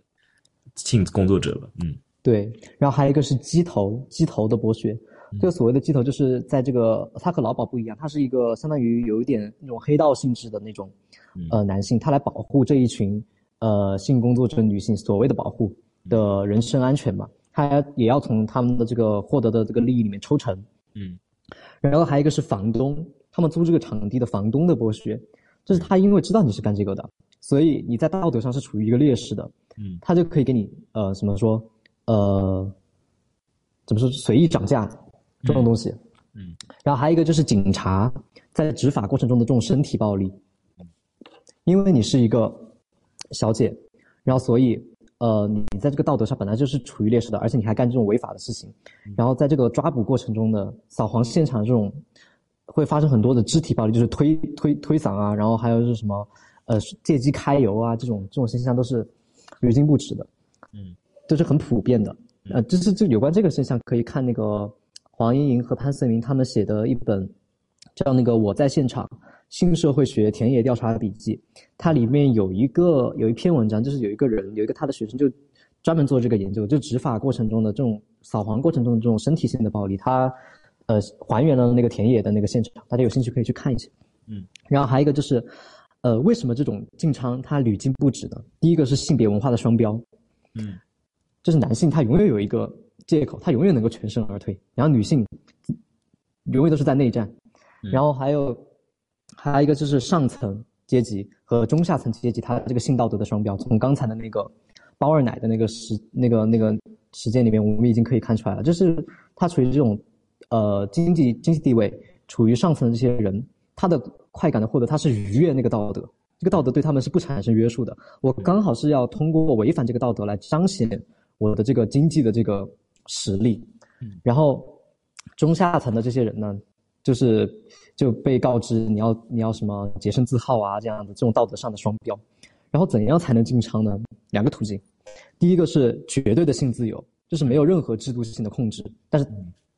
性工作者吧，嗯。对，然后还有一个是鸡头，鸡头的剥削。这个所谓的鸡头，就是在这个他和劳保不一样，他是一个相当于有一点那种黑道性质的那种嗯。呃男性，他来保护这一群呃性工作者女性所谓的保护的人身安全嘛，他也要从他们的这个获得的这个利益里面抽成。嗯。然后还有一个是房东，他们租这个场地的房东的剥削，就是他因为知道你是干这个的，所以你在道德上是处于一个劣势的，嗯。他就可以给你呃怎么说呃怎么说随意涨价这种东西。嗯。然后还有一个就是警察在执法过程中的这种身体暴力，因为你是一个小姐，然后所以呃你你在这个道德上本来就是处于劣势的，而且你还干这种违法的事情，然后在这个抓捕过程中的扫黄现场这种会发生很多的肢体暴力，就是推推推搡啊，然后还有是什么呃借机揩油啊这种这种现象都是屡禁不止的，嗯，都是很普遍的。呃，就是这有关这个现象，可以看那个黄莹莹和潘思明他们写的一本叫那个《我在现场：新社会学田野调查笔记》，它里面有一个有一篇文章，就是有一个人有一个他的学生就专门做这个研究，就执法过程中的这种扫黄过程中的这种身体性的暴力，他呃还原了那个田野的那个现场，大家有兴趣可以去看一下。嗯，然后还有一个就是，呃，为什么这种进仓它屡禁不止呢？第一个是性别文化的双标，嗯就是男性他永远有一个借口，他永远能够全身而退，然后女性永远都是在内战，嗯然后还有还有一个就是上层阶级和中下层阶级，他这个性道德的双标，从刚才的那个包二奶的那个时那个那个时间里面，我们已经可以看出来了，就是他处于这种呃经济经济地位处于上层的这些人，他的快感的获得，他是逾越那个道德。这个道德对他们是不产生约束的。我刚好是要通过违反这个道德来彰显我的这个经济的这个实力，嗯然后中下层的这些人呢，就是就被告知你要你要什么洁身自好啊这样的这种道德上的双标，然后怎样才能进仓呢？两个途径，第一个是绝对的性自由，就是没有任何制度性的控制，但是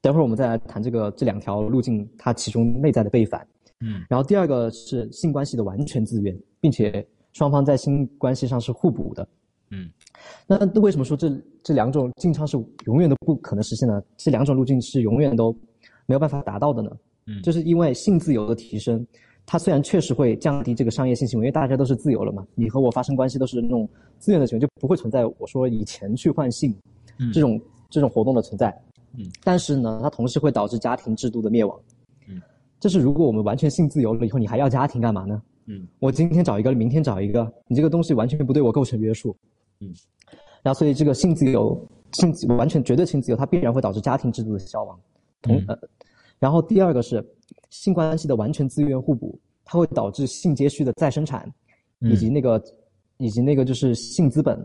等会儿我们再来谈这个这两条路径它其中内在的背反。嗯然后第二个是性关系的完全自愿，并且双方在性关系上是互补的。嗯那那为什么说这这两种进仓是永远都不可能实现的？这两种路径是永远都没有办法达到的呢？嗯就是因为性自由的提升，它虽然确实会降低这个商业性行为，因为大家都是自由了嘛，你和我发生关系都是那种自愿的行为，就不会存在我说以钱去换性嗯这种这种活动的存在。嗯，但是呢，它同时会导致家庭制度的灭亡。嗯，就是如果我们完全性自由了以后，你还要家庭干嘛呢？嗯我今天找一个，明天找一个，你这个东西完全不对我构成约束。嗯，然后所以这个性自由、性自完全绝对性自由，它必然会导致家庭制度的消亡。同、嗯呃，然后第二个是性关系的完全资源互补，它会导致性接续的再生产，嗯以及那个、以及那个就是性资本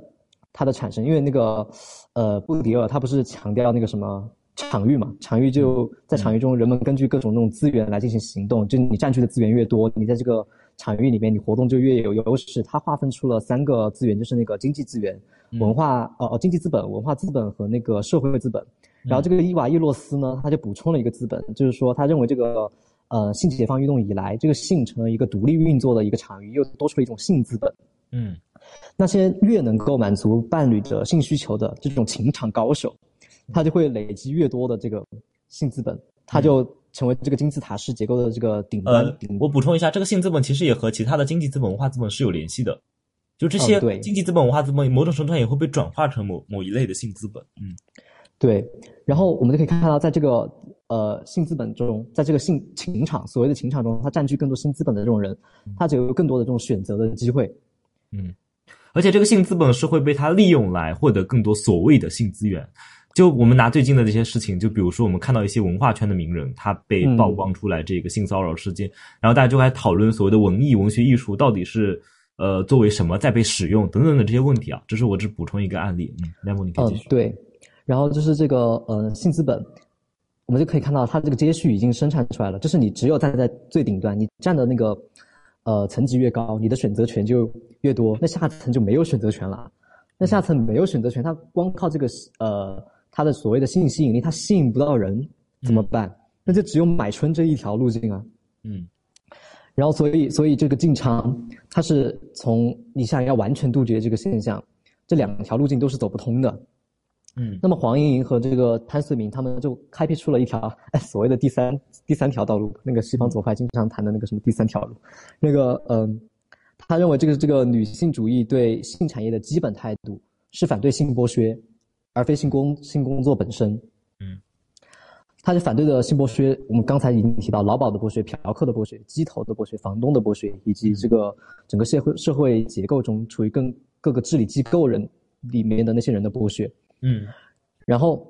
它的产生，因为那个呃布迪厄他不是强调那个什么。场域嘛，场域就在场域中，人们根据各种那种资源来进行行动。就你占据的资源越多，你在这个场域里面，你活动就越有优势。它划分出了三个资源，就是那个经济资源、文化呃呃经济资本、文化资本和那个社会资本。然后这个伊瓦伊洛斯呢，他就补充了一个资本，就是说他认为这个呃性解放运动以来，这个性成了一个独立运作的一个场域，又多出了一种性资本。嗯那些越能够满足伴侣的性需求的这种情场高手，他就会累积越多的这个性资本，他就成为这个金字塔式结构的这个顶端。呃顶，我补充一下，这个性资本其实也和其他的经济资本、文化资本是有联系的。就这些经济资本、文化资本，某种程度上也会被转化成某某一类的性资本。嗯对，然后我们就可以看到，在这个呃性资本中，在这个性情场所谓的情场中，它占据更多性资本的这种人，他就有更多的这种选择的机会。嗯，而且这个性资本是会被他利用来获得更多所谓的性资源。就我们拿最近的这些事情，就比如说我们看到一些文化圈的名人，他被嗯曝光出来这个性骚扰事件，然后大家就开始讨论所谓的文艺、文学艺术到底是呃作为什么在被使用等等的这些问题啊。这是我只补充一个案例。嗯，梁博你可以嗯继续。，对。然后就是这个呃性资本，我们就可以看到，它这个接续已经生产出来了。就是你只有站在最顶端，你站的那个呃层级越高，你的选择权就越多。那下层就没有选择权了。那下层没有选择权，它光靠这个呃它的所谓的性吸引力，它吸引不到人怎么办？那就只有买春这一条路径啊。嗯。然后，所以，所以这个进场，它是从你想要完全杜绝这个现象，这两条路径都是走不通的。嗯，那么黄莹莹和这个潘绥铭他们就开辟出了一条哎 所谓的第三第三条道路，那个西方左派经常谈的那个什么第三条路，那个嗯，他认为这个这个女性主义对性产业的基本态度是反对性剥削，而非性工性工作本身。嗯。他就反对的性剥削，我们刚才已经提到劳保的剥削、嫖客的剥削、鸡头的剥削、房东的剥削，以及这个整个社会社会结构中处于更各个治理机构人里面的那些人的剥削。嗯，然后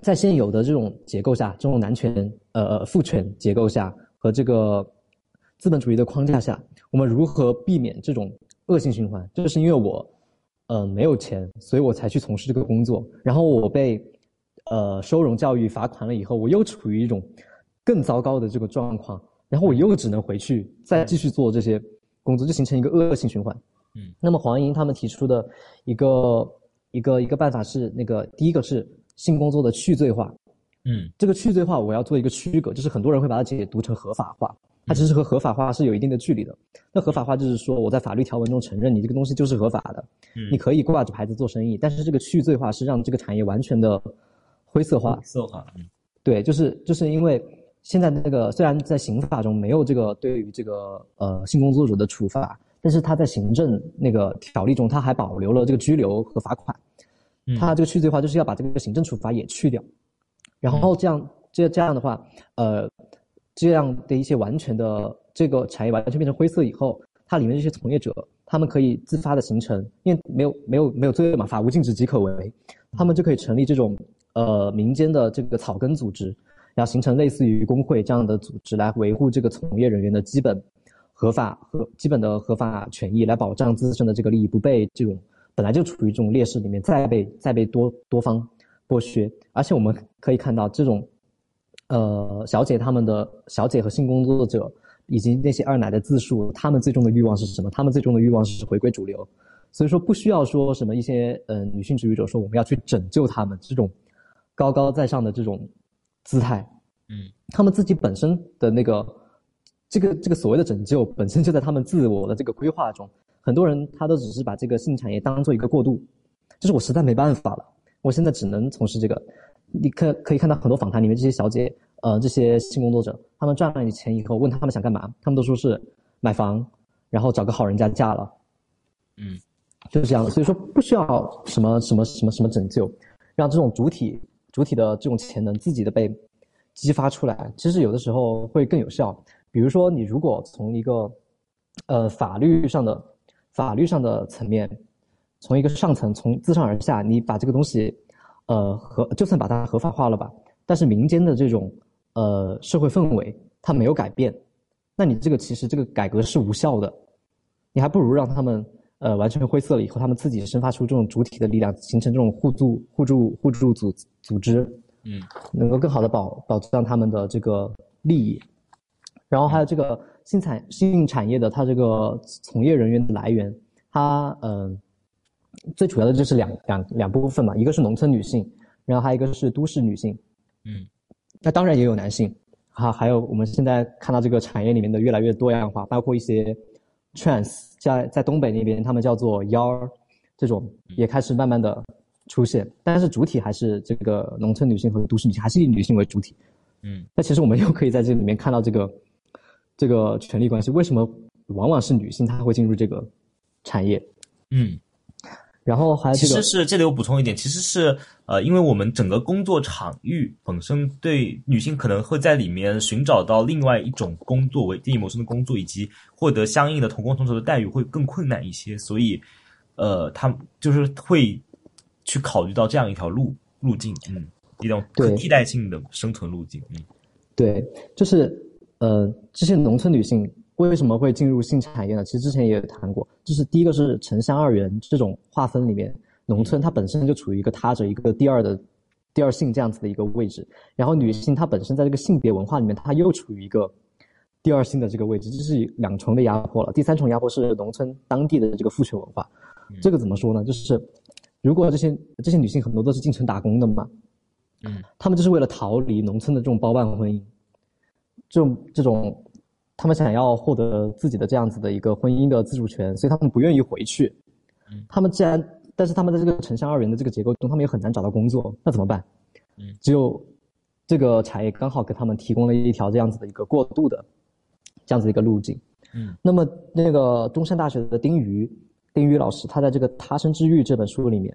在现有的这种结构下，这种男权呃父权结构下和这个资本主义的框架下，我们如何避免这种恶性循环？就是因为我呃没有钱，所以我才去从事这个工作，然后我被。呃，收容教育罚款了以后，我又处于一种更糟糕的这个状况，然后我又只能回去再继续做这些工作，就形成一个恶性循环。嗯，那么黄莹他们提出的一个一个一个办法是，那个第一个是性工作的去罪化。嗯，这个去罪化我要做一个区隔，就是很多人会把它解读成合法化，它其实和合法化是有一定的距离的。那合法化就是说我在法律条文中承认你这个东西就是合法的，嗯，你可以挂着牌子做生意，但是这个去罪化是让这个产业完全的。灰色化，色化，嗯，对，就是就是因为现在那个虽然在刑法中没有这个对于这个呃性工作者的处罚，但是他在行政那个条例中，他还保留了这个拘留和罚款。他这个去罪化就是要把这个行政处罚也去掉，然后这样这这样的话，呃，这样的一些完全的这个产业完全变成灰色以后，它里面这些从业者，他们可以自发的形成，因为没有没有没有罪嘛，法无禁止即可为，他们就可以成立这种。呃，民间的这个草根组织，然后形成类似于工会这样的组织，来维护这个从业人员的基本合法和基本的合法权益，来保障自身的这个利益不被这种本来就处于这种劣势里面再被再被多多方剥削。而且我们可以看到，这种呃小姐他们的小姐和性工作者以及那些二奶的自述，他们最终的欲望是什么？他们最终的欲望是回归主流。所以说，不需要说什么一些嗯女性主义者说我们要去拯救他们这种。高高在上的这种姿态，嗯，他们自己本身的那个这个这个所谓的拯救，本身就在他们自我的这个规划中。很多人他都只是把这个性产业当做一个过渡，就是我实在没办法了，我现在只能从事这个。你可可以看到很多访谈里面这些小姐，呃，这些性工作者，他们赚了你钱以后，问他们想干嘛，他们都说是买房，然后找个好人家嫁了，嗯，就是这样的。所以说不需要什么什么什么什么拯救，让这种主体。主体的这种潜能自己的被激发出来，其实有的时候会更有效。比如说，你如果从一个呃法律上的法律上的层面，从一个上层从自上而下，你把这个东西呃合，就算把它合法化了吧，但是民间的这种呃社会氛围它没有改变，那你这个其实这个改革是无效的，你还不如让他们。呃，完全灰色了以后，他们自己生发出这种主体的力量，形成这种互助、互助、互助组组织，嗯，能够更好的保保障他们的这个利益。然后还有这个新产性产业的它这个从业人员的来源，它嗯，最主要的就是两两两部分嘛，一个是农村女性，然后还有一个是都市女性，嗯，那当然也有男性，哈，还有我们现在看到这个产业里面的越来越多样化，包括一些。trans 在在东北那边，他们叫做幺儿，这种也开始慢慢的出现，但是主体还是这个农村女性和都市女性，还是以女性为主体。嗯，那其实我们又可以在这里面看到这个这个权力关系，为什么往往是女性她会进入这个产业？嗯。然后还其实是这里我补充一点，其实是呃，因为我们整个工作场域本身对女性可能会在里面寻找到另外一种工作为经营谋生的工作，以及获得相应的同工同酬的待遇会更困难一些，所以呃，他就是会去考虑到这样一条路路径，嗯，一种可替代性的生存路径，嗯，对，就是呃，这些农村女性。为什么会进入性产业呢？其实之前也有谈过，就是第一个是城乡二元这种划分里面，农村它本身就处于一个他者一个第二的第二性这样子的一个位置。然后女性她本身在这个性别文化里面，她又处于一个第二性的这个位置，这是两重的压迫了。第三重压迫是农村当地的这个父权文化，这个怎么说呢？就是如果这些这些女性很多都是进城打工的嘛，嗯，她们就是为了逃离农村的这种包办婚姻，这种这种。他们想要获得自己的这样子的一个婚姻的自主权，所以他们不愿意回去。他们既然，但是他们在这个城乡二元的这个结构中，他们也很难找到工作，那怎么办？嗯，只有这个产业刚好给他们提供了一条这样子的一个过渡的这样子一个路径。嗯，那么那个中山大学的丁瑜，丁瑜老师，他在这个《他生之欲》这本书里面，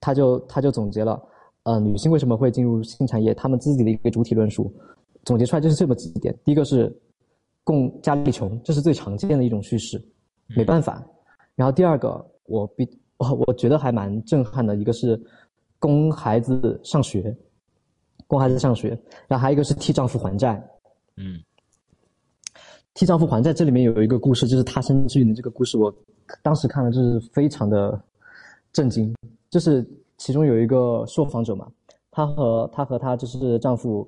他就他就总结了，呃，女性为什么会进入性产业，他们自己的一个主体论述，总结出来就是这么几点。第一个是。供家里穷，这是最常见的一种叙事，没办法。然后第二个，我比我 我觉得还蛮震撼的，一个是供孩子上学，供孩子上学，然后还有一个是替丈夫还债。嗯，替丈夫还债，这里面有一个故事，就是他生之孕的这个故事，我当时看了就是非常的震惊。就是其中有一个受访者嘛，她和她和她就是丈夫。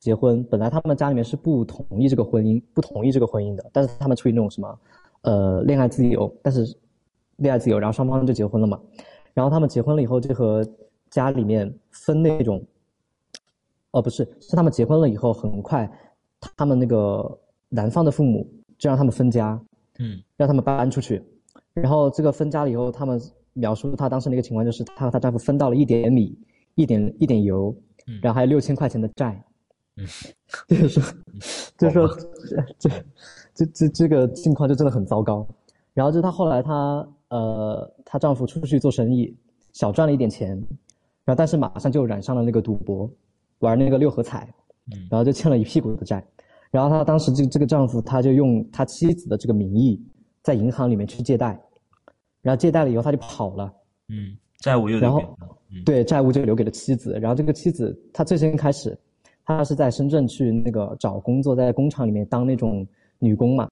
结婚本来他们家里面是不同意这个婚姻，不同意这个婚姻的，但是他们出于那种什么，呃，恋爱自由，但是恋爱自由，然后双方就结婚了嘛。然后他们结婚了以后就和家里面分那种，哦不是，是他们结婚了以后很快，他们那个男方的父母就让他们分家，嗯，让他们搬出去。然后这个分家了以后，他们描述他当时那个情况就是她和她丈夫分到了一点米，一点一点油，然后还有六千块钱的债。嗯，就是说，就是说，这这这这个境况就真的很糟糕。然后就她后来她呃，她丈夫出去做生意，小赚了一点钱，然后但是马上就染上了那个赌博，玩那个六合彩，然后就欠了一屁股的债。然后她当时这这个丈夫他就用他妻子的这个名义，在银行里面去借贷，然后借贷了以后他就跑了。嗯，债务又然后对债务就留给了妻子。然后这个妻子她最先开始。她是在深圳去那个找工作，在工厂里面当那种女工嘛，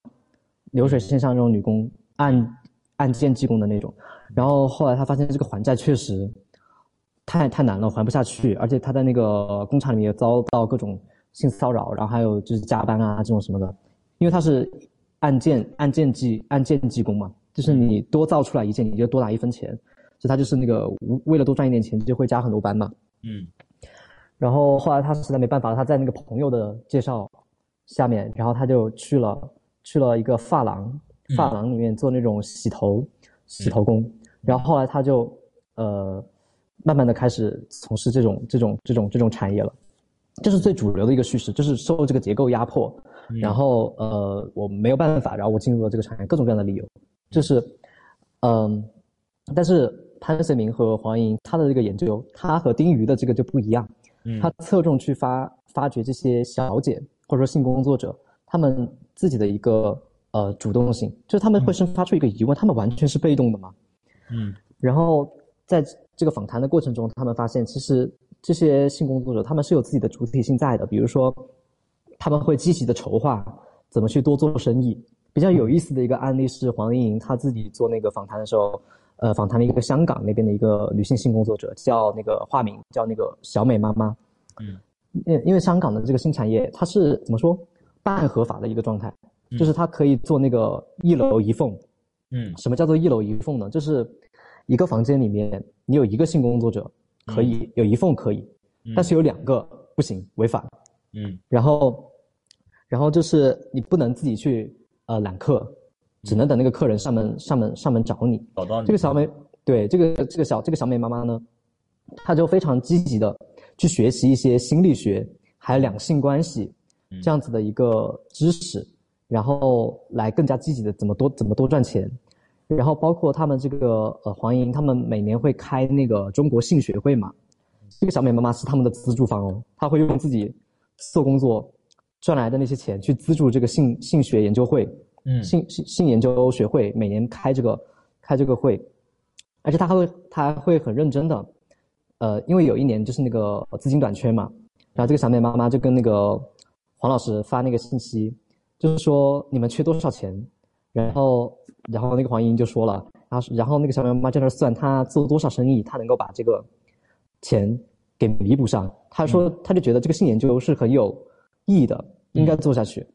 流水线上那种女工，按按件计工的那种。然后后来她发现这个还债确实太太难了，还不下去，而且她在那个工厂里面也遭到各种性骚扰，然后还有就是加班啊这种什么的。因为她是按件按件计按件计工嘛，就是你多造出来一件，你就多拿一分钱，所以她就是那个为了多赚一点钱，就会加很多班嘛。嗯。然后后来他实在没办法，他在那个朋友的介绍下面，然后他就去了去了一个发廊，发廊里面做那种洗头洗头工。然后后来他就呃慢慢的开始从事这种这种这种这种产业了，这是最主流的一个叙事，就是受这个结构压迫，然后呃我没有办法，然后我进入了这个产业，各种各样的理由，就是嗯，但是潘绥铭和黄莹他的这个研究，他和丁瑜的这个就不一样。他侧重去发发掘这些小姐或者说性工作者他们自己的一个呃主动性，就是他们会生发出一个疑问：他们完全是被动的吗？嗯。然后在这个访谈的过程中，他们发现其实这些性工作者他们是有自己的主体性在的。比如说，他们会积极的筹划怎么去多做生意。比较有意思的一个案例是黄莹莹她自己做那个访谈的时候。呃，访谈了一个香港那边的一个女性性工作者，叫那个化名叫那个小美妈妈。嗯，因因为香港的这个性产业，它是怎么说半合法的一个状态，就是它可以做那个一楼一凤。嗯，什么叫做一楼一凤呢？就是一个房间里面你有一个性工作者可以有一凤可以，但是有两个不行，违法。嗯，然后，然后就是你不能自己去呃揽客。只能等那个客人上门上门上门找你。找到你。这个小美，对这个这个小这个小美妈妈呢，她就非常积极的去学习一些心理学，还有两性关系这样子的一个知识，然后来更加积极的怎么多怎么多赚钱。然后包括他们这个呃黄莹，他们每年会开那个中国性学会嘛，这个小美妈妈是他们的资助方哦，她会用自己做工作赚来的那些钱去资助这个性性学研究会。性性性研究学会每年开这个开这个会，而且他还会他还会很认真的，呃，因为有一年就是那个资金短缺嘛，然后这个小美妈妈就跟那个黄老师发那个信息，就是说你们缺多少钱，然后然后那个黄莹就说了，然后然后那个小美妈妈在那算她做多少生意，她能够把这个钱给弥补上。她说，她就觉得这个性研究是很有意义的，应该做下去。嗯，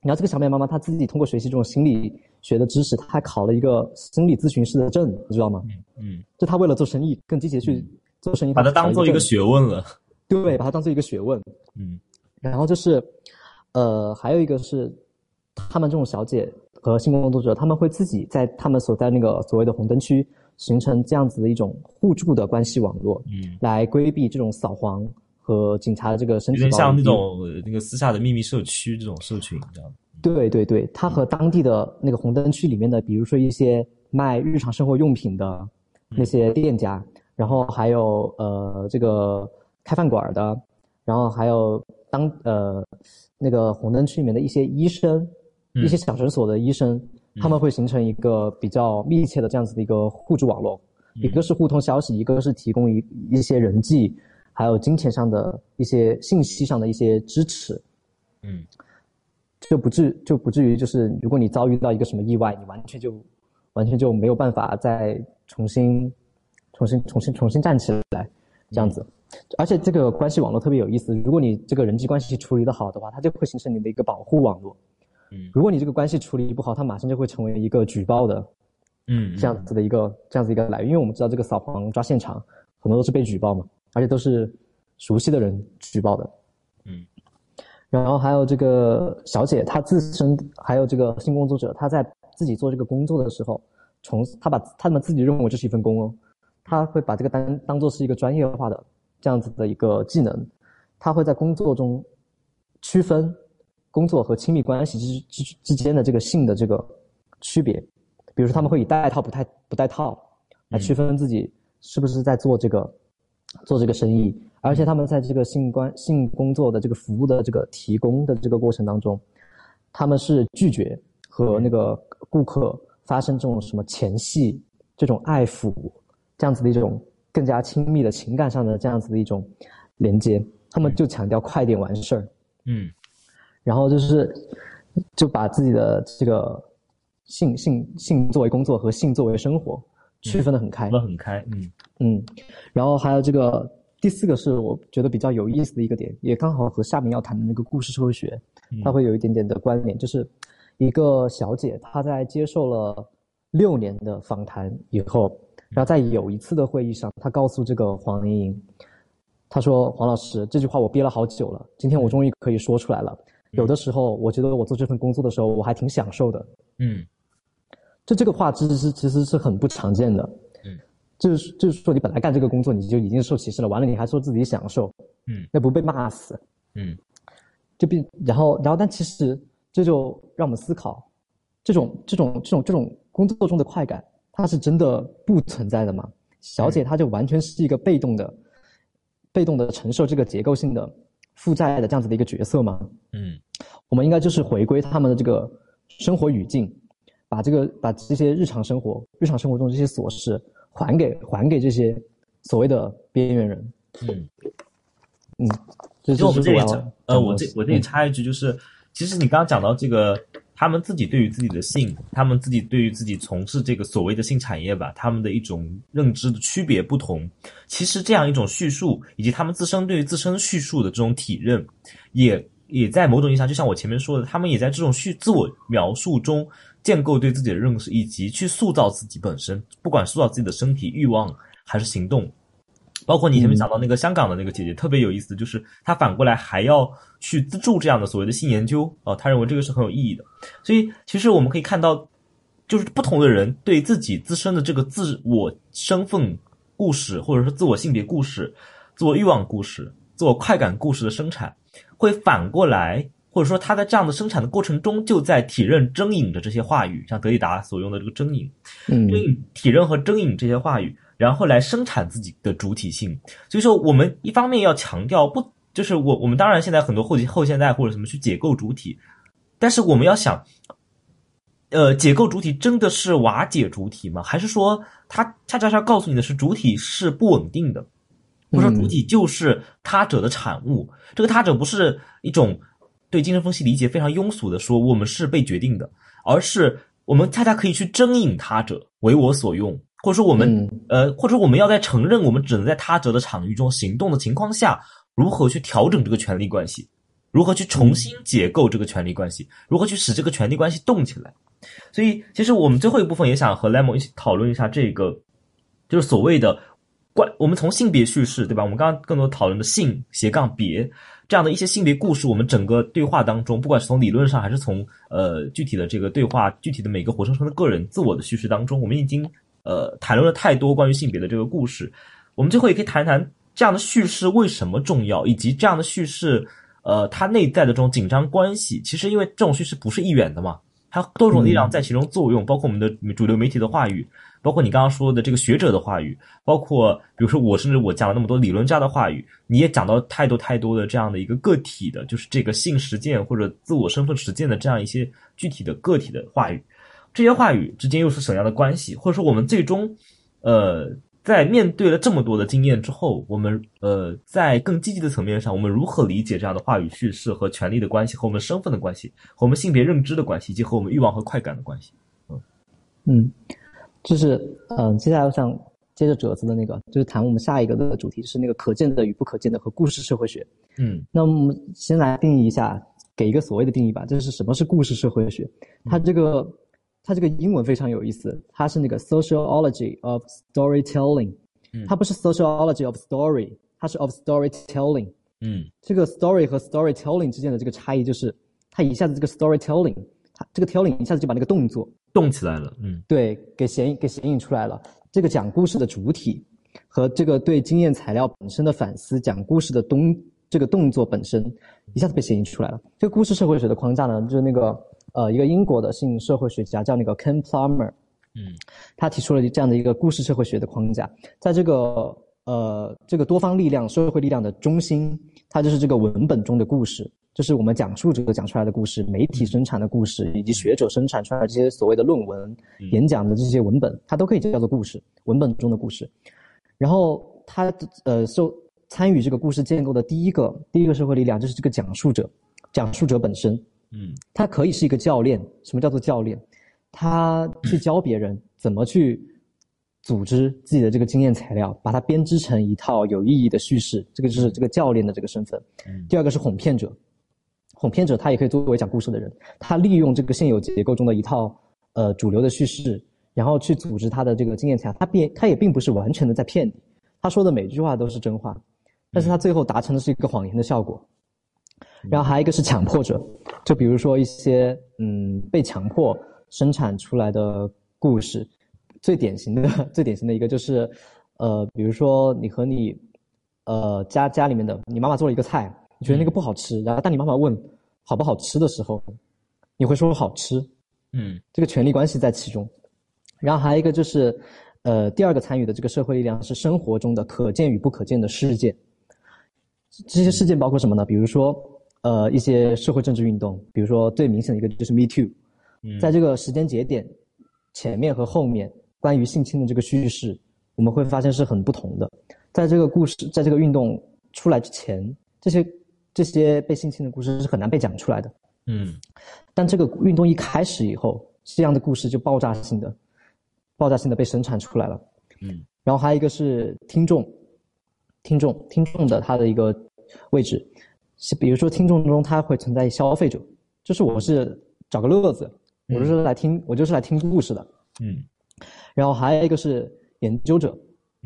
然后这个小美妈妈她自己通过学习这种心理学的知识，她还考了一个心理咨询师的证，你知道吗？嗯，就她为了做生意，更积极地去做生意，把它当做一个学，学问了。对，把它当做一个学问。嗯然后就是，呃，还有一个是，他们这种小姐和性工作者，他们会自己在他们所在那个所谓的红灯区形成这样子的一种互助的关系网络，嗯，来规避这种扫黄和警察的这个身有体暴力点像那种呃那个私下的秘密社区这种社群，这样。对对对，它和当地的那个红灯区里面的，比如说一些卖日常生活用品的那些店家，然后还有呃这个开饭馆的，然后还有当呃那个红灯区里面的一些医生，嗯一些小诊所的医生，他们会形成一个比较密切的这样子的一个互助网络，一个是互通消息，一个是提供一一些人际，还有金钱上的一些信息上的一些支持。嗯就不至就不至于就是如果你遭遇到一个什么意外，你完全就完全就没有办法再重新重新重新重新站起来这样子。而且这个关系网络特别有意思，如果你这个人际关系处理的好的话，它就会形成你的一个保护网络。嗯如果你这个关系处理不好，它马上就会成为一个举报的嗯，这样子的一个这样子一个来源，因为我们知道这个扫黄抓现场很多都是被举报嘛，而且都是熟悉的人举报的。嗯，然后还有这个小姐，她自身还有这个性工作者，她在自己做这个工作的时候，从她把他们自己认为这是一份工哦，她会把这个当当做是一个专业化的这样子的一个技能，她会在工作中区分工作和亲密关系之之之间的这个性的这个区别，比如说他们会以带套不带不带套来区分自己是不是在做这个做这个生意，而且他们在这个性关性工作的这个服务的这个提供的这个过程当中，他们是拒绝和那个顾客发生这种什么前戏、这种爱抚这样子的一种更加亲密的情感上的这样子的一种连接，他们就强调快点完事儿。嗯然后就是就把自己的这个性性性作为工作和性作为生活区分得很开。分得很开。嗯嗯，然后还有这个第四个是我觉得比较有意思的一个点，也刚好和下面要谈的那个故事社会学，它会有一点点的关联，就是一个小姐她在接受了六年的访谈以后，然后在有一次的会议上，她告诉这个黄莹莹，她说：“黄老师，这句话我憋了好久了，今天我终于可以说出来了。有的时候，我觉得我做这份工作的时候，我还挺享受的。嗯就这个话其实是其实是很不常见的。嗯，就是就是说，你本来干这个工作你就已经受歧视了，完了你还说自己享受，嗯，那不被骂死？嗯就变，然后然后，但其实这就让我们思考，这种这种这种这种工作中的快感，它是真的不存在的吗？小姐她就完全是一个被动的，被动的承受这个结构性的负债的这样子的一个角色吗？嗯我们应该就是回归他们的这个生活语境，把这个把这些日常生活、日常生活中这些琐事还给还给这些所谓的边缘人。嗯。嗯，这其实我们这里讲，呃，我这我这里嗯插一句，就是、其实你刚刚讲到这个，他们自己对于自己的性，他们自己对于自己从事这个所谓的性产业吧，他们的一种认知的区别不同。其实这样一种叙述，以及他们自身对于自身叙述的这种体认，也也在某种意义上，就像我前面说的，他们也在这种叙自我描述中建构对自己的认识，以及去塑造自己本身，不管塑造自己的身体、欲望还是行动。包括你前面讲到那个香港的那个姐姐，特别有意思，就是她反过来还要去资助这样的所谓的性研究哦，她认为这个是很有意义的。所以其实我们可以看到，就是不同的人对自己自身的这个自我身份故事，或者说自我性别故事、自我欲望故事、自我快感故事的生产，会反过来，或者说他在这样的生产的过程中，就在体认、征引着这些话语，像德里达所用的这个征引，嗯征引、体认和征引这些话语，然后来生产自己的主体性。所以说，我们一方面要强调不，就是我我们当然现在很多后后现代或者什么去解构主体，但是我们要想，呃，解构主体真的是瓦解主体吗？还是说它恰恰是要告诉你的是主体是不稳定的，或者说主体就是他者的产物？这个他者不是一种对精神分析理解非常庸俗的说我们是被决定的，而是我们恰恰可以去征引他者为我所用，或者说我们、嗯呃，或者我们要在承认我们只能在他者的场域中行动的情况下，如何去调整这个权力关系，如何去重新解构这个权力关系，如何去使这个权力关系动起来。所以，其实我们最后一部分也想和 Lemon 一起讨论一下这个，就是所谓的关，我们从性别叙事，对吧？我们刚刚更多讨论的性斜杠别这样的一些性别故事，我们整个对话当中，不管是从理论上还是从呃具体的这个对话，具体的每个活生生的个人自我的叙事当中，我们已经呃谈论了太多关于性别的这个故事。我们最后也可以谈谈这样的叙事为什么重要，以及这样的叙事，呃，它内在的这种紧张关系。其实因为这种叙事不是一元的嘛，它多种力量在其中作用，包括我们的主流媒体的话语，包括你刚刚说的这个学者的话语，包括比如说我，甚至我讲了那么多理论家的话语，你也讲到太多太多的这样的一个个体的，就是这个性实践或者自我身份实践的这样一些具体的个体的话语，这些话语之间又是什么样的关系？或者说我们最终，呃，在面对了这么多的经验之后，我们呃在更积极的层面上，我们如何理解这样的话语叙事和权力的关系，和我们身份的关系，和我们性别认知的关系，以及和我们欲望和快感的关系？嗯，嗯就是嗯、呃接下来我想接着褶子的那个，就是谈我们下一个的主题是那个可见的与不可见的和故事社会学。嗯那我们先来定义一下，给一个所谓的定义吧，就是什么是故事社会学？它这个它这个英文非常有意思，它是那个 sociology of storytelling，嗯它不是 sociology of story，它是 of storytelling。嗯这个 story 和 storytelling 之间的这个差异就是，它一下子这个 storytelling，它这个 telling 一下子就把那个动作动起来了，嗯。对给显给显影出来了。这个讲故事的主体和这个对经验材料本身的反思，讲故事的东这个动作本身一下子被显影出来了。这个故事社会学的框架呢，就是那个呃一个英国的性社会学家叫那个 Ken Plummer，嗯。他提出了这样的一个故事社会学的框架，在这个呃这个多方力量、社会力量的中心，它就是这个文本中的故事，就是我们讲述者讲出来的故事，媒体生产的故事，以及学者生产出来的这些所谓的论文、演讲的这些文本，它都可以叫做故事，文本中的故事。然后他呃受参与这个故事建构的第一个第一个社会力量就是这个讲述者，讲述者本身。嗯他可以是一个教练。什么叫做教练？他去教别人怎么去组织自己的这个经验材料，把它编织成一套有意义的叙事。这个就是这个教练的这个身份。嗯第二个是哄骗者，哄骗者他也可以作为讲故事的人，他利用这个现有结构中的一套呃主流的叙事，然后去组织他的这个经验材料。他并他也并不是完全的在骗你，他说的每句话都是真话，但是他最后达成的是一个谎言的效果。然后还有一个是强迫者，就比如说一些嗯被强迫生产出来的故事，最典型的最典型的一个就是，呃，比如说你和你呃家家里面的你妈妈做了一个菜，你觉得那个不好吃，然后当你妈妈问好不好吃的时候，你会说好吃，嗯这个权力关系在其中。然后还有一个就是，呃，第二个参与的这个社会力量是生活中的可见与不可见的事件。这些事件包括什么呢？比如说，呃，一些社会政治运动，比如说最明显的一个就是 Me Too，嗯在这个时间节点前面和后面关于性侵的这个叙事，我们会发现是很不同的。在这个故事，在这个运动出来之前，这些这些被性侵的故事是很难被讲出来的。嗯但这个运动一开始以后，这样的故事就爆炸性的、爆炸性的被生产出来了。嗯然后还有一个是听众，听众听众的他的一个位置，是比如说听众中他会存在消费者，就是我是找个乐子，我就是来听，我就是来听故事的。嗯然后还有一个是研究者，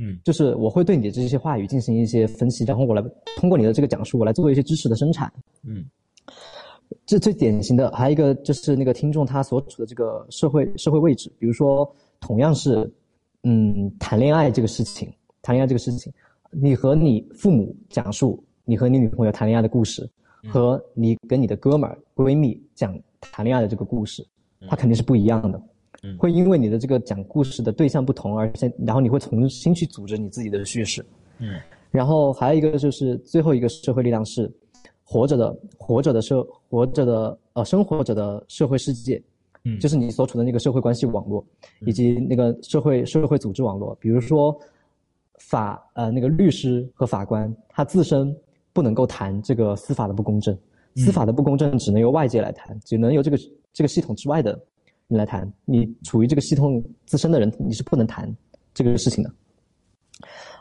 嗯就是我会对你的这些话语进行一些分析，然后我来通过你的这个讲述，我来做一些知识的生产。嗯这最典型的还有一个就是那个听众他所处的这个社会社会位置，比如说同样是嗯谈恋爱这个事情，谈恋爱这个事情，你和你父母讲述你和你女朋友谈恋爱的故事，和你跟你的哥们儿闺蜜讲谈恋爱的这个故事，它肯定是不一样的。嗯会因为你的这个讲故事的对象不同，而且然后你会重新去组织你自己的叙事。嗯。然后还有一个就是最后一个社会力量是活着的活着的社活着的呃生活着的社会世界，嗯。就是你所处的那个社会关系网络，以及那个社会社会组织网络，比如说法呃那个律师和法官，他自身不能够谈这个司法的不公正，司法的不公正只能由外界来谈，只能由这个这个系统之外的人来谈，你处于这个系统自身的人你是不能谈这个事情的。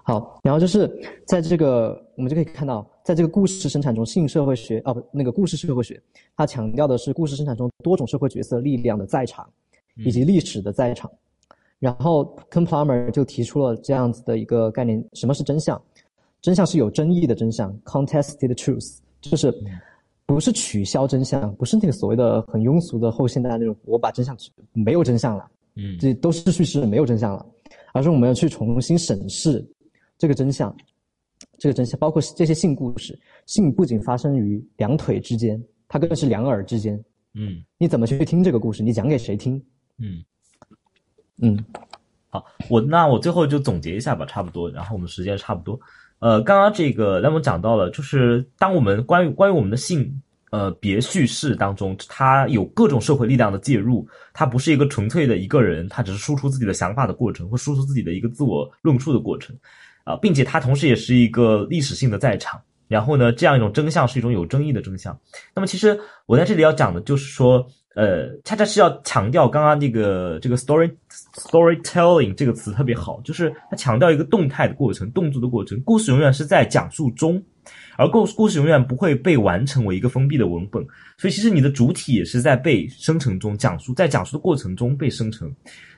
好，然后就是在这个我们就可以看到，在这个故事生产中，性社会学哦不，那个故事社会学，它强调的是故事生产中多种社会角色力量的在场，以及历史的在场。然后 e Plummer 就提出了这样子的一个概念：什么是真相？真相是有争议的真相 （contested truth），就是不是取消真相，不是那个所谓的很庸俗的后现代那种我把真相没有真相了，嗯，这都是叙事没有真相了，而是我们要去重新审视。这个真相，这个真相包括这些性故事。性不仅发生于两腿之间，它更是两耳之间。嗯，你怎么去听这个故事？你讲给谁听？嗯嗯，好，我那我最后就总结一下吧，差不多。然后我们时间差不多。呃，刚刚这个那么讲到了，就是当我们关于关于我们的性呃别叙事当中，它有各种社会力量的介入，它不是一个纯粹的一个人，他只是输出自己的想法的过程，或输出自己的一个自我论述的过程。啊，并且它同时也是一个历史性的在场。然后呢，这样一种真相是一种有争议的真相。那么，其实我在这里要讲的就是说，呃，恰恰是要强调刚刚这个这个 story storytelling 这个词特别好，就是它强调一个动态的过程，动作的过程。故事永远是在讲述中，而故故事永远不会被完成为一个封闭的文本。所以，其实你的主体也是在被生成中讲述，在讲述的过程中被生成。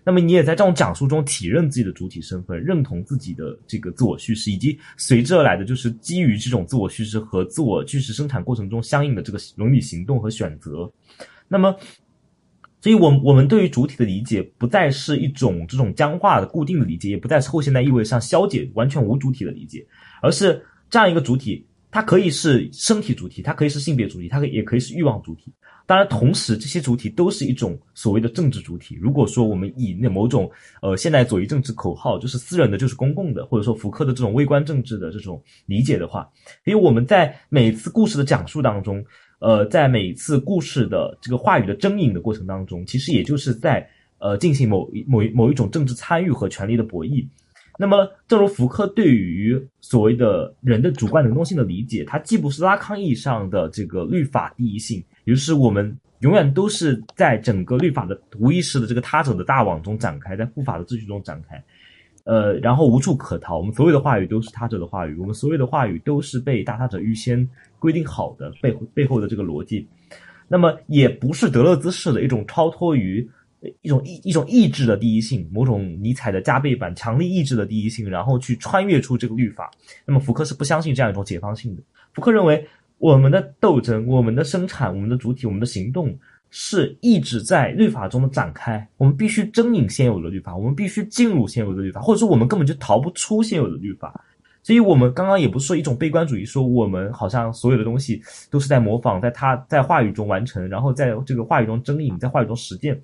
那么你也在这种讲述中体认自己的主体身份，认同自己的这个自我叙事，以及随之而来的就是基于这种自我叙事和自我叙事生产过程中相应的这个伦理行动和选择。那么，所以我我们对于主体的理解不再是一种这种僵化的固定的理解，也不再是后现代意味上消解完全无主体的理解，而是这样一个主体，它可以是身体主体，它可以是性别主体，它可也可以是欲望主体。当然，同时这些主体都是一种所谓的政治主体。如果说我们以那某种呃现代左翼政治口号，就是私人的就是公共的，或者说福柯的这种微观政治的这种理解的话，因为我们在每次故事的讲述当中，呃，在每次故事的这个话语的争引的过程当中，其实也就是在呃进行某某某一种政治参与和权力的博弈。那么，正如福柯对于所谓的人的主观能动性的理解，它既不是拉康意义上的这个律法第一性。也就是我们永远都是在整个律法的无意识的这个他者的大网中展开，在不法的秩序中展开，呃，然后无处可逃。我们所有的话语都是他者的话语，我们所有的话语都是被大他者预先规定好的背背后的这个逻辑。那么，也不是德勒兹式的一种超脱于一种意一种意志的第一性，某种尼采的加倍版强力意志的第一性，然后去穿越出这个律法。那么，福柯是不相信这样一种解放性的。福柯认为。我们的斗争，我们的生产，我们的主体，我们的行动，是意志在律法中的展开。我们必须争引现有的律法，我们必须进入现有的律法，或者说我们根本就逃不出现有的律法。所以，我们刚刚也不是说一种悲观主义，说我们好像所有的东西都是在模仿，在他在话语中完成，然后在这个话语中征引，在话语中实践，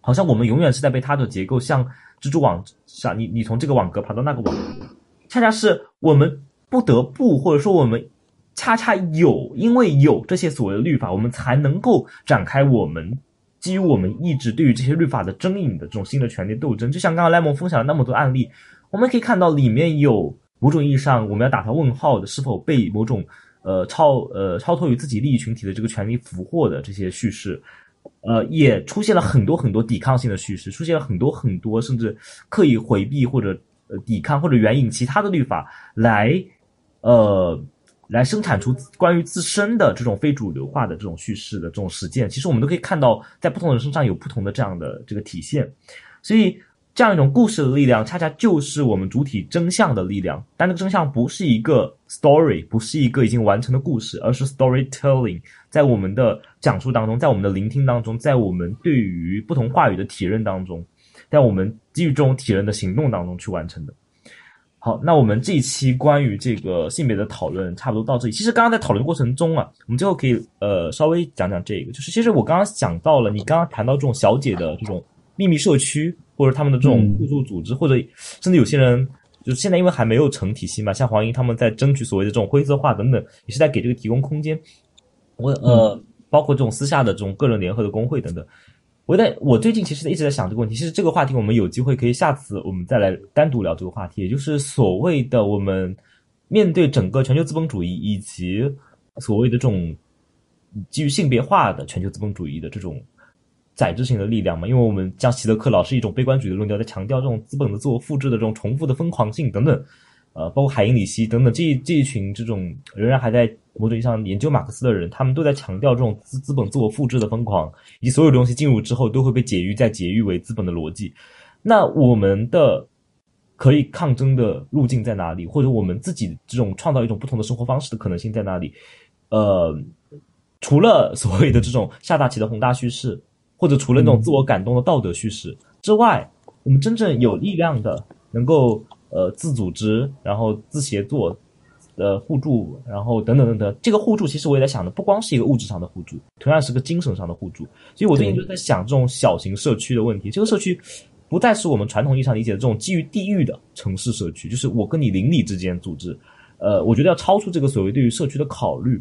好像我们永远是在被他的结构像蜘蛛网像，你你从这个网格爬到那个网格，恰恰是我们不得不，或者说我们。恰恰有，因为有这些所谓的律法，我们才能够展开我们基于我们意志对于这些律法的争议的这种新的权力斗争。就像刚刚莱蒙分享了那么多案例，我们可以看到里面有某种意义上我们要打上问号的，是否被某种呃超呃超脱于自己利益群体的这个权利俘获的这些叙事，呃，也出现了很多很多抵抗性的叙事，出现了很多很多甚至刻意回避或者呃抵抗或者援引其他的律法来呃。来生产出关于自身的这种非主流化的这种叙事的这种实践，其实我们都可以看到，在不同人身上有不同的这样的这个体现。所以，这样一种故事的力量，恰恰就是我们主体真相的力量。但这个真相不是一个 story，不是一个已经完成的故事，而是 storytelling，在我们的讲述当中，在我们的聆听当中，在我们对于不同话语的体认当中，在我们基于这种体认的行动当中去完成的。好，那我们这一期关于这个性别的讨论差不多到这里。其实刚刚在讨论过程中啊，我们最后可以呃稍微讲讲这个，就是其实我刚刚想到了，你刚刚谈到这种小姐的这种秘密社区，或者他们的这种互助组织，或者甚至有些人就是现在因为还没有成体系嘛，像黄英他们在争取所谓的这种灰色化等等，也是在给这个提供空间。我呃，包括这种私下的这种个人联合的工会等等。我在我最近其实一直在想这个问题，其实这个话题我们有机会可以下次我们再来单独聊这个话题，也就是所谓的我们面对整个全球资本主义以及所谓的这种基于性别化的全球资本主义的这种宰制性的力量嘛，因为我们像希德克老是一种悲观主义的论调，在强调这种资本的自我复制的这种重复的疯狂性等等，呃，包括海因里希等等这一这一群这种仍然还在某种意义上研究马克思的人，他们都在强调这种资资本自我复制的疯狂，以及所有东西进入之后都会被解喻再解喻为资本的逻辑。那我们的可以抗争的路径在哪里？或者我们自己这种创造一种不同的生活方式的可能性在哪里？呃，除了所谓的这种下大棋的宏大叙事，或者除了那种自我感动的道德叙事之外，我们真正有力量的，能够呃自组织，然后自协作，呃互助，然后等等等等。这个互助其实我也在想的，不光是一个物质上的互助，同样是个精神上的互助。所以我最近就在想这种小型社区的问题。这个社区不再是我们传统意义上理解的这种基于地域的城市社区，就是我跟你邻里之间组织。呃，我觉得要超出这个所谓对于社区的考虑。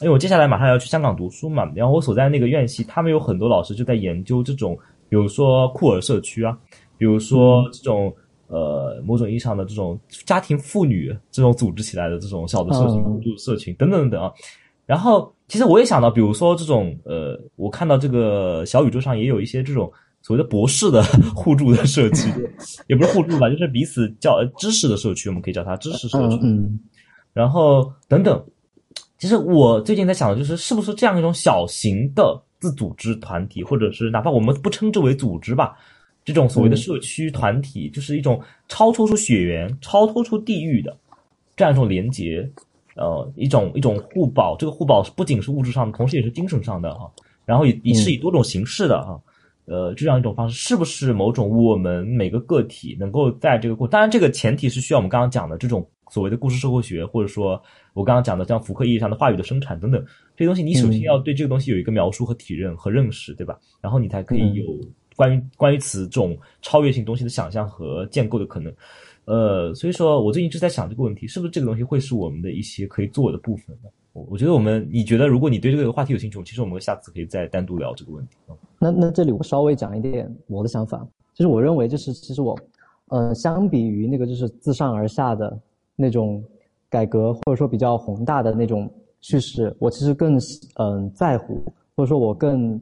因为我接下来马上要去香港读书嘛，然后我所在那个院系，他们有很多老师就在研究这种，比如说库尔社区啊，比如说这种呃某种意义上的这种家庭妇女这种组织起来的这种小的社群、互助社群等等等等啊。然后其实我也想到，比如说这种呃，我看到这个小宇宙上也有一些这种所谓的博士的 互助的社区，也不是互助吧，就是彼此叫知识的社区，我们可以叫它知识社区。嗯，然后等等。其实我最近在想的就是，是不是这样一种小型的自组织团体，或者是哪怕我们不称之为组织吧，这种所谓的社区团体，就是一种超脱出血缘、超脱出地域的这样一种连接，呃，一种一种互保。这个互保不仅是物质上的，同时也是精神上的哈。然后也也是以多种形式的哈，呃，这样一种方式，是不是某种我们每个个体能够在这个过？当然，这个前提是需要我们刚刚讲的这种所谓的故事社会学，或者说。我刚刚讲的像福克意义上的话语的生产等等这些东西，你首先要对这个东西有一个描述和体认和认识，对吧？然后你才可以有关于关于此种超越性东西的想象和建构的可能。呃，所以说我最近一直在想这个问题，是不是这个东西会是我们的一些可以做的部分呢？我我觉得我们，你觉得如果你对这个话题有兴趣，其实我们下次可以再单独聊这个问题。那那这里我稍微讲一点我的想法，就是我认为就是其实我，呃，相比于那个就是自上而下的那种。改革或者说比较宏大的那种叙事，我其实更嗯在乎，或者说我更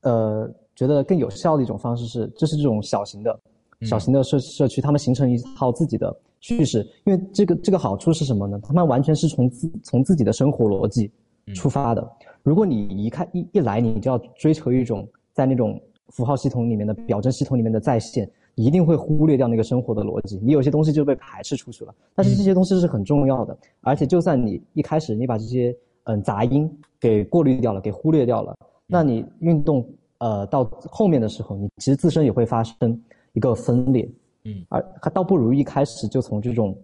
呃觉得更有效的一种方式是，就是这种小型的、小型的社社区，他们形成一套自己的叙事。因为这个这个好处是什么呢？他们完全是从自从自己的生活逻辑出发的。如果你一看一一来，你就要追求一种在那种符号系统里面的表征系统里面的再现。一定会忽略掉那个生活的逻辑，你有些东西就被排斥出去了。但是这些东西是很重要的，而且就算你一开始你把这些嗯杂音给过滤掉了，给忽略掉了，那你运动呃到后面的时候，你其实自身也会发生一个分裂。嗯，而还倒不如一开始就从这种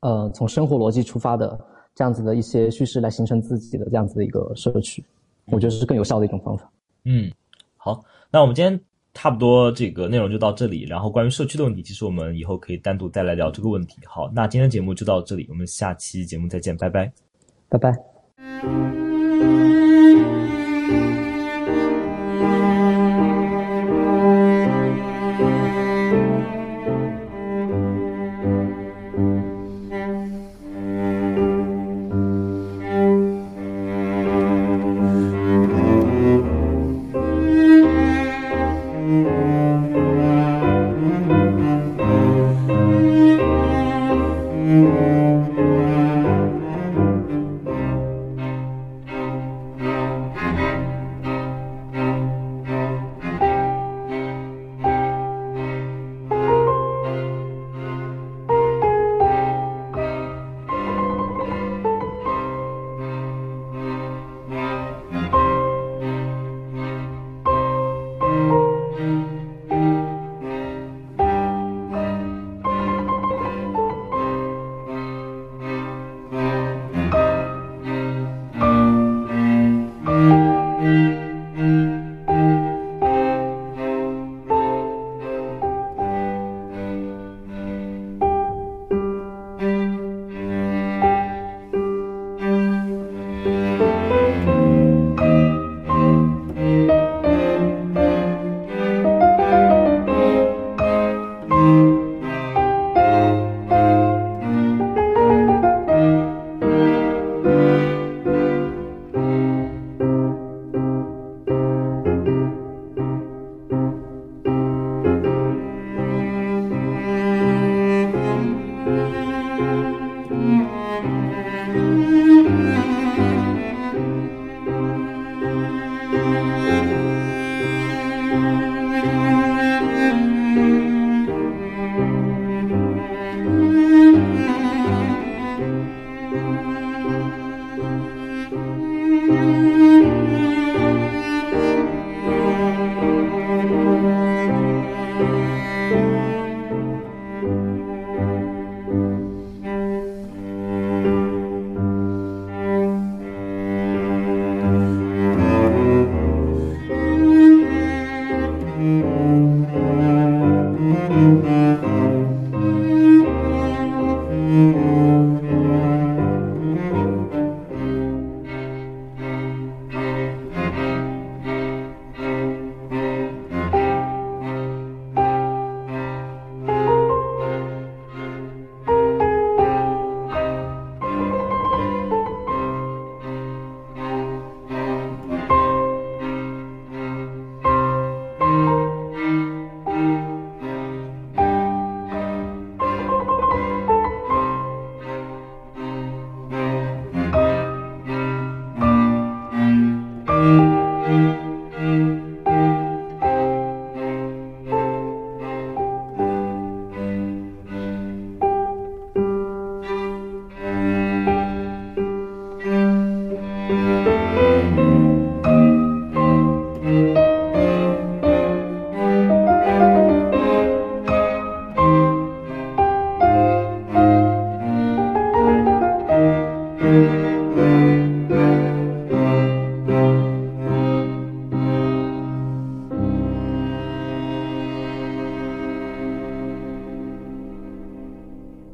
呃从生活逻辑出发的这样子的一些叙事来形成自己的这样子的一个社区，我觉得是更有效的一种方法。嗯，好，那我们今天。差不多这个内容就到这里，然后关于社区的问题，其实我们以后可以单独再来聊这个问题。好，那今天节目就到这里，我们下期节目再见，拜拜，拜拜。